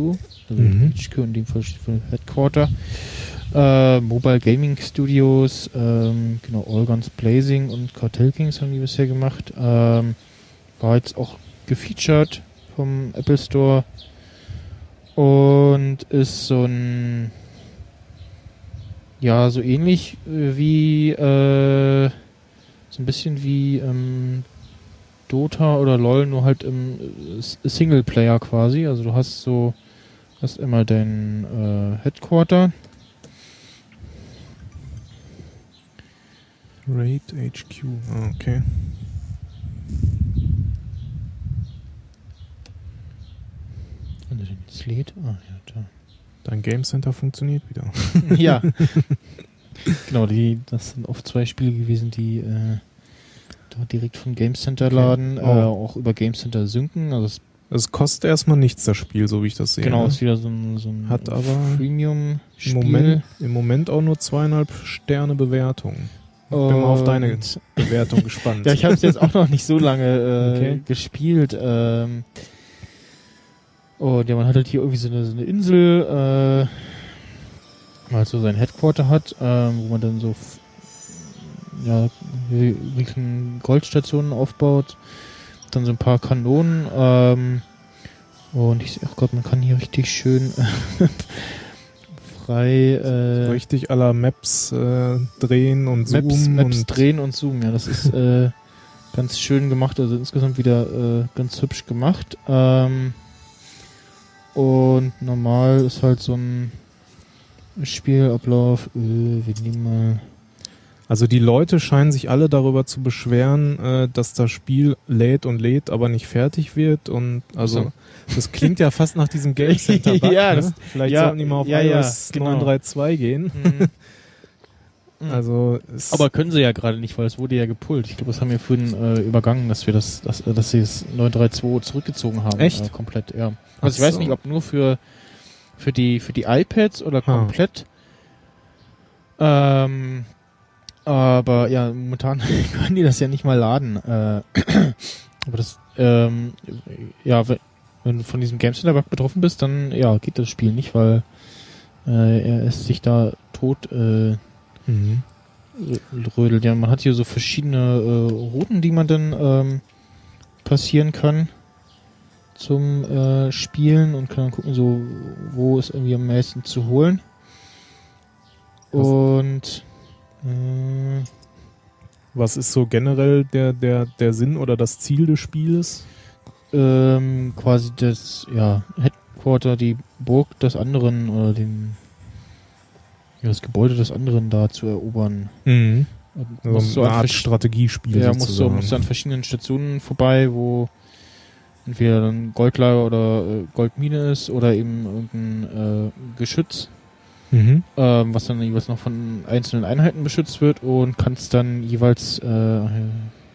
also Mhm. HQ in dem Fall steht für Headquarter. Äh, Mobile Gaming Studios, ähm, genau, All Guns Blazing und Cartel Kings haben die bisher gemacht. Ähm, war jetzt auch gefeatured vom Apple Store und ist so ein ja, so ähnlich äh, wie äh, so ein bisschen wie ähm, Dota oder LOL, nur halt im äh, Singleplayer quasi. Also du hast so hast immer dein äh, Headquarter Raid HQ. Ah, okay. und den Slate. Ah, ja, Dein Game Center funktioniert wieder. da. ja. genau, die, das sind oft zwei Spiele gewesen, die äh, da direkt vom Game Center Okay. laden, Oh. äh, auch über Game Center synken. Also es, Es kostet erstmal nichts, das Spiel, so wie ich das sehe. genau, ne? ist wieder so ein, so ein Hat aber Im Premium-Spiel. Moment, Im Moment auch nur zweieinhalb Sterne Bewertung. Bin mal auf deine Bewertung gespannt. Ja, ich habe es jetzt auch noch nicht so lange äh, Okay. gespielt. Ähm, und ja, man hat halt hier irgendwie so eine, so eine Insel, äh, wo halt so sein Headquarter hat, ähm, wo man dann so ja, wie Goldstationen aufbaut, dann so ein paar Kanonen ähm, und ich sehe, oh Gott, man kann hier richtig schön frei äh, Richtig aller Maps äh, drehen und Maps, zoomen Maps und drehen und zoomen, ja, das ist äh, ganz schön gemacht, also insgesamt wieder äh, ganz hübsch gemacht. Ähm, und normal ist halt so ein Spielablauf, äh, wir nehmen mal Also die Leute scheinen sich alle darüber zu beschweren, äh, dass das Spiel lädt und lädt, aber nicht fertig wird. Und also So. das klingt ja fast nach diesem Game Center Bug. Ja, ne? das- Vielleicht ja, sollten die mal auf ja, ja, iOS genau. 932 gehen. Mhm. Also es, Aber können sie ja gerade nicht, weil es wurde ja gepult. Ich glaube, das haben wir vorhin äh, übergangen, dass wir das, dass, äh, dass sie das 932 zurückgezogen haben. Echt? Äh, komplett, ja. Ach Also ich weiß so. nicht, ob nur für, für die, für die iPads oder komplett. Ähm, aber ja, momentan können die das ja nicht mal laden. Äh, aber das, ähm, ja, we- wenn du von diesem Game Center Bug betroffen bist, dann ja, geht das Spiel nicht, weil äh, er ist sich da tot äh, Mhm. rödelt. Ja, man hat hier so verschiedene äh, Routen, die man dann ähm, passieren kann zum äh, Spielen und kann dann gucken, so wo ist irgendwie am meisten zu holen. Und Was ist so generell der, der, der Sinn oder das Ziel des Spieles? ähm, quasi das ja, Headquarter, die Burg des anderen oder den ja, das Gebäude des anderen da zu erobern. Mhm. Also musst du eine Art Strategiespiel Ja, musst du, musst du an verschiedenen Stationen vorbei, wo entweder dann Goldlager oder äh, Goldmine ist oder eben irgendein äh, Geschütz, mhm. ähm, was dann jeweils noch von einzelnen Einheiten beschützt wird und kannst dann jeweils, äh,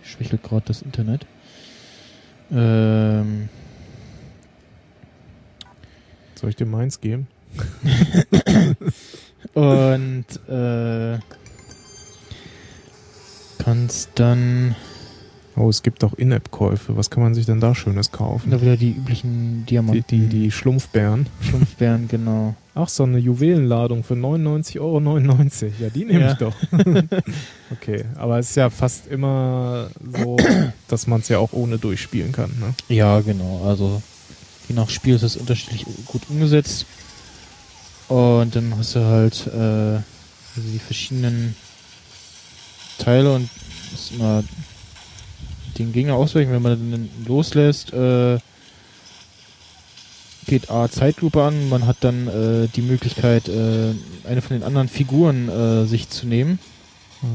schwächelt gerade das Internet. Ähm, Soll ich dir meins geben? und äh, kannst dann Oh, es gibt auch In-App-Käufe. Was kann man sich denn da Schönes kaufen? da wieder die üblichen Die, Diamanten, die, die Schlumpfbären. Schlumpfbären, genau. Ach, so eine Juwelenladung für 99,99 Euro. Ja, die nehme Ja. ich doch. okay, aber es ist ja fast immer so, dass man es ja auch ohne durchspielen kann. Ne? Ja, genau. Also je nach Spiel ist es unterschiedlich gut umgesetzt. Und dann hast du halt äh, also die verschiedenen Teile und musst immer den Gegner ausweichen, wenn man dann loslässt, äh, geht A Zeitlupe an, man hat dann äh, die Möglichkeit, äh, eine von den anderen Figuren äh, sich zu nehmen.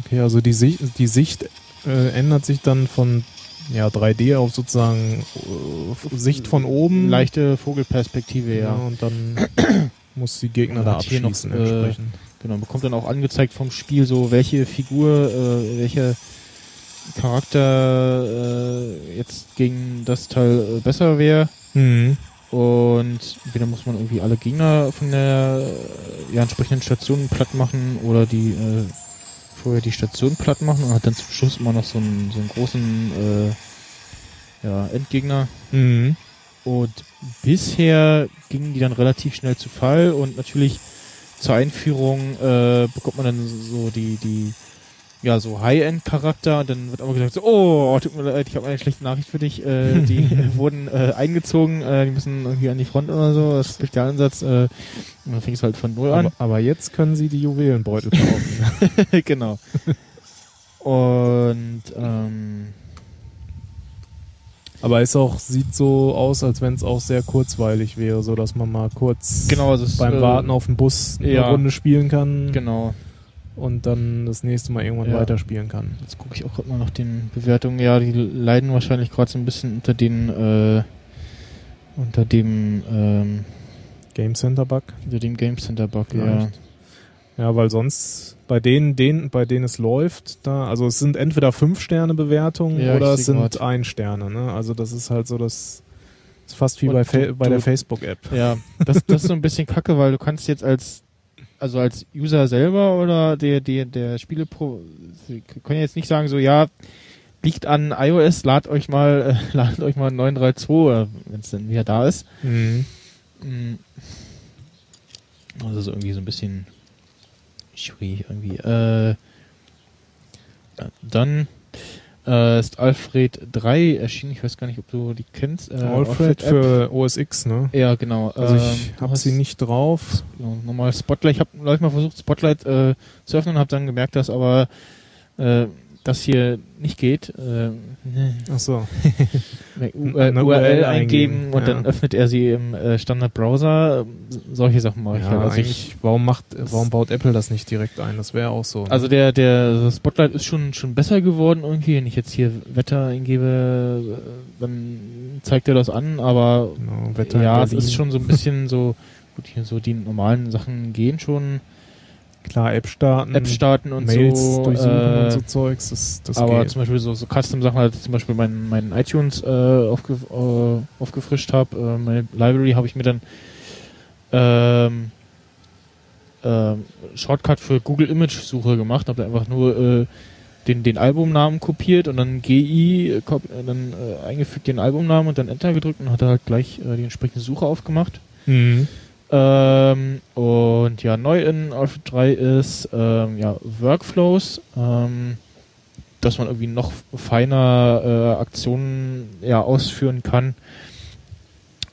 Okay, also die Sicht, die Sicht äh, ändert sich dann von ja, 3D auf sozusagen äh, Sicht von oben. Leichte Vogelperspektive, ja. ja. Und dann muss die Gegner da hier noch, abschießen äh, entsprechend. Genau, bekommt dann auch angezeigt vom Spiel so, welche Figur, äh, welcher Charakter äh, jetzt gegen das Teil äh, besser wäre. Mhm. Und entweder muss man irgendwie alle Gegner von der ja, entsprechenden Station platt machen oder die äh, vorher die Station platt machen und hat dann zum Schluss immer noch so einen, so einen großen äh, ja, Endgegner. Mhm. Und bisher gingen die dann relativ schnell zu Fall und natürlich zur Einführung äh, bekommt man dann so die, die ja, so High-End-Charakter und dann wird aber gesagt so, oh, tut mir leid, ich habe eine schlechte Nachricht für dich, äh, die wurden äh, eingezogen, äh, die müssen irgendwie an die Front oder so, das ist Spezialansatz, äh, und dann fängst du halt von null an. Aber, jetzt können sie die Juwelenbeutel kaufen. genau. Und ähm, aber es auch sieht so aus, als wenn es auch sehr kurzweilig wäre, so dass man mal kurz genau, also es, beim äh, Warten auf den Bus eine ja. Runde spielen kann Genau. Und dann das nächste Mal irgendwann Ja. weiterspielen kann. Jetzt gucke ich auch gerade mal nach den Bewertungen. Ja, die leiden wahrscheinlich gerade so ein bisschen unter den äh, unter dem ähm, Game Center Bug. unter dem Game Center Bug. Ja. Vielleicht. Ja, weil sonst bei denen, denen, bei denen es läuft, da, also es sind entweder 5-Sterne-Bewertungen Ja, oder es sind grad. 1 Sterne, ne? Also das ist halt so das ist fast wie Und bei, du- bei der Facebook-App. Ja, das, das ist so ein bisschen kacke, weil du kannst jetzt als also als User selber oder der der der Spielepro sie können jetzt nicht sagen so ja liegt an iOS, lad euch mal äh, ladet euch mal 932, wenn es denn wieder da ist. Mhm. Mm. Das ist irgendwie so ein bisschen schwierig irgendwie. Äh, dann äh, ist Alfred 3 erschienen. Ich weiß gar nicht, ob du die kennst. Äh, Alfred App. für OS X, ne? Ja, genau. Also Ähm, ich du habe sie nicht drauf. Genau, normal Spotlight. Ich habe gleich mal versucht, Spotlight äh, zu öffnen und habe dann gemerkt, dass aber äh, das hier nicht geht. Äh, Ach so. Äh, URL URL eingeben und ja. dann öffnet er sie im äh, Standard-Browser. Solche Sachen mache ich Ja, halt. Also, ich, warum macht, warum baut Apple das nicht direkt ein? Das wäre auch so. ne? also der, der Spotlight ist schon, schon besser geworden irgendwie. Wenn ich jetzt hier Wetter eingebe, äh, dann zeigt er das an, aber genau, ja, es ist schon so ein bisschen so, gut, hier so die normalen Sachen gehen schon. Klar App starten, App starten und Mails so. durchsuchen äh, und so Zeugs. Das, das aber geht. zum Beispiel so, so Custom-Sachen, halt zum Beispiel meinen mein iTunes äh, aufge, äh, aufgefrischt habe, äh, meine Library habe ich mir dann ähm, ähm, Shortcut für Google Image Suche gemacht, habe einfach nur äh, den, den Albumnamen kopiert und dann GI, kop- äh, dann äh, eingefügt den Albumnamen und dann Enter gedrückt und hat er halt gleich äh, die entsprechende Suche aufgemacht. Mhm. Ähm, und ja, neu in Alpha 3 ist ähm, ja, Workflows, ähm, dass man irgendwie noch feiner äh, Aktionen ja, ausführen kann.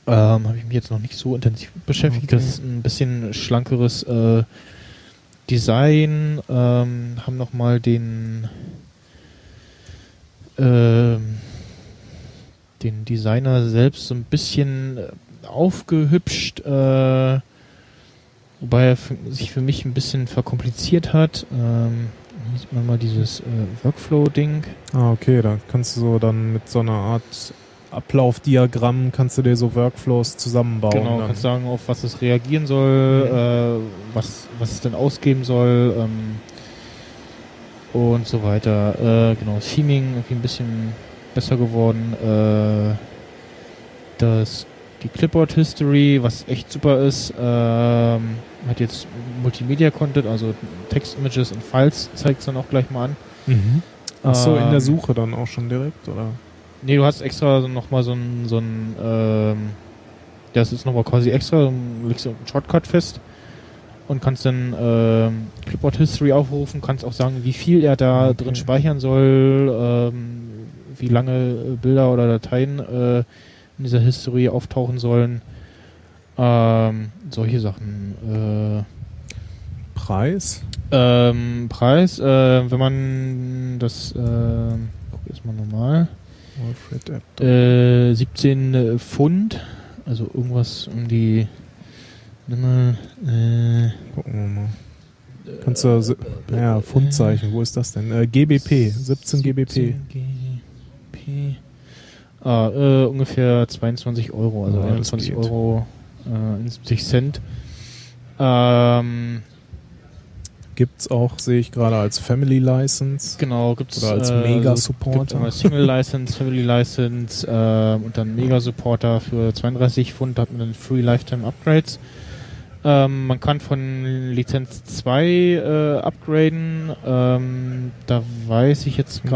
Ähm, Habe ich mich jetzt noch nicht so intensiv beschäftigt. Okay. Das ist ein bisschen schlankeres äh, Design. Ähm, haben nochmal den ähm, den Designer selbst so ein bisschen äh, aufgehübscht, äh, wobei er für, sich für mich ein bisschen verkompliziert hat. Ähm, hier sieht man mal dieses äh, Workflow-Ding. Ah, okay, da kannst du so dann mit so einer Art Ablaufdiagramm kannst du dir so Workflows zusammenbauen. Genau, dann. kannst sagen, auf was es reagieren soll, äh, was, was es denn ausgeben soll ähm, und so weiter. Äh, genau, Theming irgendwie ein bisschen besser geworden. Äh, das, die Clipboard History, was echt super ist, ähm, hat jetzt Multimedia-Content, also Text, Images und Files, zeigt es dann auch gleich mal an. Mhm. Ach so, in der Ähm, Suche dann auch schon direkt, oder? Nee, du hast extra nochmal so ein, so ein, ähm, das ist nochmal quasi extra, du legst du einen Shortcut fest und kannst dann ähm, Clipboard History aufrufen, kannst auch sagen, wie viel er da Okay. drin speichern soll, ähm, wie lange Bilder oder Dateien äh, in dieser History auftauchen sollen. Ähm, solche Sachen. Preis? Äh, ähm, Preis, äh, wenn man das, äh, guck erstmal App. Äh, 17 Pfund, also irgendwas um die. Nimm mal, äh, Gucken wir mal. Kannst du, ja, Pfundzeichen, wo ist das denn? GBP, 17 GBP. 17 GBP. Ah, äh, ungefähr 22 Euro, also Ja, das 21 geht. Euro äh, 70 Cent. Ähm, Gibt's auch, sehe ich gerade, als Family License. genau, gibt's Oder als äh, Mega-Supporter. gibt einmal Single License, Family License äh, und dann Mega Supporter für 32 Pfund, da hat man dann Free Lifetime Upgrades. Ähm, man kann von Lizenz 2 äh, upgraden. Ähm, da weiß ich jetzt Mhm.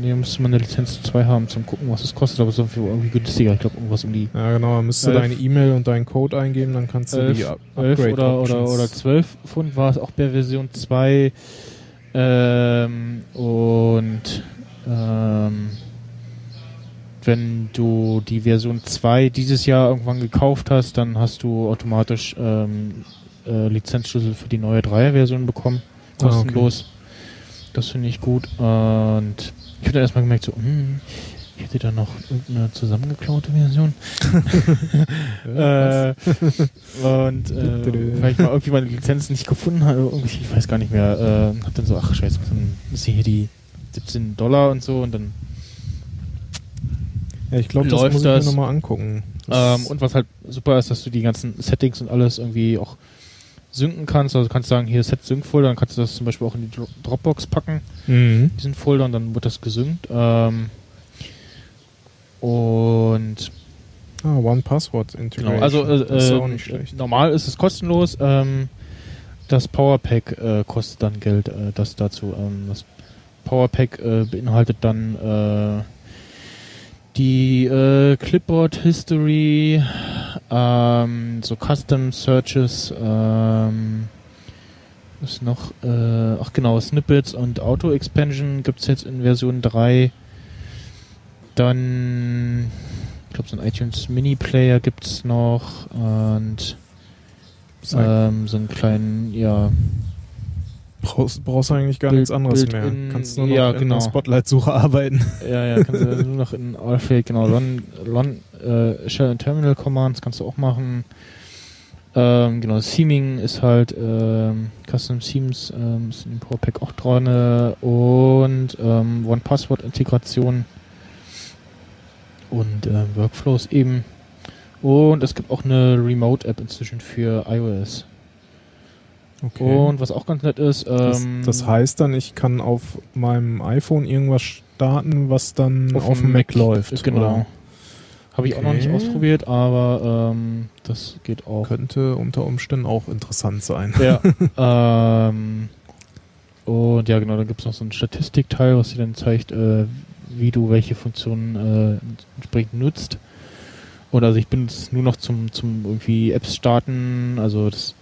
Nee, müsste man eine Lizenz 2 haben zum gucken, was es kostet, aber es ist irgendwie günstiger. Ich glaube, irgendwas um die Ja, genau, dann müsst du deine E-Mail und deinen Code eingeben, dann kannst du die elf, Up- 11 Upgrade oder, oder, oder 12 Pfund war es auch bei Version 2. Ähm, und ähm, wenn du die Version 2 dieses Jahr irgendwann gekauft hast, dann hast du automatisch ähm, äh, Lizenzschlüssel für die neue 3er-Version bekommen. Ah, okay. Kostenlos. Das finde ich gut. Und ich habe da erstmal gemerkt, so, hm, ich hätte da noch irgendeine zusammengeklaute Version. äh, und äh, weil ich mal irgendwie meine Lizenz nicht gefunden habe, ich weiß gar nicht mehr, äh, hab dann so, ach scheiße, dann ist hier die 17 Dollar und so und dann Ja, ich glaube, das muss ich das. mir nochmal angucken. Ähm, und was halt super ist, dass du die ganzen Settings und alles irgendwie auch synken kannst. Also du kannst sagen, hier Set Sync Folder, dann kannst du das zum Beispiel auch in die Dro- Dropbox packen, Mhm. diesen Folder, und dann wird das gesynkt. Ähm, und Ah, One Password Integration. Genau, also äh, das ist auch ähm, nicht schlecht. normal ist es kostenlos. Ähm, das Powerpack äh, kostet dann Geld, äh, das dazu. Ähm, das Powerpack äh, beinhaltet dann äh, die äh, Clipboard History, ähm, so Custom Searches, ähm, was ist noch, äh, ach genau, Snippets und Auto Expansion gibt's jetzt in Version 3. Dann, ich glaube, so ein iTunes Mini Player gibt's noch und ähm, so einen kleinen, ja, brauchst, brauchst eigentlich gar Bild- nichts anderes Bild mehr. in- Kannst nur noch ja, in genau. der Spotlight-Suche arbeiten. ja, ja, kannst du nur noch in Alfred, genau, Run, Run äh, Shell and Terminal Commands kannst du auch machen. Ähm, genau, Theming ist halt ähm, Custom Themes ähm, ist in dem PowerPack auch dran äh, und ähm, One Password Integration und äh, Workflows eben. Und es gibt auch eine Remote App inzwischen für iOS. Okay. Und was auch ganz nett ist, das, ähm, das heißt dann, ich kann auf meinem iPhone irgendwas starten, was dann auf, dem Mac, läuft. Genau. oder? Habe ich auch noch nicht Okay. ausprobiert, aber ähm, das geht auch. Könnte unter Umständen auch interessant sein. Ja. ähm, Und ja, genau, da gibt es noch so einen Statistikteil, was dir dann zeigt, äh, wie du welche Funktionen äh, entsprechend nutzt. Und also ich bin jetzt nur noch zum, zum irgendwie Apps starten, also das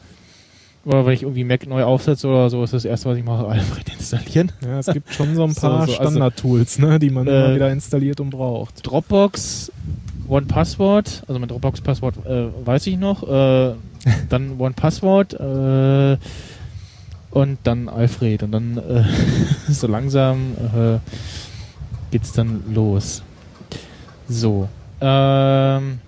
oder wenn ich irgendwie Mac neu aufsetze oder so, ist das erste, was ich mache, Alfred installieren. Ja, es gibt schon so ein So, paar so, also, Standard-Tools, ne, die man äh, immer wieder installiert und braucht. Dropbox, One Password, also mein Dropbox-Passwort äh, weiß ich noch, äh, dann One Passwort äh, und dann Alfred und dann äh, so langsam äh, geht's dann los. So, ähm,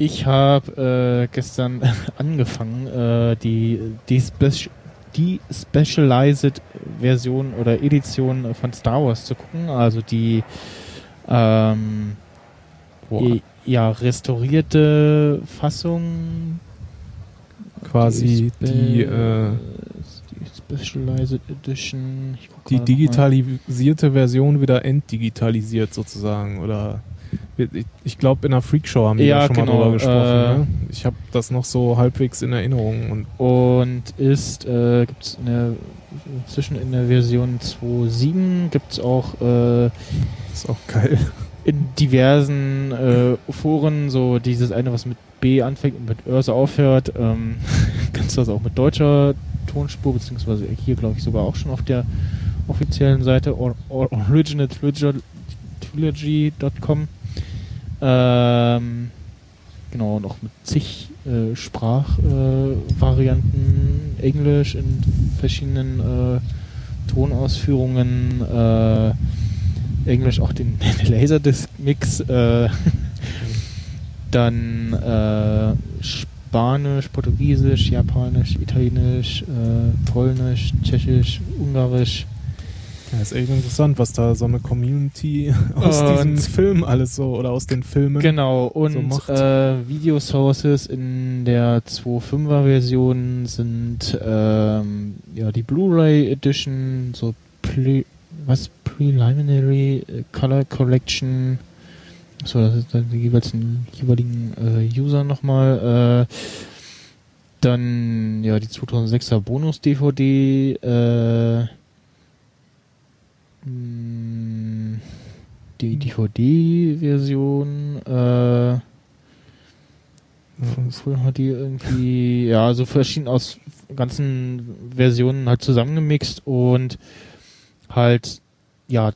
ich habe äh, gestern angefangen, äh, die, die, Speci die Specialized Version oder Edition von Star Wars zu gucken, also die ähm, i- ja, restaurierte Fassung. Quasi Spe- die, äh, die Specialized Edition. Die digitalisierte Version wieder entdigitalisiert sozusagen oder ich, ich glaube in der Freakshow haben die Ja, schon genau, mal drüber gesprochen. äh, ne? Ich habe das noch so halbwegs in Erinnerung und Und ist, äh, gibt es inzwischen in der Version 2.7 gibt es auch äh, ist auch geil. in diversen äh, Foren so dieses eine, was mit B anfängt und mit Örse aufhört. Ähm, kannst du das auch mit deutscher Tonspur, beziehungsweise hier glaube ich sogar auch schon auf der offiziellen Seite or, or, originaltrilogy.com. Ähm, genau, auch mit zig äh, Sprachvarianten, äh, Englisch in verschiedenen äh, Tonausführungen, äh, Englisch auch den Laserdisc-Mix, äh, dann äh, Spanisch, Portugiesisch, Japanisch, Italienisch, Polnisch, Tschechisch, Ungarisch. Ja, ist echt interessant, was da so eine Community aus Und- diesem Film alles so oder aus den Filmen. Genau, und so macht. äh, Video Sources in der 2.5er Version sind ähm, ja die Blu-ray Edition, so Pre was Preliminary äh, Color Collection. So, das ist dann die jeweils den jeweiligen äh, User nochmal. Äh, dann ja die 2006er Bonus DVD. Äh, die DVD-Version. Äh, Von früher hat die irgendwie, ja, so verschieden aus ganzen Versionen halt zusammengemixt und halt, ja,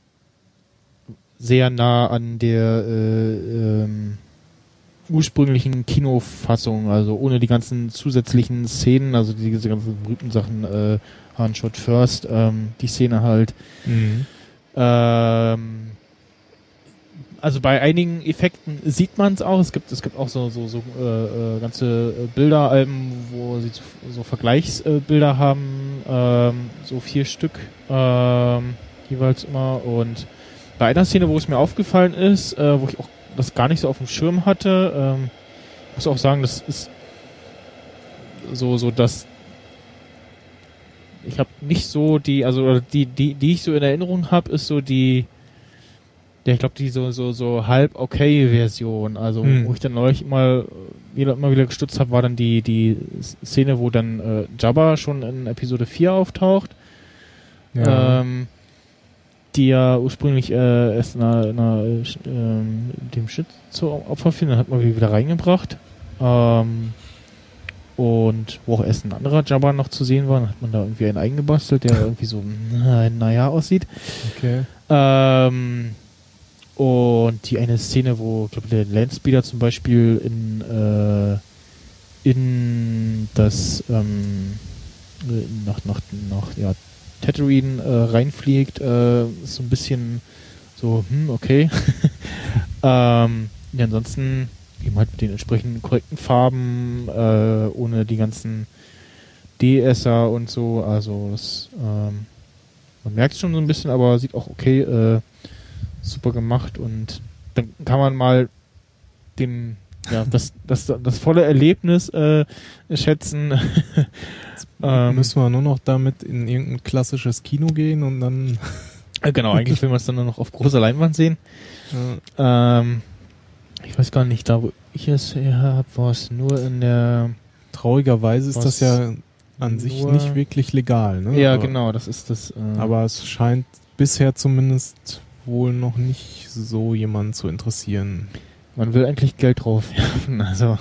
sehr nah an der äh, ähm, ursprünglichen Kinofassung, also ohne die ganzen zusätzlichen Szenen, also diese ganzen berühmten Sachen, äh, Handshot First, ähm, die Szene halt, Mhm. Ähm, also bei einigen Effekten sieht man es auch. Es gibt, es gibt auch so, so, so äh, äh, ganze äh, Bilderalben, wo sie so, Vergleichsbilder haben, ähm, so vier Stück ähm, jeweils immer. Und bei einer Szene, wo es mir aufgefallen ist, äh, wo ich auch das gar nicht so auf dem Schirm hatte, ähm, muss auch sagen, das ist so, so dass ich habe nicht so die, also die, die, die ich so in Erinnerung habe, ist so die, ja, ich glaube die so so so halb okay Version. Also Hm. wo ich dann neulich mal wieder immer wieder gestutzt habe, war dann die die Szene, wo dann äh, Jabba schon in Episode 4 auftaucht, Ja. ähm, die ja ursprünglich äh, erst einer, einer, äh, dem Shit zu Opfer fiel, dann hat man wieder reingebracht. Ähm, und wo auch erst ein anderer Jabba noch zu sehen war, dann hat man da irgendwie einen eingebastelt, der irgendwie so na, naja aussieht. okay. Ähm, und die eine Szene, wo, glaube der Landspeeder zum Beispiel in, äh, in das ähm, äh, nach, nach, nach ja, Tatooine äh, reinfliegt, äh, ist so ein bisschen so, hm, okay. ähm, ja, ansonsten eben halt mit den entsprechenden korrekten Farben, äh, ohne die ganzen DSer und so, also das, ähm, man merkt schon so ein bisschen, aber sieht auch okay, äh, super gemacht und dann kann man mal den, ja, das, das, das volle Erlebnis äh, schätzen. ähm, Müssen wir nur noch damit in irgendein klassisches Kino gehen und dann äh, genau, eigentlich will man es dann nur noch auf großer Leinwand sehen. ja, Ähm, ich weiß gar nicht, da wo ich es habe, war es nur in der traurigerweise ist das ja an sich nicht wirklich legal. Ne? Ja, aber, genau, das ist das. Äh, Aber es scheint bisher zumindest wohl noch nicht so jemanden zu interessieren. man will eigentlich Geld drauf werfen. Also,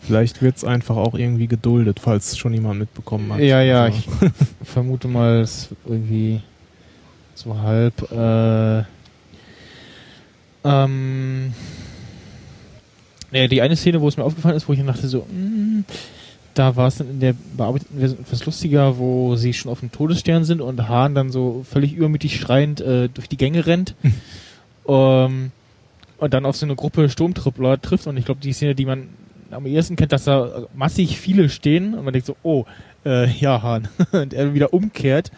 Vielleicht wird es einfach auch irgendwie geduldet, falls schon jemand mitbekommen hat. ja, ja, Also, ich vermute mal, es irgendwie so halb. Äh, ähm, ja, die eine Szene, wo es mir aufgefallen ist, wo ich dann dachte so, mm, da war es dann in der bearbeiteten Version etwas lustiger, wo sie schon auf dem Todesstern sind und Hahn dann so völlig übermütig schreiend äh, durch die Gänge rennt. ähm, und dann auf so eine Gruppe Sturmtruppler trifft und ich glaube, die Szene, die man am ehesten kennt, dass da massig viele stehen und man denkt so, oh, äh, ja, Hahn. und er wieder umkehrt.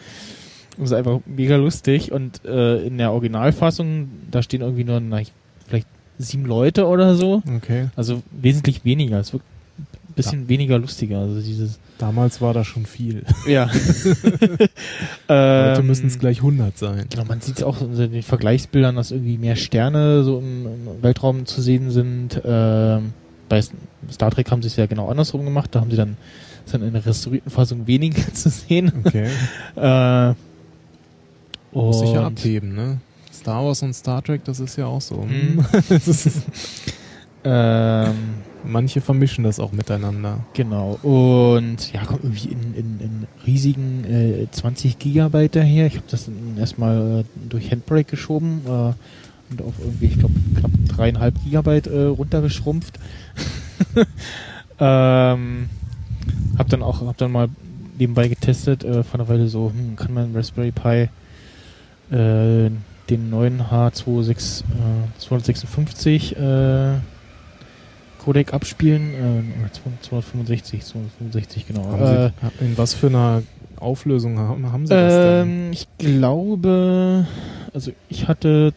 Und das ist einfach mega lustig. Und äh, in der Originalfassung, da stehen irgendwie nur na, ich- vielleicht sieben Leute oder so. okay. Also wesentlich weniger. Es wird ein bisschen weniger lustiger. Also dieses. Damals war das schon viel. Ja. Heute ähm, müssen es gleich 100 sein. Genau, man sieht es auch in den Vergleichsbildern, dass irgendwie mehr Sterne so im, im Weltraum zu sehen sind. Ähm, bei Star Trek haben sie es ja genau andersrum gemacht. Da haben sie dann, dann in der restaurierten Fassung weniger zu sehen. Okay. Äh, Muss sich ja abheben, ne? Star Wars und Star Trek, das ist ja auch so. Mhm. Ist- ähm, Manche vermischen das auch miteinander. genau. Und ja, kommt irgendwie in, in, in riesigen äh, 20 Gigabyte daher. Ich habe das erstmal äh, durch Handbrake geschoben äh, und auf irgendwie, ich glaube, knapp dreieinhalb Gigabyte äh, runtergeschrumpft. ähm, hab dann auch, hab dann mal nebenbei getestet, äh, von der Weile so, hm, kann man Raspberry Pi äh, den neuen H26 äh, 256 äh, Codec abspielen. Äh, oder 265, 265, genau. Äh, Sie, in was für einer Auflösung haben, haben Sie das denn? ähm, ich glaube, also ich hatte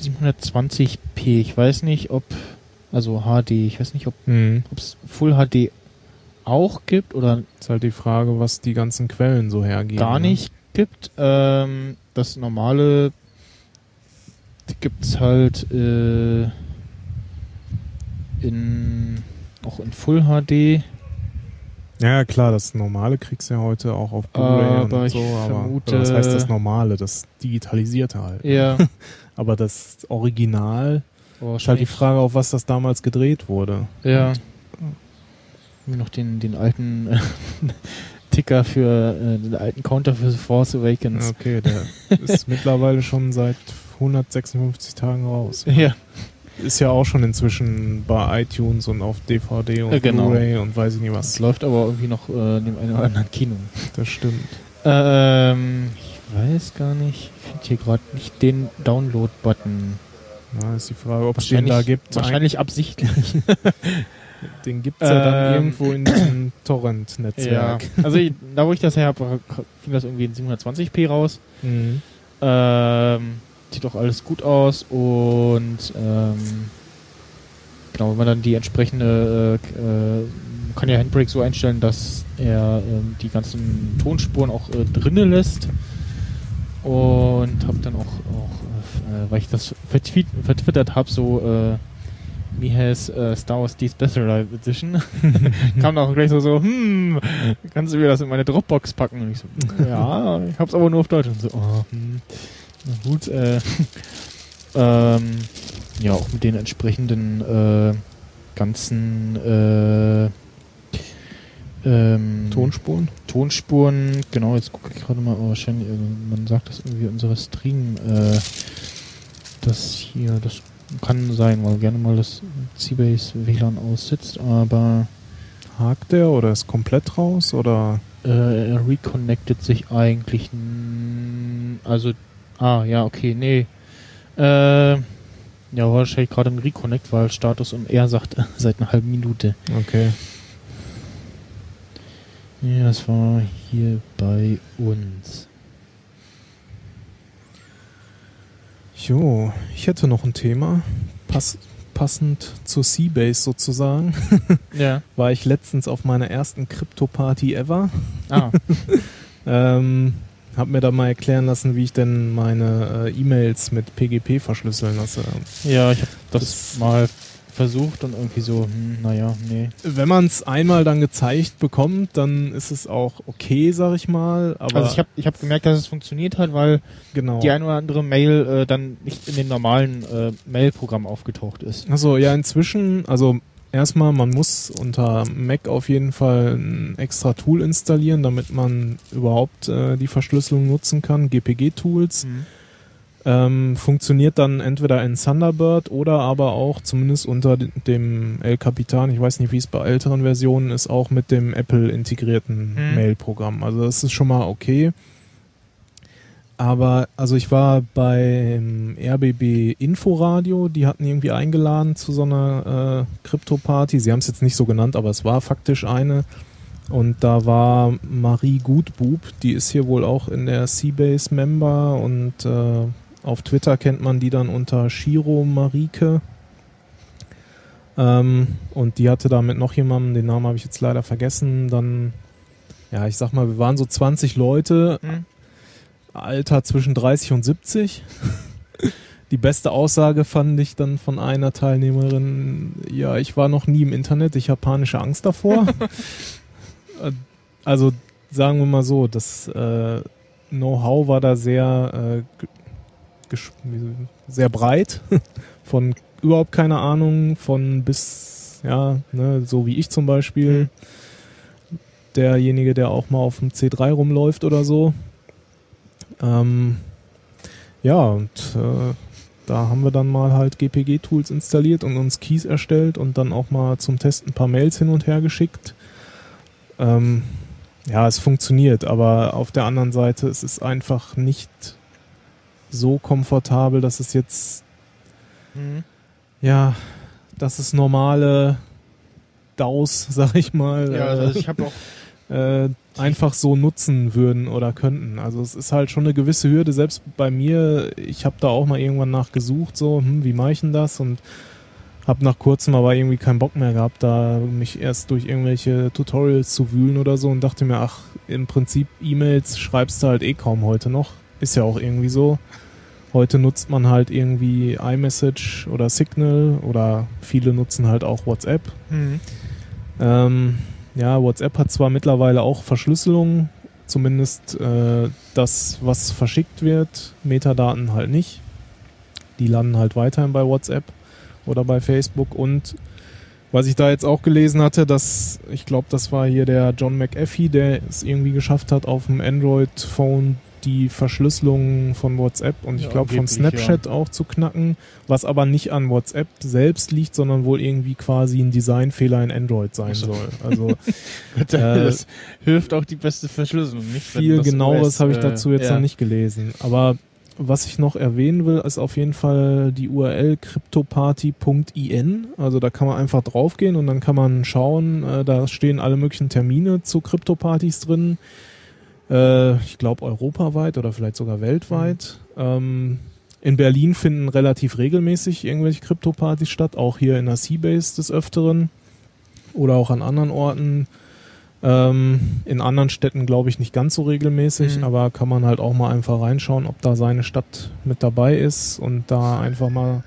720p. Ich weiß nicht, ob, also HD, ich weiß nicht, ob es Full HD auch gibt oder Ist halt die Frage, was die ganzen Quellen so hergeben. gar ne? nicht gibt. Ähm, das normale gibt's halt äh, in auch in Full HD. Ja, klar, das Normale kriegst du ja heute auch auf Blu-ray Aber und ich so, aber vermute- oder was heißt das Normale? Das Digitalisierte halt. Ja. Aber das Original Oh, ist halt die Frage, auf was das damals gedreht wurde. Ja. Mir noch den, den alten Ticker für äh, den alten Counter für The Force Awakens. Okay, der ist mittlerweile schon seit 156 Tagen raus. Ja. Ist ja auch schon inzwischen bei iTunes und auf DVD und Äh, genau. Blu-ray und weiß ich nicht Das was. läuft aber irgendwie noch äh, in dem einen oder anderen Kino. Das stimmt. Ähm, ich weiß gar nicht. Ich finde hier gerade nicht den Download-Button. Ja, ist die Frage, ob es den da gibt. Wahrscheinlich absichtlich. Den gibt es ja dann Ähm, irgendwo in diesem ja. Torrent-Netzwerk. Also ich, da wo ich das her habe, fing das irgendwie in 720p raus. Mhm. Ähm, sieht doch alles gut aus und ähm, genau, wenn man dann die entsprechende äh, äh, kann ja Handbrake so einstellen, dass er ähm, die ganzen Tonspuren auch äh, drinnen lässt und habe dann auch, auch äh, weil ich das vertweet, vertwittert habe, so äh, me has uh, Star Wars Despecialized Edition, kam dann auch gleich so, so, hm, kannst du mir das in meine Dropbox packen? Und ich so, ja, ich hab's aber nur auf Deutsch. Und so, oh, hm, gut, äh, ähm, ja, auch mit den entsprechenden äh, ganzen äh, ähm, Tonspuren? Tonspuren, genau, jetzt gucke ich gerade mal, aber wahrscheinlich, äh, man sagt das irgendwie unsere Stream, äh, das hier, das kann sein, weil gerne mal das Seabase WLAN aussitzt, aber Hakt der oder ist komplett raus oder? äh, er reconnectet sich eigentlich, also, ah, ja, okay, nee, äh, ja, wahrscheinlich gerade ein Reconnect, weil Status und er sagt seit einer halben Minute. Okay. Ja, das war hier bei uns. Jo, ich hätte noch ein Thema. Pass, passend zur Seabase sozusagen. Ja. War ich letztens auf meiner ersten Krypto-Party ever. Ah, Ähm, hab mir da mal erklären lassen, wie ich denn meine äh, E-Mails mit PGP verschlüsseln lasse. ja, ich habe das, Das- mal versucht und irgendwie so, hm, naja, nee. Wenn man es einmal dann gezeigt bekommt, dann ist es auch okay, sag ich mal. Aber also ich habe ich hab gemerkt, dass es funktioniert hat, weil genau. die ein oder andere Mail äh, dann nicht in dem normalen äh, Mail-Programm aufgetaucht ist. Also ja, inzwischen, also erstmal, man muss unter Mac auf jeden Fall ein extra Tool installieren, damit man überhaupt äh, die Verschlüsselung nutzen kann, GPG-Tools. Mhm. Ähm, funktioniert dann entweder in Thunderbird oder aber auch zumindest unter dem El Capitan, ich weiß nicht, wie es bei älteren Versionen ist, auch mit dem Apple integrierten Mhm. Mail-Programm. Also das ist schon mal okay. Aber also ich war beim RBB Inforadio, die hatten irgendwie eingeladen zu so einer äh, Krypto-Party. Sie haben es jetzt nicht so genannt, aber es war faktisch eine. Und da war Marie Gutbub, die ist hier wohl auch in der Seabase-Member und äh, auf Twitter kennt man die dann unter Shiro Marike. Ähm, und die hatte da mit noch jemandem, den Namen habe ich jetzt leider vergessen, dann, ja, ich sag mal, wir waren so 20 Leute, Mhm. Alter zwischen 30 und 70. Die beste Aussage fand ich dann von einer Teilnehmerin, ja, ich war noch nie im Internet, ich habe panische Angst davor. Also sagen wir mal so, das äh, Know-how war da sehr, äh, sehr breit, von überhaupt keine Ahnung, von bis, ja, ne, so wie ich zum Beispiel, derjenige, der auch mal auf dem C3 rumläuft oder so. Ähm, ja, und äh, da haben wir dann mal halt GPG-Tools installiert und uns Keys erstellt und dann auch mal zum Testen ein paar Mails hin und her geschickt. Ähm, ja, es funktioniert, aber auf der anderen Seite, es ist einfach nicht so komfortabel, dass es jetzt, Mhm. ja, dass es normale DAOs, sag ich mal, Ja, äh, also ich habe auch äh, einfach so nutzen würden oder könnten. Also es ist halt schon eine gewisse Hürde, selbst bei mir, ich habe da auch mal irgendwann nachgesucht, so, hm, wie mache ich denn das? Und habe nach kurzem aber irgendwie keinen Bock mehr gehabt, da mich erst durch irgendwelche Tutorials zu wühlen oder so und dachte mir, ach, im Prinzip E-Mails schreibst du halt eh kaum heute noch. Ist ja auch irgendwie so. Heute nutzt man halt irgendwie iMessage oder Signal oder viele nutzen halt auch WhatsApp. Mhm. Ähm, ja, WhatsApp hat zwar mittlerweile auch Verschlüsselung, zumindest äh, das, was verschickt wird, Metadaten halt nicht. Die landen halt weiterhin bei WhatsApp oder bei Facebook und was ich da jetzt auch gelesen hatte, dass ich glaube, das war hier der John McAfee, der es irgendwie geschafft hat, auf dem Android-Phone die Verschlüsselung von WhatsApp und ich Ja, glaube von Snapchat auch zu knacken, was aber nicht an WhatsApp selbst liegt, sondern wohl irgendwie quasi ein Designfehler in Android sein Ach so. soll. Also Äh, das hilft auch die beste Verschlüsselung. Nicht, viel genaueres habe ich äh, dazu jetzt ja. noch nicht gelesen. Aber was ich noch erwähnen will, ist auf jeden Fall die URL cryptoparty.in. Also da kann man einfach draufgehen und dann kann man schauen, äh, da stehen alle möglichen Termine zu Kryptopartys drin. Äh, ich glaube europaweit oder vielleicht sogar weltweit. Ähm, in Berlin finden relativ regelmäßig irgendwelche Kryptopartys statt, auch hier in der Seabase des Öfteren oder auch an anderen Orten. Ähm, in anderen Städten glaube ich nicht ganz so regelmäßig, Mhm. aber kann man halt auch mal einfach reinschauen, ob da seine Stadt mit dabei ist und da einfach mal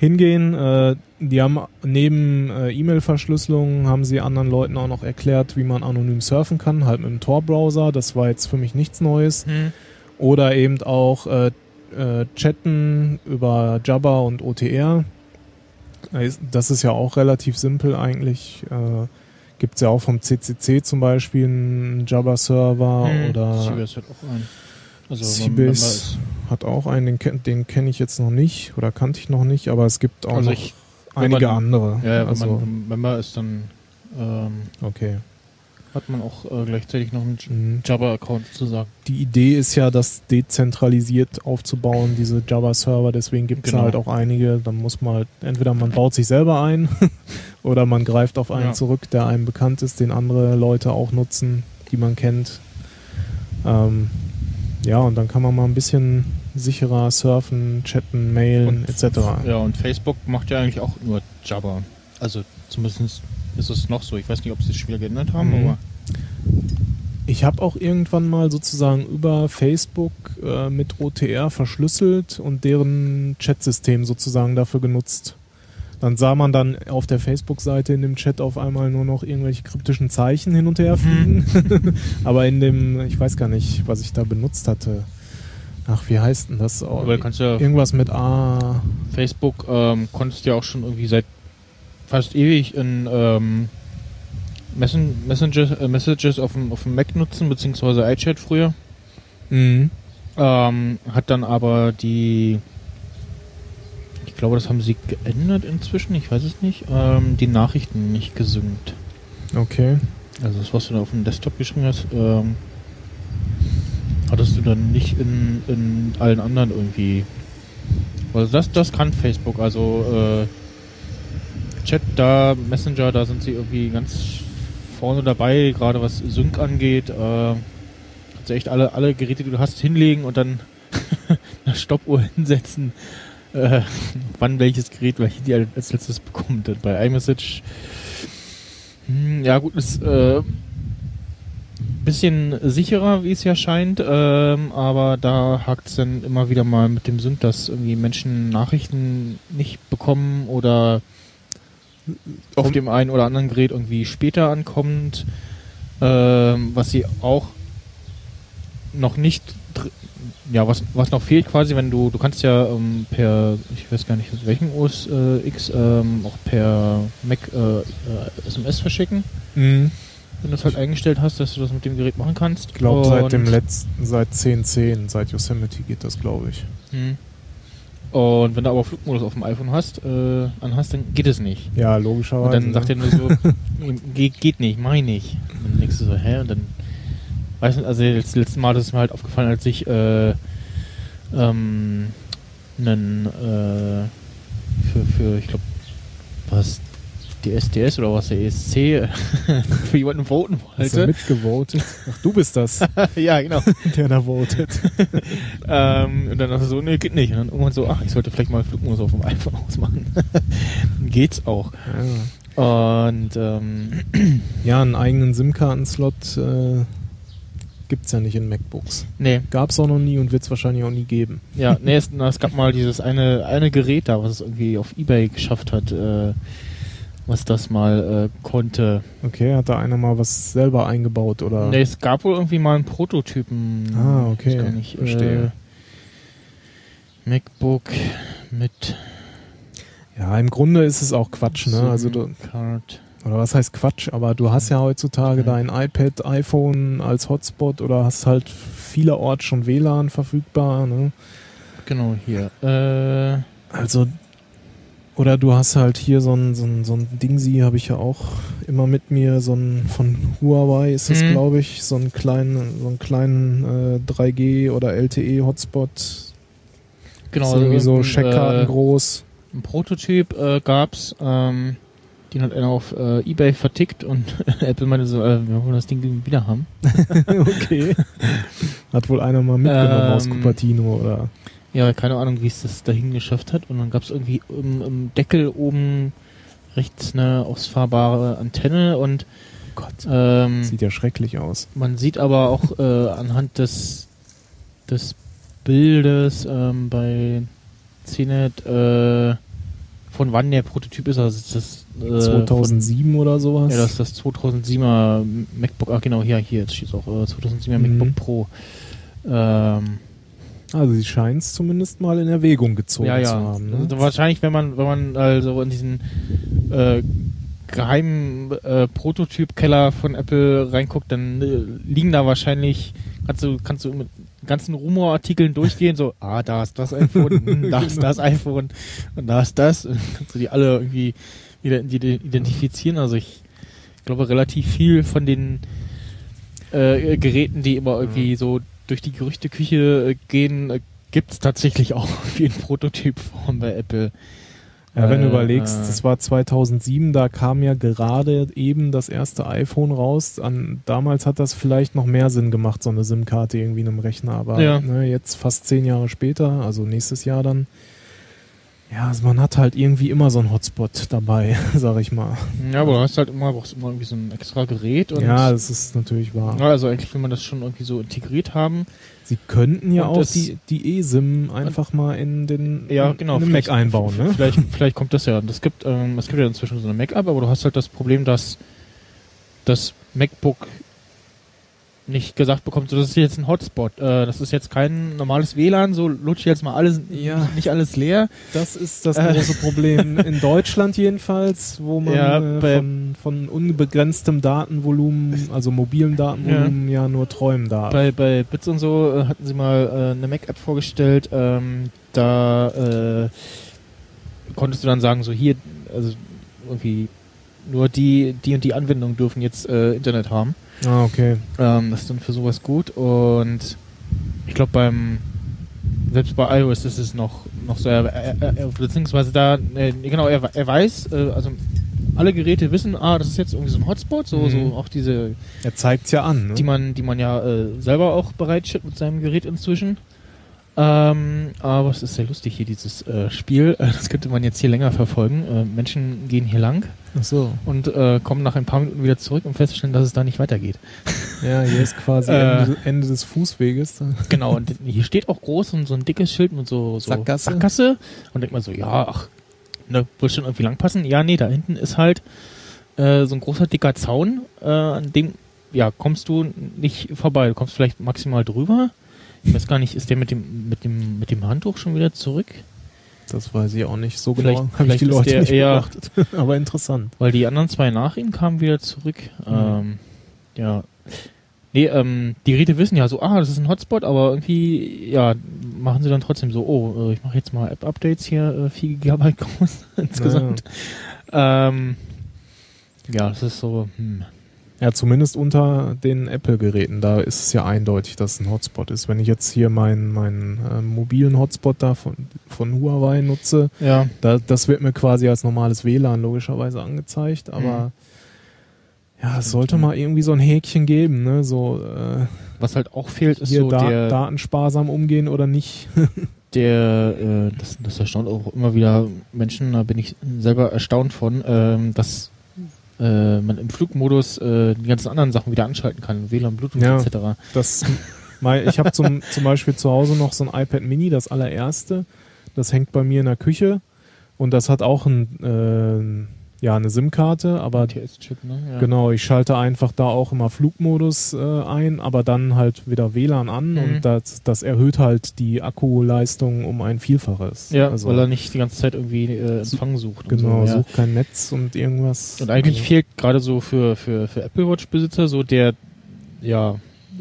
hingehen. Äh, die haben neben äh, E-Mail-Verschlüsselung haben sie anderen Leuten auch noch erklärt, wie man anonym surfen kann, halt mit dem Tor-Browser. Das war jetzt für mich nichts Neues. Hm. Oder eben auch äh, äh, chatten über Jabber und OTR. Äh, Das ist ja auch relativ simpel eigentlich. Äh, Gibt es ja auch vom CCC zum Beispiel einen Jabber-Server Hm. oder Seabase hat auch einen. Also, Seabase hat auch einen, den, den kenne ich jetzt noch nicht oder kannte ich noch nicht, aber es gibt auch Also noch ich- einige man- andere. Ja, ja, wenn also, man Member ist, dann ähm, okay. hat man auch äh, gleichzeitig noch einen Mhm. Jabber-Account sozusagen. Die Idee ist ja, das dezentralisiert aufzubauen, diese Java-Server, deswegen gibt es Genau. halt auch einige, dann muss man halt, entweder man baut sich selber ein oder man greift auf einen Ja. zurück, der einem bekannt ist, den andere Leute auch nutzen, die man kennt. Ähm, ja, und dann kann man mal ein bisschen sicherer surfen, chatten, mailen, Und- etc. Ja, und Facebook macht ja eigentlich auch nur Jabber. Also zumindest ist es noch so. Ich weiß nicht, ob sie es schon wieder geändert haben, Mhm. aber Ich habe auch irgendwann mal sozusagen über Facebook äh, mit OTR verschlüsselt und deren Chatsystem sozusagen dafür genutzt. Dann sah man dann auf der Facebook-Seite in dem Chat auf einmal nur noch irgendwelche kryptischen Zeichen hin und her fliegen. Aber in dem, ich weiß gar nicht, was ich da benutzt hatte. Ach, wie heißt denn das? Oh, ja irgendwas mit A. Facebook ähm, konntest ja auch schon irgendwie seit fast ewig in ähm, Messen Messages, äh, Messages auf dem, auf dem Mac nutzen, beziehungsweise iChat früher. Mhm. Ähm, hat dann aber die, glaube, das haben sie geändert inzwischen, ich weiß es nicht, ähm, die Nachrichten nicht gesynkt. Okay. Also das, was du da auf dem Desktop geschrieben hast, ähm, hattest du dann nicht in, in allen anderen irgendwie. Also das, das kann Facebook, also äh, Chat da, Messenger, da sind sie irgendwie ganz vorne dabei, gerade was Sync angeht. Äh, kannst du echt alle, alle Geräte, die du hast, hinlegen und dann eine Stoppuhr hinsetzen, äh, wann welches Gerät welche die als letztes bekommt. Und bei iMessage, hm, ja gut, ist äh, bisschen sicherer, wie es ja scheint, ähm, aber da hakt es dann immer wieder mal mit dem Sync, dass irgendwie Menschen Nachrichten nicht bekommen oder auf dem einen oder anderen Gerät irgendwie später ankommt, ähm, was sie auch noch nicht, ja, was, was noch fehlt quasi, wenn du, du kannst ja ähm, per, ich weiß gar nicht, aus welchem OS äh, X, ähm, auch per Mac äh, äh, SMS verschicken Mhm. wenn du es halt eingestellt hast, dass du das mit dem Gerät machen kannst. Ich glaube, seit Und- dem letzten, seit 10.10, seit Yosemite geht das, glaube ich. Hm. Und wenn du aber Flugmodus auf dem iPhone hast, äh, anhast, dann geht es nicht. Ja, Und logischerweise. dann sagt er nur so, geht, geht nicht, mach ich. Und dann denkst du so, hä? Und dann, weißt du, also das letzte Mal ist mir halt aufgefallen, als ich äh, ähm, einen äh, für, für, ich glaube, was, die SDS oder was, der ESC für jemanden voten Hast du wollte. mitgevotet? Ach, du bist das, ja, genau. der da votet. Ähm, und dann dachte ich so, nee, geht nicht. Und dann irgendwann so, ach, ich sollte vielleicht mal Flugmodus auf dem iPhone ausmachen. dann geht's auch. Ja. Und ähm, Ja, einen eigenen SIM-Karten-Slot äh, gibt es ja nicht in MacBooks. nee, Gab es auch noch nie und wird es wahrscheinlich auch nie geben. ja, nee, es, na, es gab mal dieses eine, eine Gerät da, was es irgendwie auf Ebay geschafft hat, äh, was das mal äh, konnte. Okay, hat da einer mal was selber eingebaut oder? Nee, es gab wohl irgendwie mal einen Prototypen. Ah, okay, Ich gar nicht, verstehe. Äh, MacBook mit Ja, im Grunde ist es auch Quatsch, ne? Also du. Oder was heißt Quatsch, aber du hast ja heutzutage dein iPad, iPhone als Hotspot oder hast halt vielerorts schon WLAN verfügbar, ne? Genau, hier. Äh, Also, oder du hast halt hier so ein, so ein, so ein Dingsi, habe ich ja auch immer mit mir, so ein von Huawei ist es, Mhm. glaube ich, so einen kleinen, so einen kleinen äh, 3G oder LTE-Hotspot. genau. ist irgendwie so irgendein, Scheckkarten äh, groß. Ein Prototyp äh, gab's, ähm, den hat einer auf äh, Ebay vertickt und Apple meinte so, äh, wir wollen das Ding wieder haben. okay. Hat wohl einer mal mitgenommen aus Ähm, Cupertino oder. Ja, keine Ahnung, wie es das dahin geschafft hat. Und dann gab's irgendwie im, im Deckel oben rechts eine ausfahrbare Antenne und Gott. ähm, Sieht ja schrecklich aus. man sieht aber auch äh, anhand des, des Bildes ähm, bei CNET, äh, von wann der Prototyp ist. Also ist das äh, 2007 oder sowas. Von, ja, das ist das 2007er MacBook. Ah, genau, hier, hier, jetzt steht auch äh, 2007er Mhm. MacBook Pro. Ähm, also sie scheint es zumindest mal in Erwägung gezogen ja, zu ja. haben. Ne? Also wahrscheinlich, wenn man, wenn man also in diesen äh, geheimen äh, Prototyp-Keller von Apple reinguckt, dann äh, liegen da wahrscheinlich, kannst du, kannst du mit ganzen Rumorartikeln durchgehen, so, ah, da ist das iPhone, hm, da ist Genau. das iPhone und da ist das. Und kannst du die alle irgendwie identifizieren. Also ich glaube, relativ viel von den äh, Geräten, die immer irgendwie so durch die Gerüchteküche äh, gehen, äh, gibt's tatsächlich auch irgendwie in Prototypform bei Apple. Ja, wenn du Äh, überlegst, äh, das war 2007, da kam ja gerade eben das erste iPhone raus. An, damals hat das vielleicht noch mehr Sinn gemacht, so eine SIM-Karte irgendwie in einem Rechner. Aber Ja. ne, jetzt fast zehn Jahre später, also nächstes Jahr dann, Ja, also man hat halt irgendwie immer so einen Hotspot dabei, sag ich mal. Ja, aber du hast halt immer, brauchst immer irgendwie so ein extra Gerät und Ja, das ist natürlich wahr. Ja, also eigentlich will man das schon irgendwie so integriert haben. Sie könnten ja Und auch das- die, die eSIM einfach mal in den Ja, genau. in den Mac einbauen, ne? Vielleicht, vielleicht kommt das ja. Es gibt, ähm, es gibt ja inzwischen so eine Mac-App, aber du hast halt das Problem, dass das MacBook nicht gesagt bekommt, so, das ist jetzt ein Hotspot. Äh, das ist jetzt kein normales WLAN, so lutsch jetzt mal alles, Ja. nicht alles leer. Das ist das Äh. große Problem in Deutschland jedenfalls, wo man Ja, äh, von, von unbegrenztem Datenvolumen, also mobilem Datenvolumen, ja, nur träumen darf. Bei, bei Bits und so äh, hatten sie mal äh, eine Mac-App vorgestellt, ähm, da äh, konntest du dann sagen, so hier, also irgendwie nur die, die und die Anwendungen dürfen jetzt Internet haben. Ah, okay. Ähm, das ist dann für sowas gut und ich glaube beim selbst bei iOS ist es noch noch so er, er, er, beziehungsweise da äh, genau er, er weiß äh, also alle Geräte wissen ah das ist jetzt irgendwie so ein Hotspot so Mhm. so auch diese Er zeigt's ja an, ne? die man die man ja äh, selber auch bereitstellt mit seinem Gerät inzwischen ähm, aber es ist sehr lustig hier dieses äh, Spiel äh, das könnte man jetzt hier länger verfolgen äh, Menschen gehen hier lang Ach so. und äh, kommen nach ein paar Minuten wieder zurück und feststellen dass es da nicht weitergeht Ja, hier ist quasi Äh. Ende, Ende des Fußweges. Genau, und hier steht auch groß und so ein dickes Schild mit so, so Sackgasse. Sackgasse. Und denkt man so, ja, ach, ne, wird schon irgendwie lang passen. Ja, nee, da hinten ist halt äh, so ein großer dicker Zaun, an dem ja, kommst du nicht vorbei. Du kommst vielleicht maximal drüber. Ich weiß gar nicht, ist der mit dem, mit dem, mit dem Handtuch schon wieder zurück? Das weiß ich auch nicht so Vielleicht- genau. Hab ich die Leute der nicht beobachtet. Aber interessant. Weil die anderen zwei nach ihm kamen wieder zurück. Mhm. Ähm, ja. Nee, ähm, die Geräte wissen ja so, ah, das ist ein Hotspot, aber irgendwie, ja, machen sie dann trotzdem so, oh, äh, ich mache jetzt mal App-Updates hier, äh, 4 Gigabyte groß insgesamt. Ähm, ja, das ist so, hm. Ja, zumindest unter den Apple-Geräten, da ist es ja eindeutig, dass es ein Hotspot ist. Wenn ich jetzt hier meinen meinen äh, mobilen Hotspot da von, von Huawei nutze, Ja, da, das wird mir quasi als normales WLAN logischerweise angezeigt, aber ja, es sollte mal irgendwie so ein Häkchen geben, ne? So äh, was halt auch fehlt, ist hier so da, der, datensparsam umgehen oder nicht. der äh, das, das erstaunt auch immer wieder Menschen, da bin ich selber erstaunt von, ähm, dass äh, man im Flugmodus äh, die ganzen anderen Sachen wieder anschalten kann, WLAN, Bluetooth Ja. etc. Das, ich habe zum, zum Beispiel zu Hause noch so ein iPad Mini, das allererste. Das hängt bei mir in der Küche und das hat auch ein, äh, ja, eine SIM-Karte, aber TS-Chip, ne? Ja. Genau, ich schalte einfach da auch immer Flugmodus äh, ein, aber dann halt wieder WLAN an Mhm. und das, das erhöht halt die Akkuleistung um ein Vielfaches. Ja, also, weil er nicht die ganze Zeit irgendwie äh, Empfang sucht. genau, so, ja. sucht kein Netz und irgendwas. Und eigentlich Also, fehlt gerade so für, für, für Apple Watch-Besitzer so der, ja,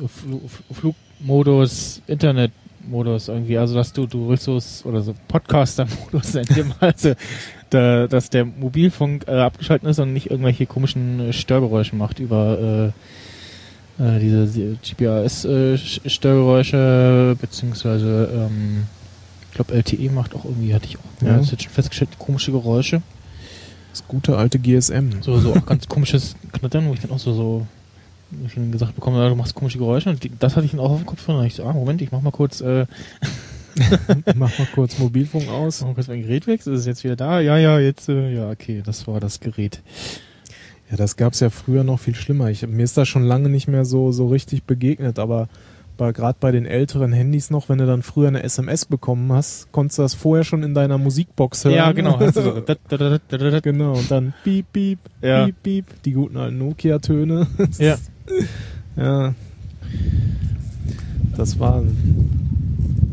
Fl Flugmodus, Internetmodus irgendwie. Also, dass du, du willst so, oder so Podcaster-Modus in dem also, da, dass der Mobilfunk äh, abgeschaltet ist und nicht irgendwelche komischen äh, Störgeräusche macht über äh, äh, diese GPS-Störgeräusche, beziehungsweise, ähm, ich glaube, LTE macht auch irgendwie, hatte ich auch Ja. jetzt schon festgestellt, komische Geräusche. das gute alte GSM. So, so auch ganz komisches Knattern, wo ich dann auch so, so dann gesagt bekomme, du machst komische Geräusche und die, das hatte ich dann auch auf dem Kopf und ich so, ah, Moment, ich mach mal kurz, äh, Mach mal kurz Mobilfunk aus. mach mal kurz mein Gerät weg, ist es jetzt wieder da? Ja, ja, jetzt, äh, ja, okay, das war das Gerät. Ja, das gab's ja früher noch viel schlimmer. Ich, mir ist das schon lange nicht mehr so, so richtig begegnet, aber gerade bei den älteren Handys noch, wenn du dann früher eine SMS bekommen hast, konntest du das vorher schon in deiner Musikbox hören. Ja, genau. Dat, dat, dat. genau, und dann piep, piep, Ja. piep, piep, die guten alten Nokia-Töne. Ja. Ja. Das war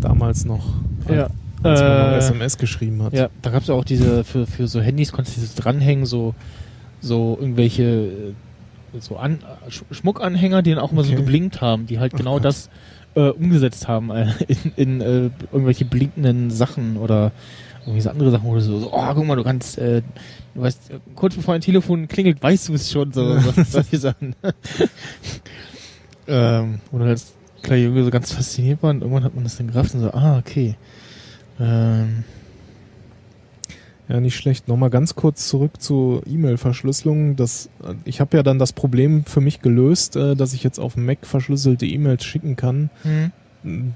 damals noch, Ja. als man noch Äh, SMS geschrieben hat. Ja, da gab es ja auch diese, für, für so Handys konntest du dieses dranhängen, so, so irgendwelche äh, so An Sch Schmuckanhänger, die dann auch immer so Okay. geblinkt haben, die halt Ach genau Gott. das äh, umgesetzt haben äh, in, in äh, irgendwelche blinkenden Sachen oder irgendwie so andere Sachen, wo du so, so oh, guck mal, du kannst, äh, du weißt, kurz bevor ein Telefon klingelt, weißt du es schon, so, so solche Sachen. ähm, dann als kleiner Junge so ganz fasziniert war und irgendwann hat man das dann gerafft und so, ah, okay. Ähm, Ja, nicht schlecht. Nochmal ganz kurz zurück zur E-Mail-Verschlüsselung. Das, ich habe ja dann das Problem für mich gelöst, äh, dass ich jetzt auf dem Mac verschlüsselte E-Mails schicken kann. hm.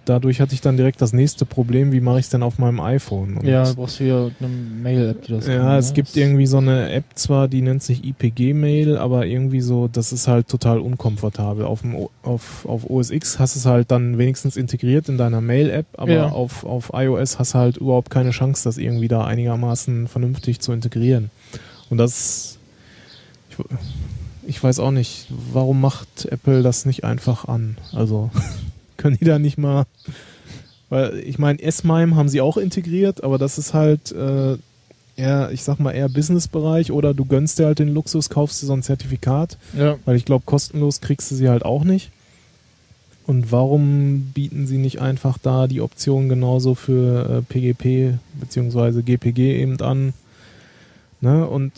Dadurch hatte ich dann direkt das nächste Problem, wie mache ich es denn auf meinem iPhone? Und Ja, du brauchst wieder eine Mail-App, die das kann, ja, es ne? gibt irgendwie so eine App zwar, die nennt sich IPG-Mail, aber irgendwie so, das ist halt total unkomfortabel. Auf, dem, auf, auf OS X hast du es halt dann wenigstens integriert in deiner Mail-App, aber Ja. auf, auf iOS hast du halt überhaupt keine Chance, das irgendwie da einigermaßen vernünftig zu integrieren. Und das, ich, ich weiß auch nicht, warum macht Apple das nicht einfach an? Also können die da nicht mal, weil ich meine, S-MIME haben sie auch integriert, aber das ist halt äh, eher, ich sag mal, eher Businessbereich oder du gönnst dir halt den Luxus, kaufst dir so ein Zertifikat, Ja. weil ich glaube, kostenlos kriegst du sie halt auch nicht. Und warum bieten sie nicht einfach da die Option genauso für äh, PGP beziehungsweise GPG eben an? Ne? Und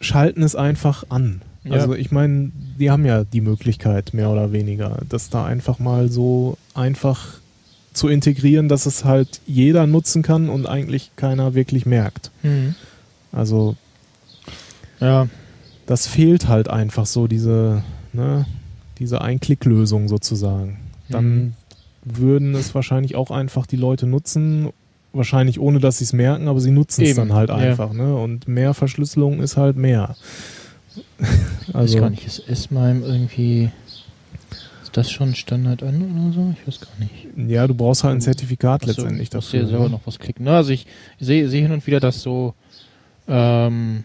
schalten es einfach an. Ja. Also ich meine, die haben ja die Möglichkeit, mehr oder weniger, das da einfach mal so einfach zu integrieren, dass es halt jeder nutzen kann und eigentlich keiner wirklich merkt. Mhm. Also Ja, das fehlt halt einfach so, diese, ne, diese Einklicklösung sozusagen. Dann Mhm. würden es wahrscheinlich auch einfach die Leute nutzen, wahrscheinlich ohne dass sie es merken, aber sie nutzen es dann halt ja. einfach. Ne? Und mehr Verschlüsselung ist halt mehr. weiß also, gar nicht, ist S-MIME irgendwie, ist das schon Standard an oder so? Ich weiß gar nicht. ja, du brauchst halt ein Zertifikat Achso, letztendlich musst dafür. dir selber ne? noch was klicken. Ne? Also ich sehe sehe hin und wieder, dass so, ähm,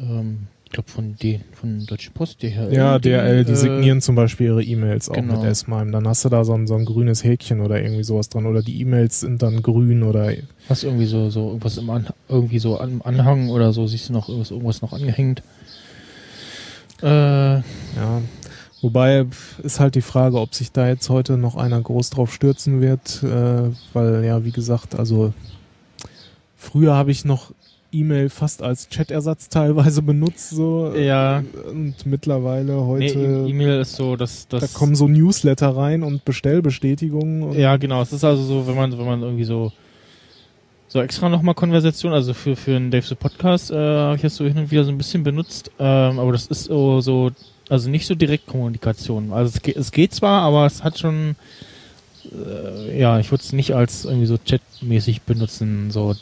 ähm, ich glaube von den, von Deutsche Post, DHL. Ja, DRL, die äh, signieren zum Beispiel ihre E-Mails auch genau. mit S-MIME. Dann hast du da so ein, so ein grünes Häkchen oder irgendwie sowas dran. Oder die E-Mails sind dann grün oder Hast irgendwie so, so irgendwas im An irgendwie so am Anhang oder so, siehst du noch irgendwas, irgendwas noch angehängt. Äh, Ja, wobei ist halt die Frage, ob sich da jetzt heute noch einer groß drauf stürzen wird, äh, weil ja, wie gesagt, also früher habe ich noch E-Mail fast als Chat-Ersatz teilweise benutzt, so Ja. und mittlerweile nee, heute E- E-Mail ist so, dass das. da kommen so Newsletter rein und Bestellbestätigungen und Ja, genau. Es ist also so, wenn man, wenn man irgendwie so so extra nochmal Konversation, also für, für einen Dave the Podcast äh, habe ich das so hin und wieder so ein bisschen benutzt, ähm, aber das ist so, so also nicht so Direktkommunikation. Also es, geht- es geht zwar, aber es hat schon äh, ja, ich würde es nicht als irgendwie so chatmäßig benutzen, so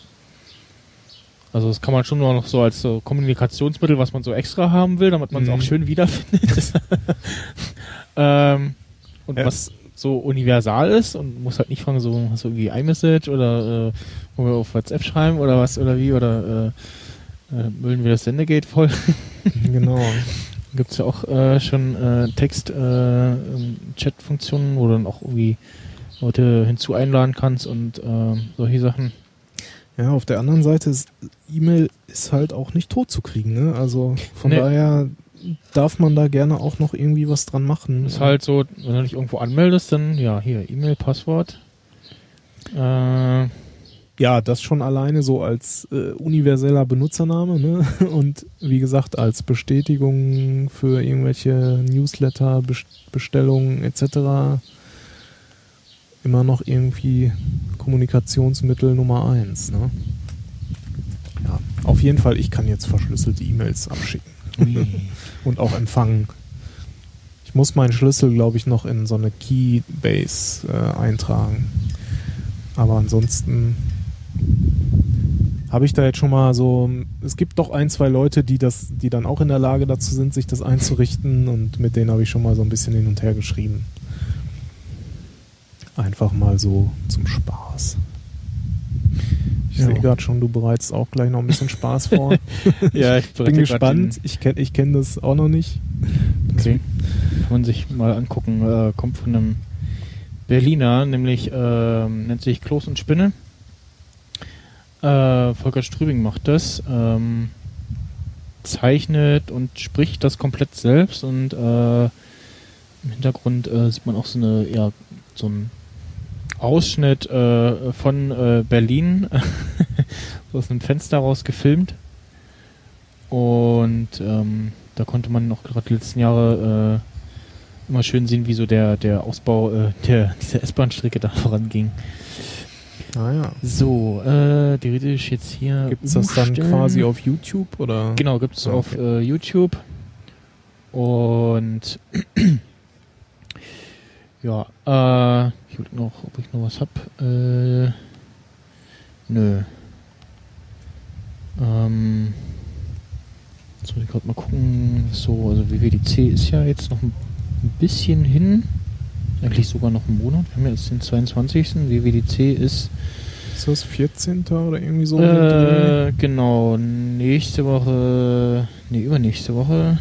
also das kann man schon nur noch so als so Kommunikationsmittel, was man so extra haben will, damit man es Mhm. auch schön wiederfindet. ähm, und Ja. was so universal ist und muss halt nicht fragen, so hast du irgendwie iMessage oder äh, wollen wir auf WhatsApp schreiben oder was oder wie oder äh, äh, müllen wir das Sendegate voll. genau. Gibt es ja auch äh, schon äh, Text-Chat-Funktionen, wo du dann auch irgendwie Leute hinzu einladen kannst und äh, solche Sachen. Ja, auf der anderen Seite ist E-Mail ist halt auch nicht tot zu kriegen, ne? Also von Nee. daher darf man da gerne auch noch irgendwie was dran machen. Ist halt so, wenn du dich irgendwo anmeldest, dann ja, hier E-Mail, Passwort. Äh, Ja, das schon alleine so als äh, universeller Benutzername, ne? Und wie gesagt, als Bestätigung für irgendwelche Newsletter, Best Bestellungen etc. immer noch irgendwie Kommunikationsmittel Nummer eins, ne? Ja, auf jeden Fall, ich kann jetzt verschlüsselte E-Mails abschicken und auch empfangen. Ich muss meinen Schlüssel, glaube ich, noch in so eine Keybase äh, eintragen. Aber ansonsten habe ich da jetzt schon mal so. Es gibt doch ein, zwei Leute, die das, die dann auch in der Lage dazu sind, sich das einzurichten und mit denen habe ich schon mal so ein bisschen hin und her geschrieben. Einfach mal so zum Spaß. Ich Ja. sehe gerade schon, du bereitest auch gleich noch ein bisschen Spaß vor. ja, ich Bin gespannt. Ich kenne ich kenn das auch noch nicht. Okay. Kann man sich mal angucken. Äh, kommt von einem Berliner, nämlich ähm, nennt sich Kloß und Spinne. Äh, Volker Strübing macht das. Ähm, zeichnet und spricht das komplett selbst und äh, im Hintergrund äh, sieht man auch so eine, ja, so ein Ausschnitt äh, von äh, Berlin so aus einem Fenster raus gefilmt. Und ähm, da konnte man noch gerade die letzten Jahre äh, immer schön sehen, wie so der, der Ausbau äh, der, dieser S-Bahn-Strecke da voranging. Ah ja. So, äh, theoretisch jetzt hier. Gibt es das dann quasi auf YouTube oder? Genau, gibt es Ah, auf okay. äh, YouTube. Und Ja, äh, ich guck noch, ob ich noch was hab. Äh, nö. Ähm, jetzt muss ich gerade mal gucken. So, also WWDC ist ja jetzt noch ein bisschen hin. Eigentlich sogar noch einen Monat. Wir haben ja jetzt den 22. WWDC ist Ist das 14. oder irgendwie so? äh, genau, nächste Woche, nee, übernächste Woche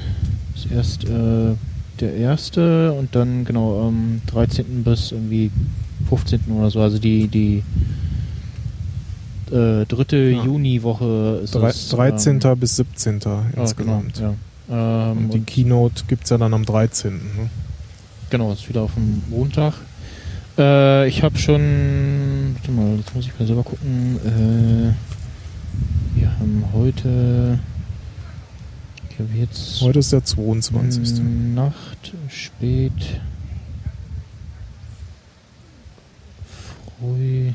ist erst äh, der erste und dann genau am 13. bis irgendwie 15. oder so, also die, die äh, dritte Ja. Juniwoche ist Drei- es. 13. Ähm, bis 17. ja, insgesamt. Genau, ja. Ähm, Und die und Keynote gibt es ja dann am 13. Ne? Genau, ist wieder auf dem Montag. Äh, ich habe schon. Warte mal, jetzt muss ich mal selber gucken. Äh, wir haben heute. Ich jetzt. Heute ist der 22. m, Nacht, spät. Früh.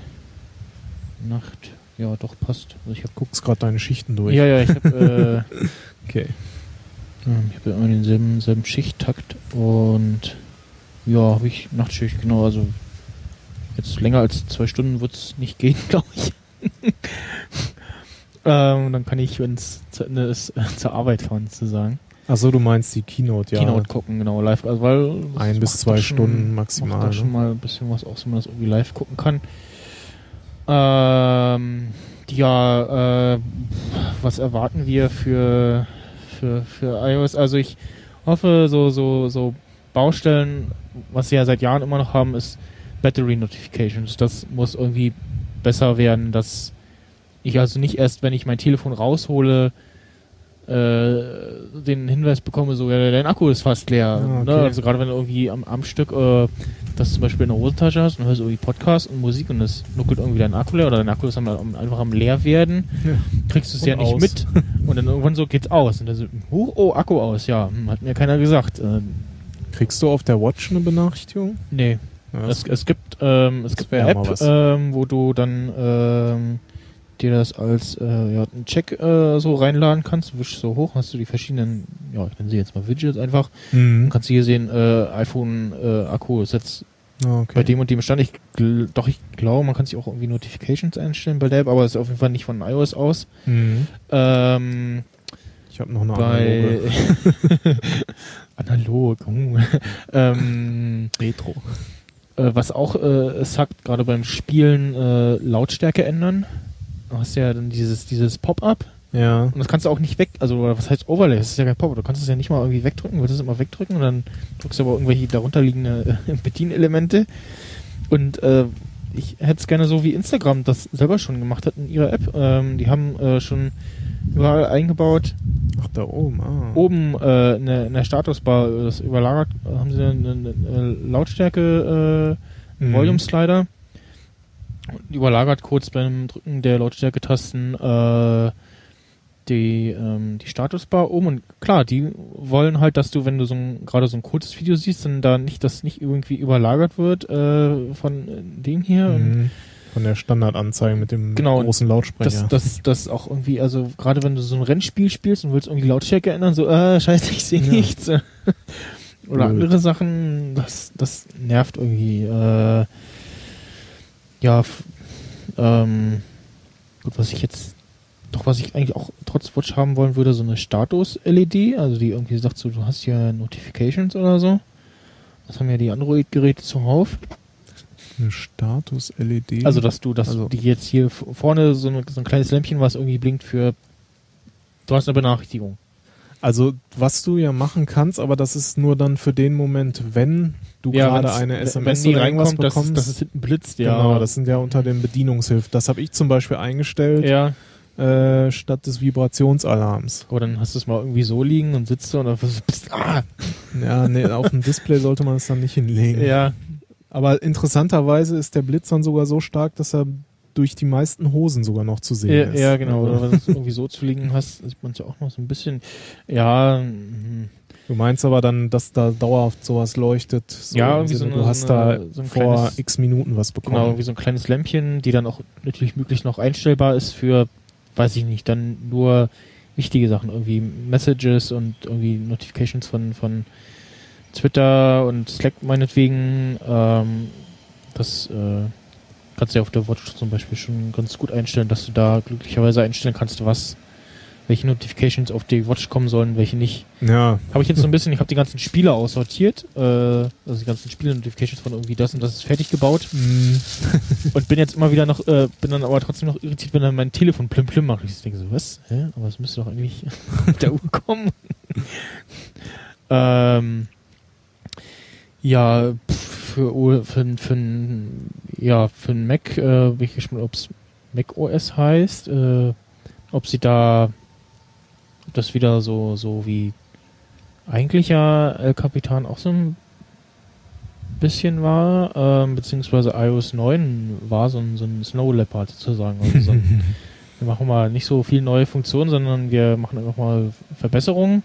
Nacht. Ja, doch, passt. Also ich habe Guckst gerade deine Schichten durch. Ja, ja, ich habe. Äh, Okay. Ich habe ja immer denselben selben Schichttakt und ja, habe ich Nachtschicht, genau, also jetzt länger als zwei Stunden wird es nicht gehen, glaube ich. Ähm, dann kann ich, wenn es zu Ende ist, zur Arbeit fahren, sozusagen. Achso, du meinst die Keynote, ja. Keynote gucken, genau, live, also weil Ein bis zwei schon- Stunden maximal, Macht da ne? schon mal ein bisschen was aus, wenn man das irgendwie live gucken kann. Ähm, ja, äh, was erwarten wir für, für, für iOS? Also ich hoffe, so, so, so Baustellen, was wir ja seit Jahren immer noch haben, ist Battery Notifications. Das muss irgendwie besser werden, dass ich also nicht erst, wenn ich mein Telefon raushole, äh, den Hinweis bekomme, so, ja, dein Akku ist fast leer. Ah, okay. ne? Also gerade wenn du irgendwie am, am Stück äh, das zum Beispiel in der Hosentasche hast und hörst irgendwie Podcast und Musik und es nuckelt irgendwie dein Akku leer oder dein Akku ist am- am- einfach am leer werden, Ja. kriegst du es ja nicht aus. mit und dann irgendwann so geht's aus und dann so, huch, oh, Akku aus, ja, hm, hat mir keiner gesagt. Äh, Kriegst du auf der Watch eine Benachrichtigung? nee, Ja, es, es gibt, ähm, es gibt eine App, ähm, wo du dann ähm, dir das als äh, ja, einen Check äh, so reinladen kannst. Wischst so hoch, hast du die verschiedenen, ja, ich nenne sie jetzt mal Widgets einfach. mhm. Kannst du hier sehen, äh, iPhone äh, Akku ist jetzt Ah, okay. bei dem und dem Stand. Ich doch, ich glaube, man kann sich auch irgendwie Notifications einstellen bei der App, aber es ist auf jeden Fall nicht von iOS aus. Mhm. Ähm, Ich habe noch eine bei analoge. analog. Uh. ähm, Retro. Äh, was auch äh, es sagt, gerade beim Spielen äh, Lautstärke ändern. Du hast ja dann dieses, dieses Pop-up Ja. und das kannst du auch nicht weg, also was heißt Overlay? Das ist ja kein Pop-up, du kannst es ja nicht mal irgendwie wegdrücken, willst es immer wegdrücken und dann drückst du aber irgendwelche darunterliegende äh, Bedienelemente. Und äh, ich hätte es gerne so wie Instagram das selber schon gemacht hat in ihrer App. Ähm, die haben äh, schon überall eingebaut, Ach, da oben. Ah. oben äh, in, der, in der Statusbar, äh, das überlagert, haben sie eine, eine, eine Lautstärke äh, Mhm. Volume Slider überlagert kurz beim Drücken der Lautstärke-Tasten äh, die, ähm, die Statusbar oben und klar, die wollen halt, dass du, wenn du so gerade so ein kurzes Video siehst, dann da nicht, das nicht irgendwie überlagert wird äh, von dem hier. Mhm. Von der Standardanzeige mit dem Genau, großen Lautsprecher. das, das, das auch irgendwie, also gerade wenn du so ein Rennspiel spielst und willst irgendwie die Lautstärke ändern, so, äh, scheiße, ich sehe Ja. nichts. Oder Blöd. andere Sachen, das, das nervt irgendwie. Äh, ja, ähm, gut, was ich jetzt, doch was ich eigentlich auch trotz Watch haben wollen würde, so eine Status-LED, also die irgendwie sagt so, du hast ja Notifications oder so. Das haben ja die Android-Geräte zuhauf. Eine Status-LED. Also, dass du, dass Also- die jetzt hier vorne so, eine, so ein kleines Lämpchen, was irgendwie blinkt für, du hast eine Benachrichtigung. Also, was du ja machen kannst, aber das ist nur dann für den Moment, wenn du gerade wenn's- eine SMS oder irgendwas reinkommt, bekommst. dass es hinten blitzt, ja. Genau, das sind ja unter den Bedienungshilfen. Das habe ich zum Beispiel eingestellt, ja. äh, statt des Vibrationsalarms. Aber dann hast du es mal irgendwie so liegen und sitzt so und dann bist, ah, Ja, nee, auf dem Display sollte man es dann nicht hinlegen. ja, Aber interessanterweise ist der Blitz dann sogar so stark, dass er durch die meisten Hosen sogar noch zu sehen ja, ist. ja, genau. Oder wenn du es irgendwie so zu liegen hast, sieht man es ja auch noch so ein bisschen. Ja, mhm. du meinst aber dann, dass da dauerhaft sowas leuchtet. So Ja, irgendwie so eine- du hast da so ein vor kleines- x Minuten was bekommen. genau, wie so ein kleines Lämpchen, die dann auch natürlich möglich noch einstellbar ist für, weiß ich nicht, dann nur wichtige Sachen, irgendwie Messages und irgendwie Notifications von, von Twitter und Slack meinetwegen, ähm, das äh, kannst du ja auf der Watch zum Beispiel schon ganz gut einstellen, dass du da glücklicherweise einstellen kannst, was welche Notifications auf die Watch kommen sollen, welche nicht. Ja. Habe ich jetzt so ein bisschen, ich habe die ganzen Spiele aussortiert, äh, also die ganzen Spiele-Notifications von irgendwie das und das ist fertig gebaut Mm. und bin jetzt immer wieder noch, äh, bin dann aber trotzdem noch irritiert, wenn dann mein Telefon plim plim macht. Ich denke so, was? Hä? Aber es müsste doch eigentlich auf der Uhr kommen. ähm, ja, pf, für, für, für, ja, für ein Mac äh, bin ich gespannt, ob es Mac OS heißt, äh, ob sie da ob das wieder so, so wie eigentlich ja El Capitan auch so ein bisschen war, ähm, beziehungsweise iOS 9 war so ein, so ein Snow Leopard sozusagen. Also so ein, wir machen mal nicht so viel neue Funktionen, sondern wir machen einfach mal Verbesserungen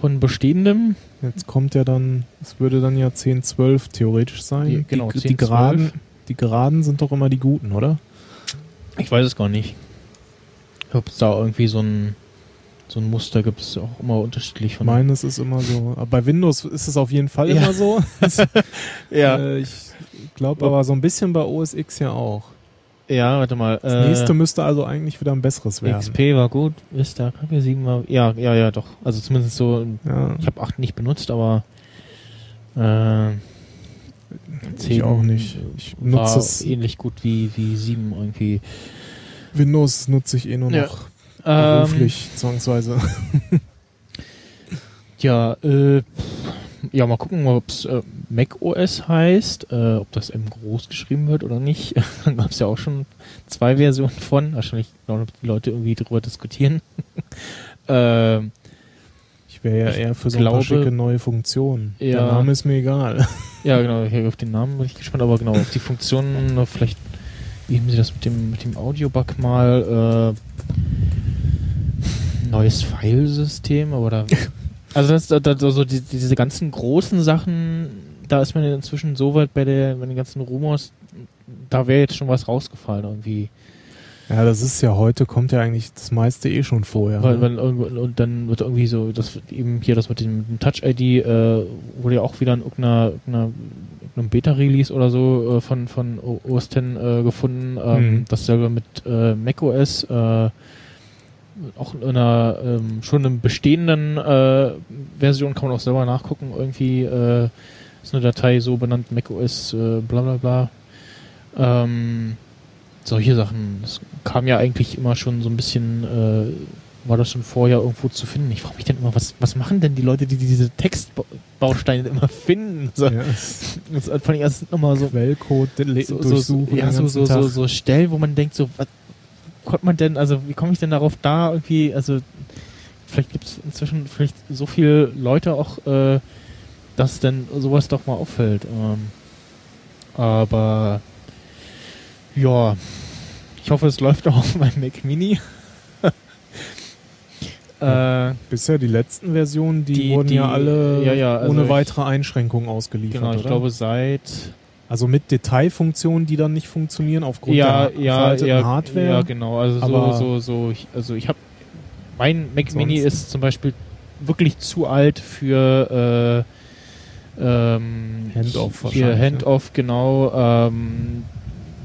von bestehendem. Jetzt kommt ja dann, es würde dann ja 10, 12 theoretisch sein. Die- genau, die, 10, die, Geraden, 12. die Geraden sind doch immer die guten, oder? Ich weiß es gar nicht. Ob es da irgendwie so ein, so ein Muster gibt, ist auch immer unterschiedlich von. Meines ist immer so. Aber bei Windows ist es auf jeden Fall Ja. immer so. ja. Äh, ich glaube aber so ein bisschen bei OS X ja auch. Ja, warte mal. Das äh, nächste müsste also eigentlich wieder ein besseres werden. XP war gut, Vista, KP 7 war. Ja, ja, ja, doch. Also zumindest so. Ja, Ich habe 8 nicht benutzt, aber. Äh, ich auch nicht. Ich nutze es. ähnlich gut wie, wie 7 irgendwie. Windows nutze ich eh nur Ja. noch Ähm, beruflich, zwangsweise. Ja, äh, ja, mal gucken, ob es äh, Mac OS heißt, äh, ob das M groß geschrieben wird oder nicht. Dann gab es ja auch schon zwei Versionen von. Wahrscheinlich noch die Leute irgendwie drüber diskutieren. ähm, Ich wäre ja Ich eher für so ein paar glaube- schicke neue Funktionen. Der Ja. Name ist mir egal. ja, genau, hier auf den Namen bin ich gespannt, aber genau, auf die Funktionen, äh, vielleicht geben sie das mit dem, mit dem Audio-Bug mal. Äh, neues Filesystem, aber da. Also das, das, also die, diese ganzen großen Sachen, da ist man inzwischen so weit bei der, bei den ganzen Rumors, da wäre jetzt schon was rausgefallen irgendwie. Ja, das ist ja heute, kommt ja eigentlich das meiste eh schon vorher. Weil, ne? weil und dann wird irgendwie so, das eben hier das mit dem, dem Touch-ID äh, wurde ja auch wieder in irgendeiner, irgendeiner, irgendeinem Beta-Release oder so äh, von, von OS X äh, gefunden. Ähm, Mhm. Dasselbe mit äh, macOS, äh, auch in einer ähm, schon in bestehenden äh, Version kann man auch selber nachgucken. Irgendwie äh, ist eine Datei so benannt, macOS, äh, bla bla bla. Ähm, solche Sachen. Das kam ja eigentlich immer schon so ein bisschen, äh, war das schon vorher irgendwo zu finden. Ich frage mich dann immer, was, was machen denn die Leute, die diese Textbausteine immer finden? So, ja, das, allem, das sind nochmal so, Quellcode so, so, ja, so, so, so, so Stellen, wo man denkt, so, was konnte man denn, also wie komme ich denn darauf da irgendwie, also vielleicht gibt es inzwischen vielleicht so viele Leute auch, äh, dass denn sowas doch mal auffällt. Ähm, aber ja, ich hoffe, es läuft auch auf meinem Mac Mini. äh, Bisher die letzten Versionen, die, Die- wurden die- ja alle ja, ja, also ohne ich- weitere Einschränkungen ausgeliefert. genau, ich oder? glaube seit also mit Detailfunktionen, die dann nicht funktionieren aufgrund ja, der ja, veralteten ja, Hardware. Ja, genau. Also Aber- so, so, so. Ich, also ich habe mein Mac Mini ist zum Beispiel wirklich zu alt für äh, ähm, Handoff wahrscheinlich, Handoff, genau. Ähm,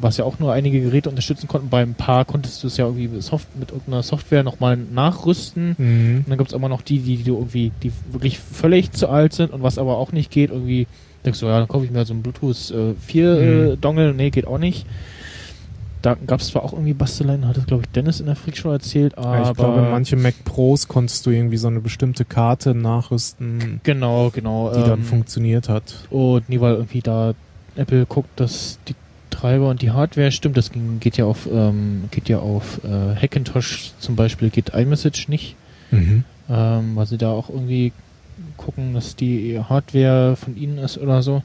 was ja auch nur einige Geräte unterstützen konnten. Beim Paar konntest du es ja irgendwie mit, Soft mit irgendeiner Software nochmal nachrüsten. Mhm. Und dann gibt es aber noch die, die, die irgendwie, die wirklich völlig zu alt sind und was aber auch nicht geht, irgendwie denkst du, ja, dann kaufe ich mir halt so einen Bluetooth äh, 4 Mhm. äh, Dongle, nee, geht auch nicht. Da gab es zwar auch irgendwie Basteleien, hat es glaube ich Dennis in der Freak Show erzählt, aber Ja, ich glaube, manche Mac Pros konntest du irgendwie so eine bestimmte Karte nachrüsten, genau, genau. die dann ähm, funktioniert hat. Und nee, weil irgendwie da Apple guckt, dass die Treiber und die Hardware stimmt. Das ging, geht ja auf, ähm, geht ja auf äh, Hackintosh zum Beispiel geht iMessage nicht, Mhm. ähm, weil sie da auch irgendwie gucken, dass die Hardware von ihnen ist oder so.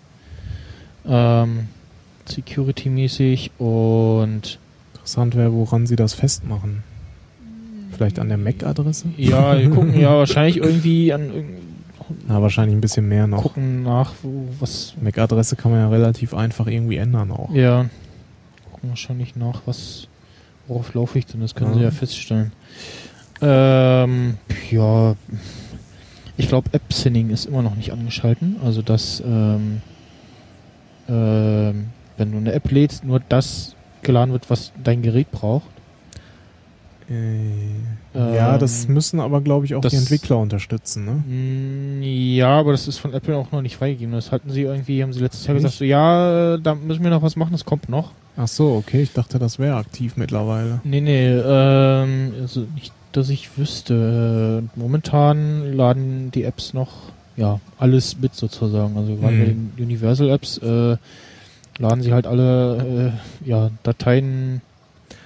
Ähm, Security-mäßig und Interessant wäre, woran sie das festmachen. Vielleicht an der MAC-Adresse? ja, wir gucken ja wahrscheinlich irgendwie an Na, wahrscheinlich ein bisschen mehr noch. gucken nach, wo, was MAC-Adresse kann man ja relativ einfach irgendwie ändern auch. Ja. Gucken wahrscheinlich nach, was worauf laufe ich denn? Das können Ja. sie ja feststellen. Ähm, ja. Ich glaube, App-Sinning ist immer noch nicht angeschalten. Also, dass, ähm, ähm, wenn du eine App lädst, nur das geladen wird, was dein Gerät braucht. Äh, ja, das Ähm, müssen aber, glaube ich, auch das- die Entwickler unterstützen, ne? Mm, Ja, aber das ist von Apple auch noch nicht freigegeben. Das hatten sie irgendwie, haben sie letztes Jahr Nicht? gesagt, so, ja, äh, da müssen wir noch was machen, das kommt noch. Ach so, okay, ich dachte, das wäre aktiv mittlerweile. Nee, nee, ähm, also nicht, dass ich wüsste. Äh, Momentan laden die Apps noch, ja, alles mit sozusagen. Also gerade bei Mhm. den Universal-Apps äh, laden sie halt alle, äh, ja, Dateien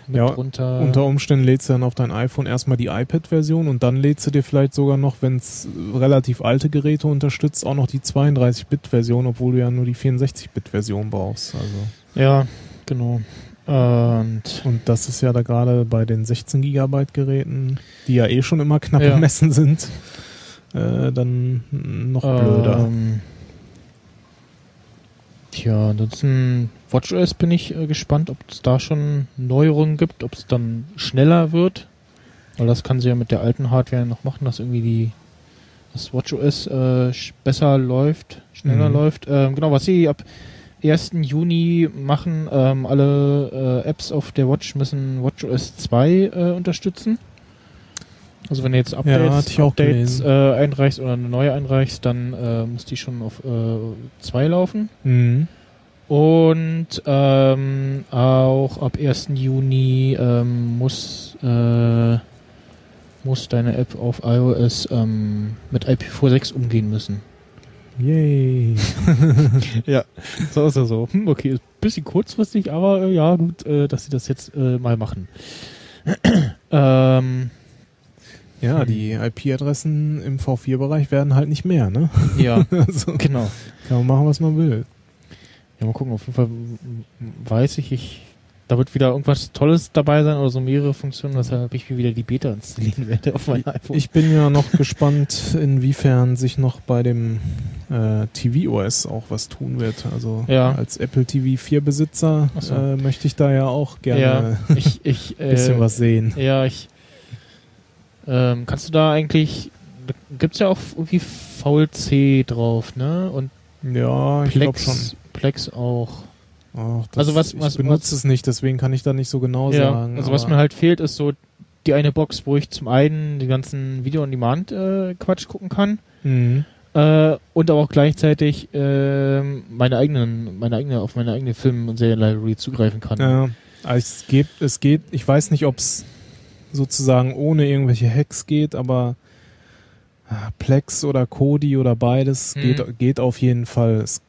mit Ja, runter. Unter Umständen lädst du dann auf dein iPhone erstmal die iPad-Version und dann lädst du dir vielleicht sogar noch, wenn es relativ alte Geräte unterstützt, auch noch die 32-Bit-Version, obwohl du ja nur die 64-Bit-Version brauchst. Also. ja, genau. Und Und das ist ja da gerade bei den 16 Gigabyte Geräten, die ja eh schon immer knapp Ja. bemessen sind, äh, dann noch blöder. Ähm, tja, ansonsten WatchOS bin ich äh, gespannt, ob es da schon Neuerungen gibt, ob es dann schneller wird. Weil das kann sie ja mit der alten Hardware noch machen, dass irgendwie die das WatchOS äh, besser läuft, schneller Mhm. läuft. Ähm, genau, was sie ab 1. Juni machen, ähm, alle äh, Apps auf der Watch müssen WatchOS 2 äh, unterstützen. Also wenn du jetzt Updates, auch Updates äh, einreichst oder eine neue einreichst, dann äh, muss die schon auf 2 laufen. Mhm. Und ähm, auch ab 1. Juni ähm, muss, äh, muss deine App auf iOS ähm, mit IPv6 umgehen müssen. Yay. Ja, so ist er so. Hm, okay, ist ein bisschen kurzfristig, aber äh, ja, gut, äh, dass sie das jetzt äh, mal machen. ähm, Ja, die IP-Adressen im V4-Bereich werden halt nicht mehr, ne? ja, also, genau. kann man machen, was man will. Ja, mal gucken, auf jeden Fall weiß ich, ich, da wird wieder irgendwas Tolles dabei sein oder so mehrere Funktionen, weshalb ich mir wieder die Beta installieren werde auf mein iPhone. Ich bin ja noch gespannt, inwiefern sich noch bei dem äh, TV-OS auch was tun wird. Also Ja. als Apple TV 4-Besitzer Ach so. äh, möchte ich da ja auch gerne ja, ich, ich, ein bisschen äh, was sehen. Ja, ich. Ähm, kannst du da eigentlich. Da gibt's ja auch irgendwie VLC drauf, ne? Und Ja, ich glaube schon. Plex auch. Ach, Also was- ich was- benutze was- es nicht, deswegen kann ich da nicht so genau ja, sagen. also was mir halt fehlt, ist so die eine Box, wo ich zum einen die ganzen Video-on-Demand-Quatsch gucken kann. Mhm. Äh, und aber auch gleichzeitig ähm, meine eigenen, meine eigene, auf meine eigene Film- und Serienlibrary zugreifen kann. Ja, also es geht, es geht, ich weiß nicht, ob es sozusagen ohne irgendwelche Hacks geht, aber ah, Plex oder Kodi oder beides Mhm. geht, geht auf jeden Fall. Es,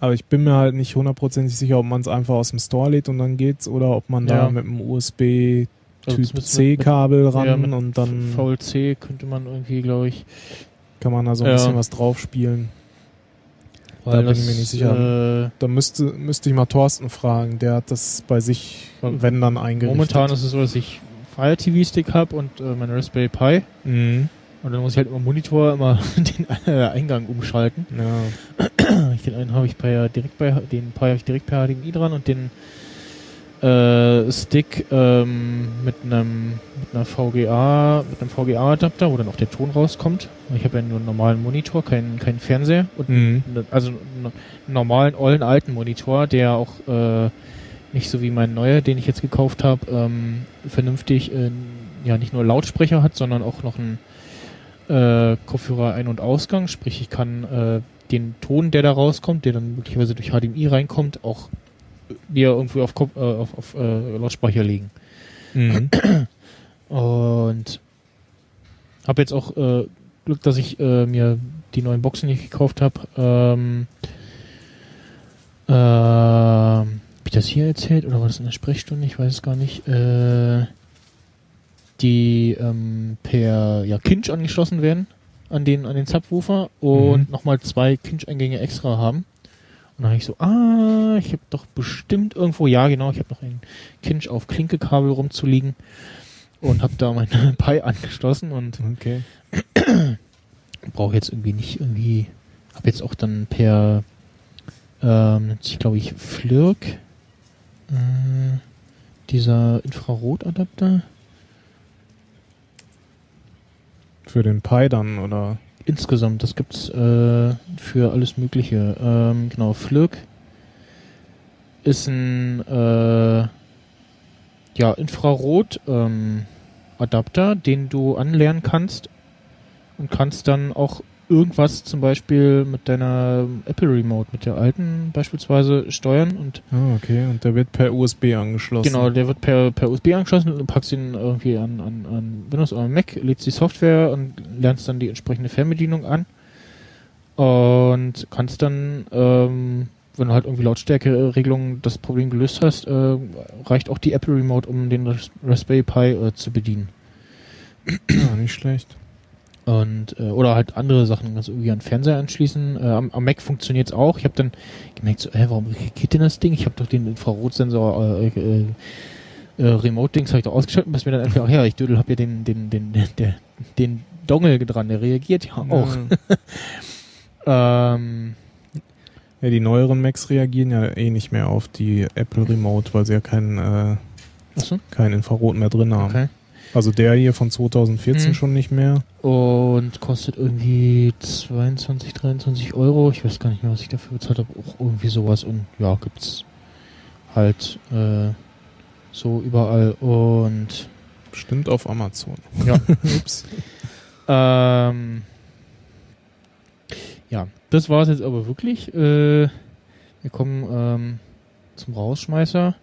aber ich bin mir halt nicht hundertprozentig sicher, ob man es einfach aus dem Store lädt und dann geht's oder ob man Ja. da mit einem USB Also Typ das müsste C mit- mit- Kabel ran ja, mit und dann VLC könnte man irgendwie, glaube ich. kann man da so ein Ja. bisschen was drauf spielen. Da weil bin ich mir nicht sicher. Äh, Da müsste, müsste ich mal Thorsten fragen, der hat das bei sich, wenn dann eingerichtet. Momentan ist es so, dass ich Fire TV Stick habe und äh, mein Raspberry Pi Mhm. Und dann muss ich halt immer Monitor immer den äh, Eingang umschalten. Ja. den einen habe ich bei direkt bei den Pi habe ich direkt per HDMI dran und den äh, Stick ähm, mit einem mit einer VGA mit einem VGA Adapter, wo dann auch der Ton rauskommt. Ich habe ja nur einen normalen Monitor, keinen keinen Fernseher und Mhm. also einen normalen ollen alten Monitor, der auch äh, nicht so wie mein neuer, den ich jetzt gekauft habe, ähm, vernünftig äh, ja nicht nur Lautsprecher hat, sondern auch noch einen äh, Kopfhörer Ein- und Ausgang. Sprich, ich kann äh, den Ton, der da rauskommt, der dann möglicherweise durch HDMI reinkommt, auch wieder irgendwie auf, Kopf, äh, auf, auf äh, Lautsprecher legen. Mhm. Und habe jetzt auch äh, Glück, dass ich äh, mir die neuen Boxen nicht gekauft habe. Ähm, ähm, hab ich das hier erzählt oder war das in der Sprechstunde? Ich weiß es gar nicht. Äh, die ähm, per ja, Kinch angeschlossen werden an den an den Subwoofer und Mhm. nochmal zwei Kinch-Eingänge extra haben. Und dann habe ich so, ah, ich habe doch bestimmt irgendwo, ja genau, ich habe noch ein Kinch auf Klinkekabel rumzuliegen und habe da mein Pi angeschlossen und Okay. brauche jetzt irgendwie nicht irgendwie, habe jetzt auch dann per, ähm, ich glaube ich, Flirk, äh, dieser Infrarotadapter, Für den Pi dann, oder? insgesamt. Das gibt's äh, für alles Mögliche. Ähm, genau, Flirk ist ein äh, ja, Infrarot ähm, den du anlernen kannst und kannst dann auch irgendwas zum Beispiel mit deiner Apple Remote, mit der alten beispielsweise steuern und Ah, okay. Und der wird per USB angeschlossen. Genau, der wird per, per USB angeschlossen und du packst ihn irgendwie an, an, an Windows oder Mac, lädst die Software und lernst dann die entsprechende Fernbedienung an und kannst dann, ähm, wenn du halt irgendwie Lautstärkeregelungen das Problem gelöst hast, äh, reicht auch die Apple Remote, um den Ras- Raspberry Pi äh, zu bedienen. Ja, nicht schlecht. Und, äh, oder halt andere Sachen, also irgendwie an den Fernseher anschließen. Äh, am, am Mac funktioniert's auch. Ich habe dann gemerkt, so, äh, warum geht denn das Ding? Ich habe doch den Infrarotsensor äh, äh, äh, Remote-Dings habe ich doch ausgeschaltet, bis mir dann einfach, ach ja, ich dödel, hab ja den, den, den, den, den, den Dongle dran, der reagiert ja auch. Ja. Ähm, ja, die neueren Macs reagieren ja eh nicht mehr auf die Apple Remote, weil sie ja kein, äh, achso, kein Infrarot mehr drin haben. okay. Also der hier von 2014 Mhm. schon nicht mehr. Und kostet irgendwie 22, 23 Euro. Ich weiß gar nicht mehr, was ich dafür bezahlt habe. Auch irgendwie sowas. Und ja, gibt's halt äh, so überall. Und Bestimmt auf Amazon. Ja. Ups. ähm, ja, das war's jetzt aber wirklich. Äh, wir kommen ähm, zum Rausschmeißer.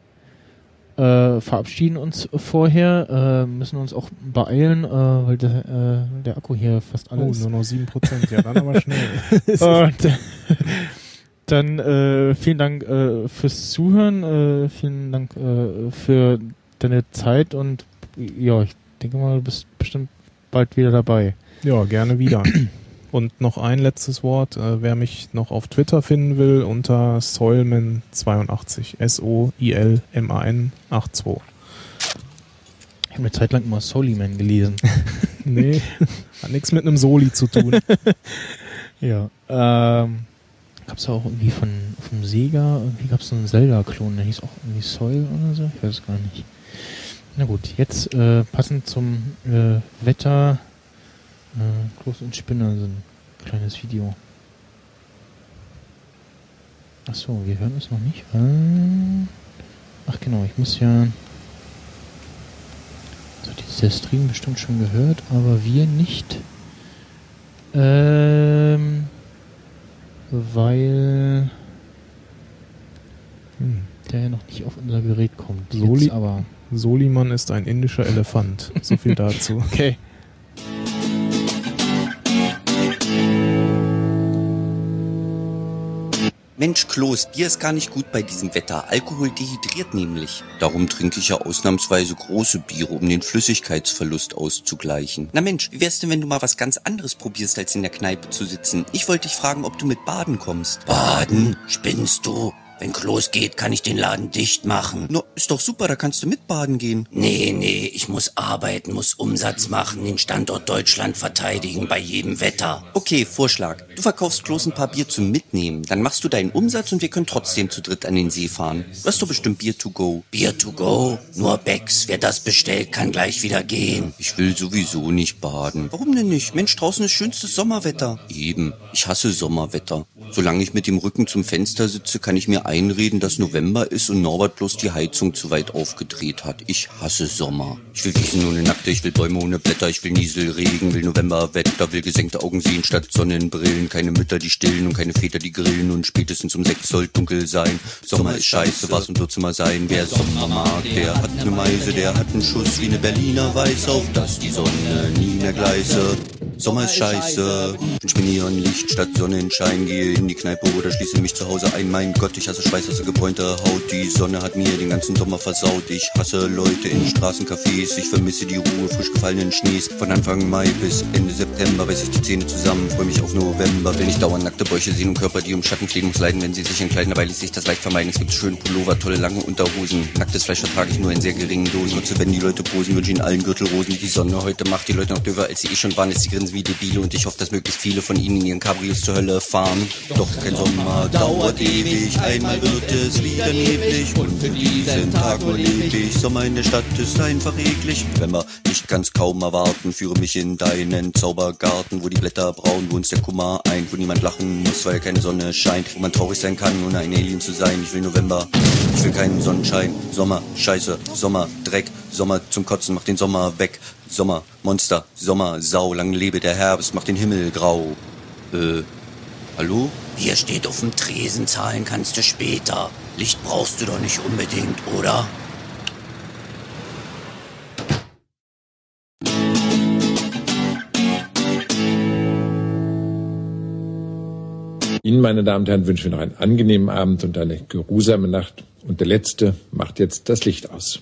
Äh, verabschieden uns vorher, äh, müssen uns auch beeilen, äh, weil der, äh, der Akku hier fast alle Oh, nur noch 7%. Ja, dann aber schnell. Und dann äh, vielen Dank äh, fürs Zuhören, äh, vielen Dank äh, für deine Zeit und ja, ich denke mal, du bist bestimmt bald wieder dabei. Ja, gerne wieder. Und noch ein letztes Wort. Äh, wer mich noch auf Twitter finden will, unter Soilman82. S-O-I-L-M-A-N 82. Ich habe eine Zeit lang immer Soliman gelesen. Nee, hat nichts mit einem Soli zu tun. ja. Ähm, gab es auch irgendwie von vom Sega, irgendwie gab es so einen Zelda-Klon, der hieß auch irgendwie Soil oder so, ich weiß es gar nicht. Na gut, jetzt äh, passend zum äh, Wetter, äh, Klos und Spinner sind ein kleines Video. Ach so, wir hören es noch nicht. Äh, ach genau, ich muss ja. So, die ist der Stream bestimmt schon gehört, aber wir nicht. Ähm, weil Hm. der ja noch nicht auf unser Gerät kommt. Soli- Jetzt aber. Soliman ist ein indischer Elefant. So viel dazu. Okay. Mensch, Klos, Bier ist gar nicht gut bei diesem Wetter. Alkohol dehydriert nämlich. Darum trinke ich ja ausnahmsweise große Biere, um den Flüssigkeitsverlust auszugleichen. Na Mensch, wie wär's denn, wenn du mal was ganz anderes probierst, als in der Kneipe zu sitzen? Ich wollte dich fragen, ob du mit Baden kommst. Baden? Spinnst du? Wenn Klos geht, kann ich den Laden dicht machen. No, ist doch super, da kannst du mit baden gehen. Nee, nee, ich muss arbeiten, muss Umsatz machen, den Standort Deutschland verteidigen bei jedem Wetter. Okay, Vorschlag. Du verkaufst Klos ein paar Bier zum Mitnehmen. Dann machst du deinen Umsatz und wir können trotzdem zu dritt an den See fahren. Du hast doch bestimmt Bier to go. Bier to go? Nur Becks. Wer das bestellt, kann gleich wieder gehen. Ich will sowieso nicht baden. Warum denn nicht? Mensch, draußen ist schönstes Sommerwetter. Eben. Ich hasse Sommerwetter. Solange ich mit dem Rücken zum Fenster sitze, kann ich mir einreden, dass November ist und Norbert bloß die Heizung zu weit aufgedreht hat. Ich hasse Sommer. Ich will Wiesen ohne Nackte, ich will Bäume ohne Blätter, ich will Nieselregen, will Novemberwetter, will gesenkte Augen sehen statt Sonnenbrillen, keine Mütter, die stillen und keine Väter, die grillen und spätestens um sechs soll dunkel sein. Sommer ist scheiße, was und wird's immer sein. Wer Sommer mag, der hat ne Meise, der hat einen Schuss wie ne Berliner Weiß, auf dass die Sonne nie mehr gleiße. Sommer ist scheiße, wünsch mir Neonlicht statt Sonnenschein, gehe in die Kneipe oder schließe mich zu Hause ein. Mein Gott, ich hasse schweißhasse gebräunte Haut, die Sonne hat mir den ganzen Sommer versaut. Ich hasse Leute in Straßencafés, ich vermisse die Ruhe frisch gefallenen Schnees. Von Anfang Mai bis Ende September beiß ich die Zähne zusammen, freue mich auf November, wenn ich dauernd nackte Bäuche sehen und Körper, die um Schatten fliehen muss leiden, wenn sie sich entkleiden, dabei lässt sich das leicht vermeiden. Es gibt schöne Pullover, tolle lange Unterhosen, nacktes Fleisch vertrage ich nur in sehr geringen Dosen. Nutze, wenn die Leute posen, wünsche ihnen allen Gürtelrosen, die die Sonne heute macht, die Leute noch döver, als sie eh schon waren, sie grinsen wie Debile und ich hoffe, dass möglichst viele von ihnen in ihren Cabrios zur Hölle fahren. Doch kein Sommer dauert ewig, einmal wird es wieder neblig und für diesen Tag nur Sommer in der Stadt ist einfach eklig. Wenn wir ich kann's kaum erwarten, führe mich in deinen Zaubergarten, wo die Blätter braun, wo uns der Kummer ein, wo niemand lachen muss, weil keine Sonne scheint, wo man traurig sein kann, ohne ein Alien zu sein. Ich will November, ich will keinen Sonnenschein, Sommer, Scheiße, Sommer, Dreck, Sommer zum Kotzen, mach den Sommer weg, Sommer, Monster, Sommer, Sau, lang lebe der Herbst, mach den Himmel grau. Äh, hallo? Hier steht auf dem Tresen, zahlen kannst du später. Licht brauchst du doch nicht unbedingt, oder? Ihnen, meine Damen und Herren, wünschen wir noch einen angenehmen Abend und eine geruhsame Nacht. Und der Letzte macht jetzt das Licht aus.